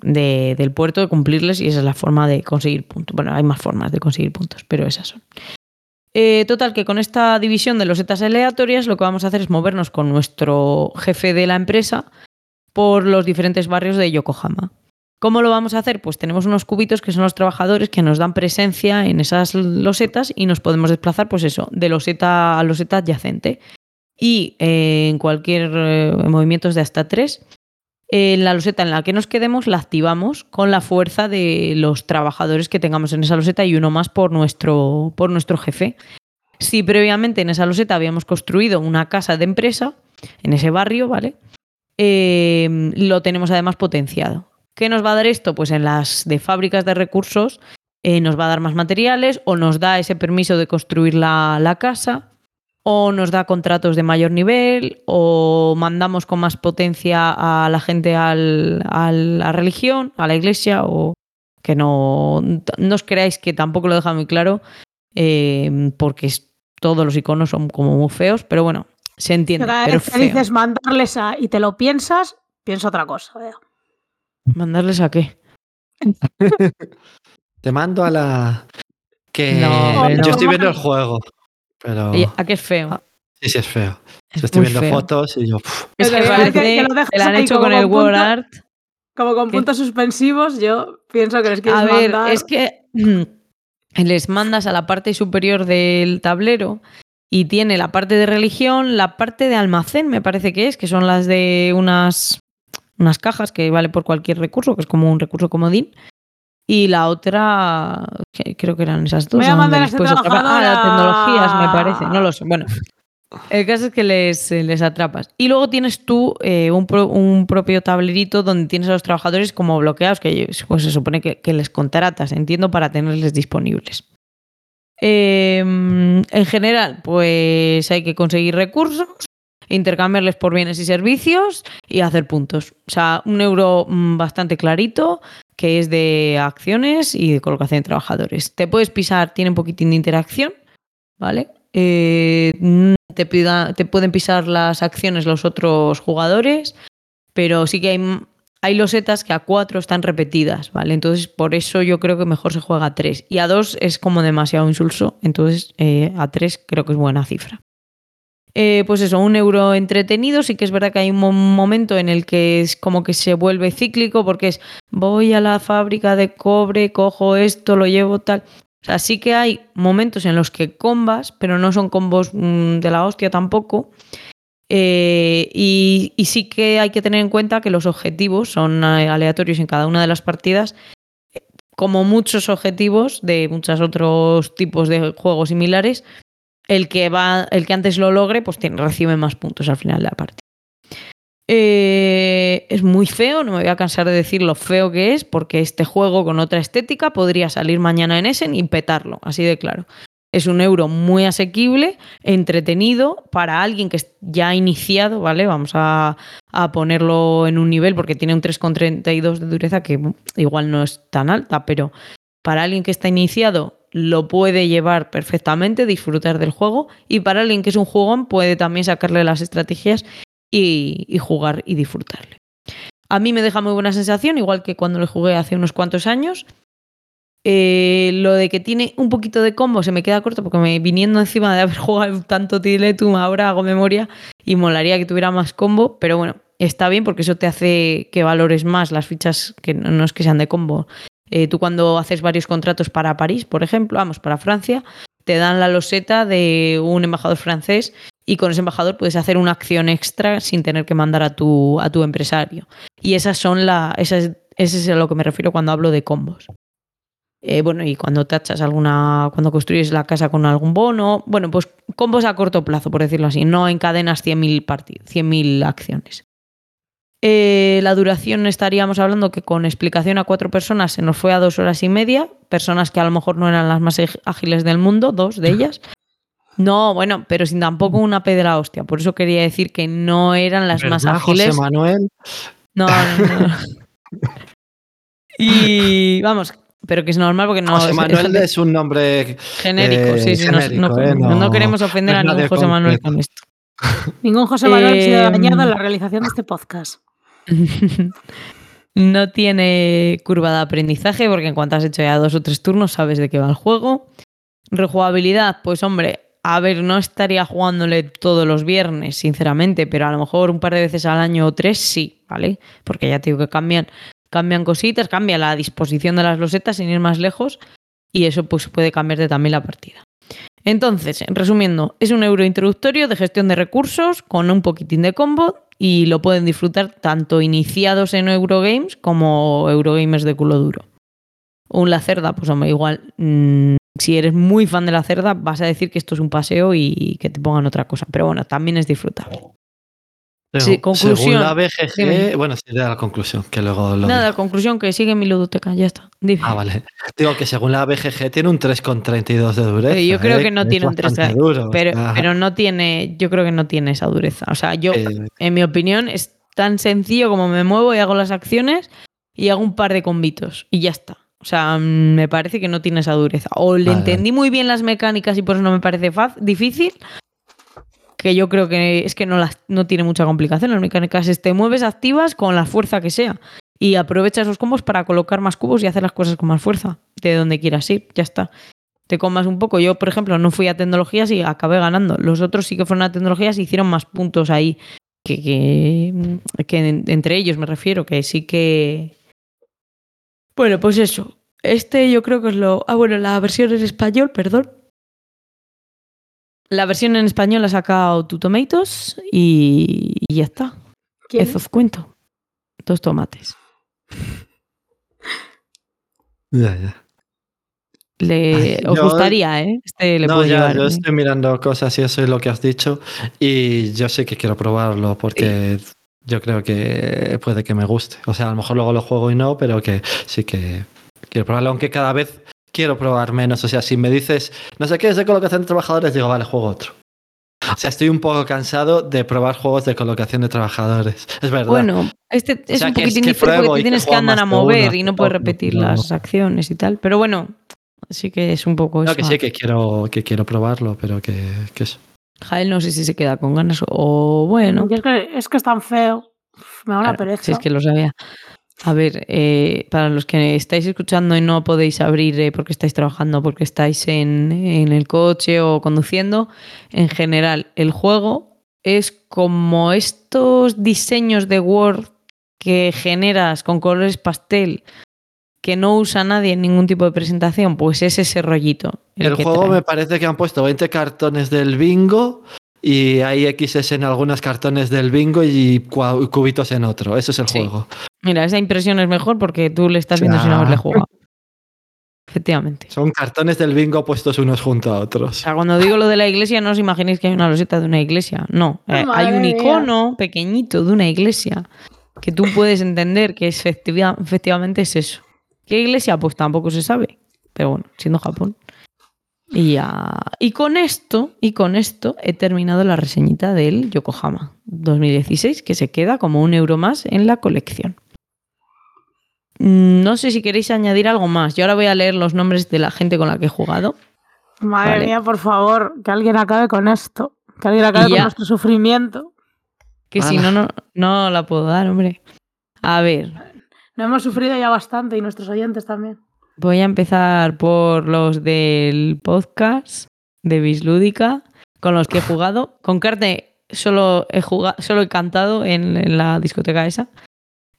de- del puerto, de cumplirles y esa es la forma de conseguir puntos. Bueno, hay más formas de conseguir puntos, pero esas son. Eh, total, que con esta división de losetas aleatorias lo que vamos a hacer es movernos con nuestro jefe de la empresa por los diferentes barrios de Yokohama. ¿Cómo lo vamos a hacer? Pues tenemos unos cubitos que son los trabajadores que nos dan presencia en esas losetas y nos podemos desplazar, pues eso, de loseta a loseta adyacente. Y eh, en cualquier eh, movimientos de hasta tres, eh, la loseta en la que nos quedemos la activamos con la fuerza de los trabajadores que tengamos en esa loseta y uno más por nuestro, por nuestro jefe. Si previamente en esa loseta habíamos construido una casa de empresa, en ese barrio, ¿vale? Eh, lo tenemos además potenciado. ¿Qué nos va a dar esto? Pues en las de fábricas de recursos eh, nos va a dar más materiales o nos da ese permiso de construir la, la casa o nos da contratos de mayor nivel o mandamos con más potencia a la gente al- a la religión, a la iglesia o que no, no os creáis que tampoco lo deja muy claro eh, porque todos los iconos son como muy feos, pero bueno, se entiende. Cada Pero vez que feo. dices mandarles a y te lo piensas, pienso otra cosa. ¿Mandarles a qué? te mando a la. Que No, yo no. estoy viendo el juego, pero ¿A qué es feo? sí, sí es feo. Es Yo estoy viendo feo. fotos y yo. Es que parece que- que lo que, han hecho con el word punto- art. Como con puntos suspensivos, yo pienso que les quieres A ver, mandar. es que les mandas a la parte superior del tablero y tiene la parte de religión, la parte de almacén, me parece que es, que son las de unas, unas cajas que vale por cualquier recurso, que es como un recurso comodín. Y la otra, que creo que eran esas dos. Voy a mandar a esta. Ah, la trabajadora. tecnologías, me parece. No lo sé. Bueno, el caso es que les, eh, les atrapas. Y luego tienes tú eh, un, pro- un propio tablerito donde tienes a los trabajadores como bloqueados, que pues, se supone que, que les contratas, entiendo, para tenerles disponibles. Eh, en general, pues hay que conseguir recursos, intercambiarles por bienes y servicios y hacer puntos. O sea, un euro mm, bastante clarito que es de acciones y de colocación de trabajadores. Te puedes pisar, tiene un poquitín de interacción, ¿vale? Eh, mm, te, te pueden pisar las acciones los otros jugadores, pero sí que hay, hay losetas que a cuatro están repetidas, ¿vale? Entonces, por eso yo creo que mejor se juega a tres. Y a dos es como demasiado insulso, entonces eh, a tres creo que es buena cifra. Eh, pues eso, un euro entretenido. Sí que es verdad que hay un mo- momento en el que es como que se vuelve cíclico porque es voy a la fábrica de cobre, cojo esto, lo llevo tal. O sea, sí que hay momentos en los que combas, pero no son combos mm, de la hostia tampoco. Eh, y, sí que hay que tener en cuenta que los objetivos son eh, aleatorios en cada una de las partidas, como muchos objetivos de muchos otros tipos de juegos similares. El que va, el que antes lo logre, pues tiene, recibe más puntos al final de la partida. Eh, es muy feo, no me voy a cansar de decir lo feo que es, porque este juego con otra estética podría salir mañana en Essen y petarlo, así de claro. Es un euro muy asequible, entretenido para alguien que ya iniciado, ¿vale? Vamos a, a ponerlo en un nivel porque tiene un 3,32 de dureza que igual no es tan alta, pero para alguien que está iniciado lo puede llevar perfectamente, disfrutar del juego y para alguien que es un jugón puede también sacarle las estrategias y, jugar y disfrutarle. A mí me deja muy buena sensación, igual que cuando le jugué hace unos cuantos años. Eh, lo de que tiene un poquito de combo se me queda corto porque me viniendo encima de haber jugado tanto Tiletum, ahora hago memoria y molaría que tuviera más combo, pero bueno, está bien porque eso te hace que valores más las fichas que no no es que sean de combo. Eh, tú cuando haces varios contratos para París, por ejemplo, vamos, para Francia, te dan la loseta de un embajador francés y con ese embajador puedes hacer una acción extra sin tener que mandar a tu, a tu empresario. Y esas son la, esas, ese es a lo que me refiero cuando hablo de combos. Eh, bueno, y cuando tachas alguna, cuando construyes la casa con algún bono, bueno, pues combos a corto plazo, por decirlo así, no encadenas 100.000 partidos, 100.000 acciones. Eh, la duración estaríamos hablando que con explicación a cuatro personas se nos fue a dos horas y media, personas que a lo mejor no eran las más ágiles del mundo, dos de ellas. No, bueno, pero sin tampoco una pedra hostia. Por eso quería decir que no eran las más ¿Verdad, ágiles. José Manuel. No, no, no. y vamos, pero que es normal porque no José es- Manuel es es un nombre genérico. eh, sí, sí, no- genérico, no, eh, no no- queremos ofender no a ningún nadie José Manuel con esto. Ningún José Manuel ha sido dañado en la realización de este podcast. no tiene curva de aprendizaje porque en cuanto has hecho ya dos o tres turnos sabes de qué va el juego. Rejugabilidad, pues hombre, a ver, no estaría jugándole todos los viernes, sinceramente, pero a lo mejor un par de veces al año o tres sí, ¿vale? Porque ya te digo que cambian, cambian cositas, cambia la disposición de las losetas sin ir más lejos y eso pues puede cambiarte también la partida. Entonces, resumiendo, es un euro introductorio de gestión de recursos con un poquitín de combo y lo pueden disfrutar tanto iniciados en Eurogames como Eurogamers de culo duro. Un La Cerda, pues hombre, igual, mm, si eres muy fan de La Cerda, vas a decir que esto es un paseo y que te pongan otra cosa. Pero bueno, también es disfrutable. Sí, Según- conclusión. Según la BGG, Dime. bueno, sí, da la conclusión, que luego lo Nada, digo. conclusión que sigue mi ludoteca, ya está. Dime. Ah, vale. Digo que según la BGG tiene un 3,32 de dureza. Eh, yo creo eh, que no tiene un bastante 3, duro, o pero, sea, pero no tiene, yo creo que no tiene esa dureza. O sea, yo, eh, en mi opinión, es tan sencillo como me muevo y hago las acciones y hago un par de convitos y ya está. O sea, mm, me parece que no tiene esa dureza. O le Vale, entendí muy bien las mecánicas y por eso no me parece difícil. Que yo creo que es que no, las, no tiene mucha complicación. Las mecánicas es te mueves, activas con la fuerza que sea. Y aprovechas esos combos para colocar más cubos y hacer las cosas con más fuerza. De donde quieras ir, ya está. Te comas un poco. Yo, por ejemplo, no fui a tecnologías y acabé ganando. Los otros sí que fueron a tecnologías y hicieron más puntos ahí que, que, que en- entre ellos me refiero, que sí que... Bueno, pues eso. Este yo creo que es lo... Ah, bueno, la versión en español, perdón. La versión en español ha sacado Tu Tomatoes y, y ya está. ¿Quién? Eso os cuento. Dos tomates. Ya, ya. Le, Ay, os yo- gustaría, ¿eh? Este le no, puede ya, llevar. yo ¿eh? estoy mirando cosas y eso es lo que has dicho. Y yo sé que quiero probarlo porque yo creo que puede que me guste. O sea, a lo mejor luego lo juego y no, pero que sí que quiero probarlo, aunque cada vez quiero probar menos. O sea, si me dices, no sé qué es de colocación de trabajadores, digo, vale, juego otro. O sea, estoy un poco cansado de probar juegos de colocación de trabajadores. Es verdad. Bueno, este es sea, un que es poquitín que diferente porque que tienes que juega andar a uno, mover y no puedes repetir las acciones y tal. Pero bueno, sí que es un poco No, eso. que sí, que quiero, que quiero probarlo, pero que, que eso. Jael no sé si se queda con ganas o bueno. Que, es que es tan feo. Me da una Claro, pereza. Si es que lo sabía. A ver, eh, para los que estáis escuchando y no podéis abrir eh, porque estáis trabajando, porque estáis en, en el coche o conduciendo, en general, el juego es como estos diseños de Word que generas con colores pastel que no usa nadie en ningún tipo de presentación, pues es ese rollito. El, que juego trae. me parece que han puesto 20 cartones del bingo y hay XS en algunos cartones del bingo y cubitos en otro. Eso es el Sí. juego. Mira, esa impresión es mejor porque tú le estás viendo sin haberle jugado. Efectivamente. Son cartones del bingo puestos unos junto a O otros. sea, cuando digo lo de la iglesia, no os imaginéis que hay una loseta de una iglesia. No, Eh, hay un mía. icono pequeñito de una iglesia que tú puedes entender que efectiva- efectivamente es eso. ¿Qué iglesia? Pues tampoco se sabe. Pero bueno, siendo Japón. Y ya. Y con esto, y con esto he terminado la reseñita del Yokohama 2016, que se queda como un euro más en la colección. Mm, No sé si queréis añadir algo más. Yo ahora voy a leer los nombres de la gente con la que he jugado. Madre Vale. mía, por favor, que alguien acabe con esto. Que alguien acabe con nuestro sufrimiento. Que si no, no, no la puedo dar, hombre. A ver, No hemos sufrido ya bastante y nuestros oyentes también. Voy a empezar por los del podcast de Bislúdica, con los que he jugado. Con Carte solo he jugado, solo he cantado en, en la discoteca esa.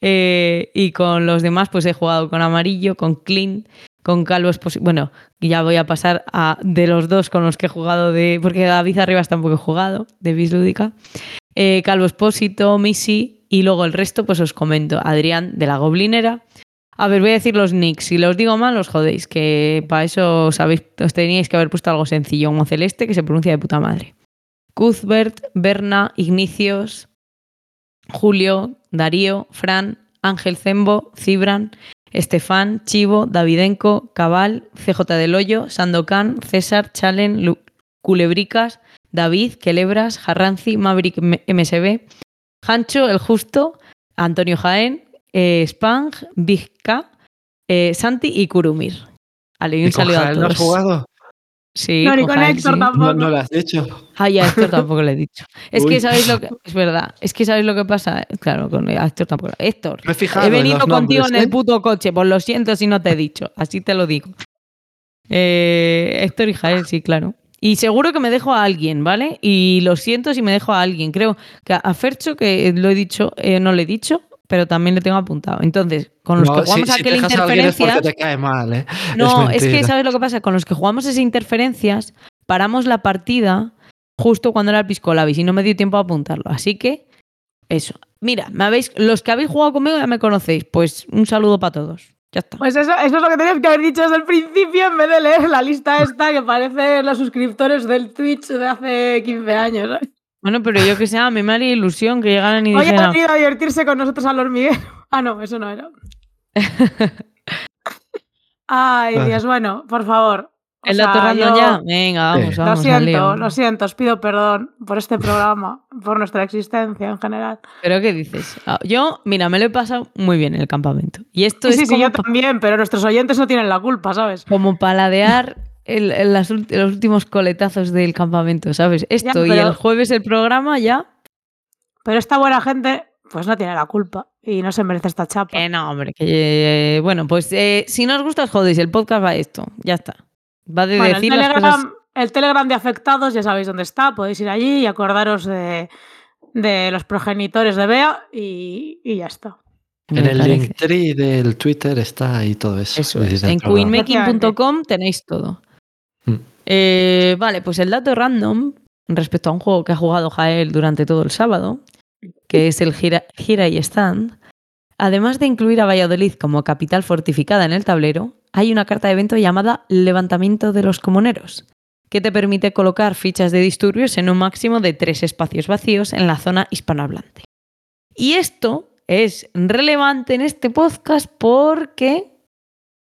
Eh, y con los demás, pues he jugado con Amarillo, con Clint, con Calvo Esposito. Bueno, ya voy a pasar a de los dos con los que he jugado de. Porque David Arribas tampoco he jugado, de Bislúdica. Eh, Calvo Espósito, Missy, y luego el resto, pues os comento. Adrián de la Goblinera. A ver, voy a decir los nicks. Si los digo mal, os jodéis, que para eso os, os teníais que haber puesto algo sencillo. Un celeste que se pronuncia de puta madre. Cuthbert, Berna, Ignicios, Julio, Darío, Fran, Ángel Zembo, Cibran, Estefan, Chivo, Davidenko, Cabal, CJ del Hoyo, Sandokan, César, Chalen, Culebricas, David, Quelebras, Jarranzi, Maverick MSB, Hancho, El Justo, Antonio Jaén, eh, Spang, Big K, eh, Santi y Kurumir. Vale, y un ¿Y con saludo a Jael no has todos. jugado? Sí, no, ni con Héctor sí. tampoco. No, no lo has dicho. Ah, ya, a Héctor tampoco le he dicho. Es Uy. que sabéis lo que. Es verdad. Es que sabéis lo que pasa. Claro, con a Héctor tampoco. Héctor, Me he fijado he en venido contigo nombres, en el ¿eh? puto coche. Pues lo siento si no te he dicho. Así te lo digo. Eh, Héctor y Jael, sí, claro. Y seguro que me dejo a alguien, ¿vale? Y lo siento si me dejo a alguien. Creo que a Fercho, que lo he dicho, eh, no le he dicho, pero también le tengo apuntado. Entonces, con los No, que jugamos si, aquel a interferencias. te cae mal, ¿eh? No, es, que. ¿sabes lo que pasa? Con los que jugamos esas interferencias, paramos la partida justo cuando era el Piscolabis y no me dio tiempo a apuntarlo. Así que, eso. Mira, me habéis, los que habéis jugado conmigo ya me conocéis. Pues un saludo para todos. Ya está. Pues eso, eso es lo que tenías que haber dicho desde el principio en vez de leer la lista esta que parece los suscriptores del Twitch de hace 15 años. ¿sabes? Bueno, pero yo que sé, a mí me haría ilusión que llegaran y Hoy ha dijeran. venido a divertirse con nosotros al hormiguero. Ah, no, eso no era. Ay, Ay. Dios, bueno, por favor. O ¿El sea, dato random yo- ya? Venga, vamos, Sí. Lo vamos. al siento, lo siento, os pido perdón por este programa, por nuestra existencia en general. ¿Pero qué dices? Ah, Yo, mira, me lo he pasado muy bien en el campamento. Y esto Sí, es sí, yo también, pero nuestros oyentes no tienen la culpa, ¿sabes? como paladear el- el- las los últimos coletazos del campamento, ¿sabes? Esto y pero- el jueves el programa ya. Pero esta buena gente, pues no tiene la culpa y no se merece esta chapa. Que no, hombre. Que, eh, bueno, pues eh, si no os gusta, os jodéis. El podcast va a esto. Ya está. Va de Bueno, el decir las Telegram, cosas. el Telegram de afectados ya sabéis dónde está, podéis ir allí y acordaros de, de los progenitores de Bea y, y ya está. me En el parece. Linktree del Twitter está ahí todo eso. Eso es. En queenmaking.com tenéis todo. Mm. Eh, vale, pues el dato random respecto a un juego que ha jugado Jael durante todo el sábado, que es el Gira, Gira y Stand, además de incluir a Valladolid como capital fortificada en el tablero, hay una carta de evento llamada Levantamiento de los Comuneros, que te permite colocar fichas de disturbios en un máximo de tres espacios vacíos en la zona hispanohablante. Y esto es relevante en este podcast porque,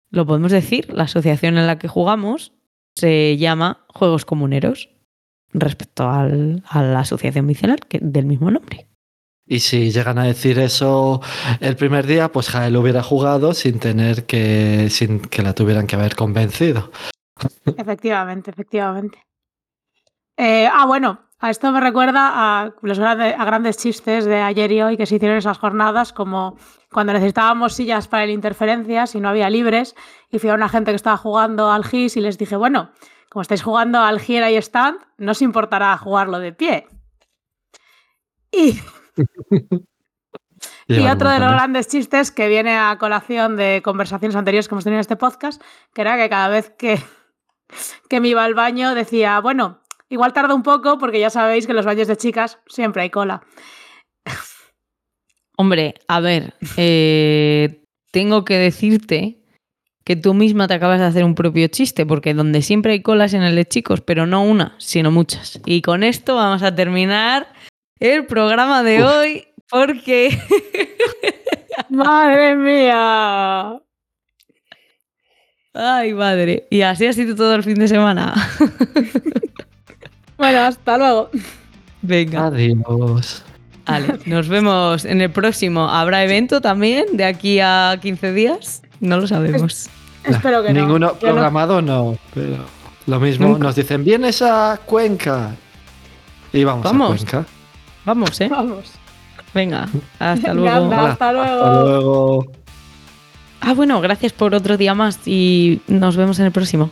lo podemos decir, la asociación en la que jugamos se llama Juegos Comuneros respecto al- a la asociación vicinal que, del mismo nombre. Y si llegan a decir eso el primer día, pues Jael hubiera jugado sin tener que, sin que la tuvieran que haber convencido. Efectivamente, efectivamente. Eh, ah, bueno, a esto me recuerda a, los a grandes chistes de ayer y hoy que se hicieron esas jornadas, como cuando necesitábamos sillas para el interferencias y no había libres, y fui a una gente que estaba jugando al GIS y les dije, bueno, como estáis jugando al Gira y Stand, no os importará jugarlo de pie. Y Y otro de los grandes chistes que viene a colación de conversaciones anteriores que hemos tenido en este podcast, que era que cada vez que, que me iba al baño decía, bueno, igual tarda un poco porque ya sabéis que en los baños de chicas siempre hay cola. Hombre, a ver, eh, tengo que decirte que tú misma te acabas de hacer un propio chiste, porque donde siempre hay colas en el de chicos, pero no una, sino muchas. Y con esto vamos a terminar el programa de Uf. hoy, porque ¡Madre mía! Ay, madre. Y así ha sido todo el fin de semana. Bueno, hasta luego. Venga. Adiós. Vale, nos vemos en el próximo. ¿Habrá evento también de aquí a 15 días? No lo sabemos. Espero que no. Ninguno no. programado no, pero lo mismo Nunca. nos dicen, vienes a Cuenca. Y vamos, Vamos. a Cuenca. Vamos, ¿eh? Vamos. Venga, hasta Venga, luego. anda. Hasta luego. Hasta luego. Ah, bueno, gracias por otro día más y nos vemos en el próximo.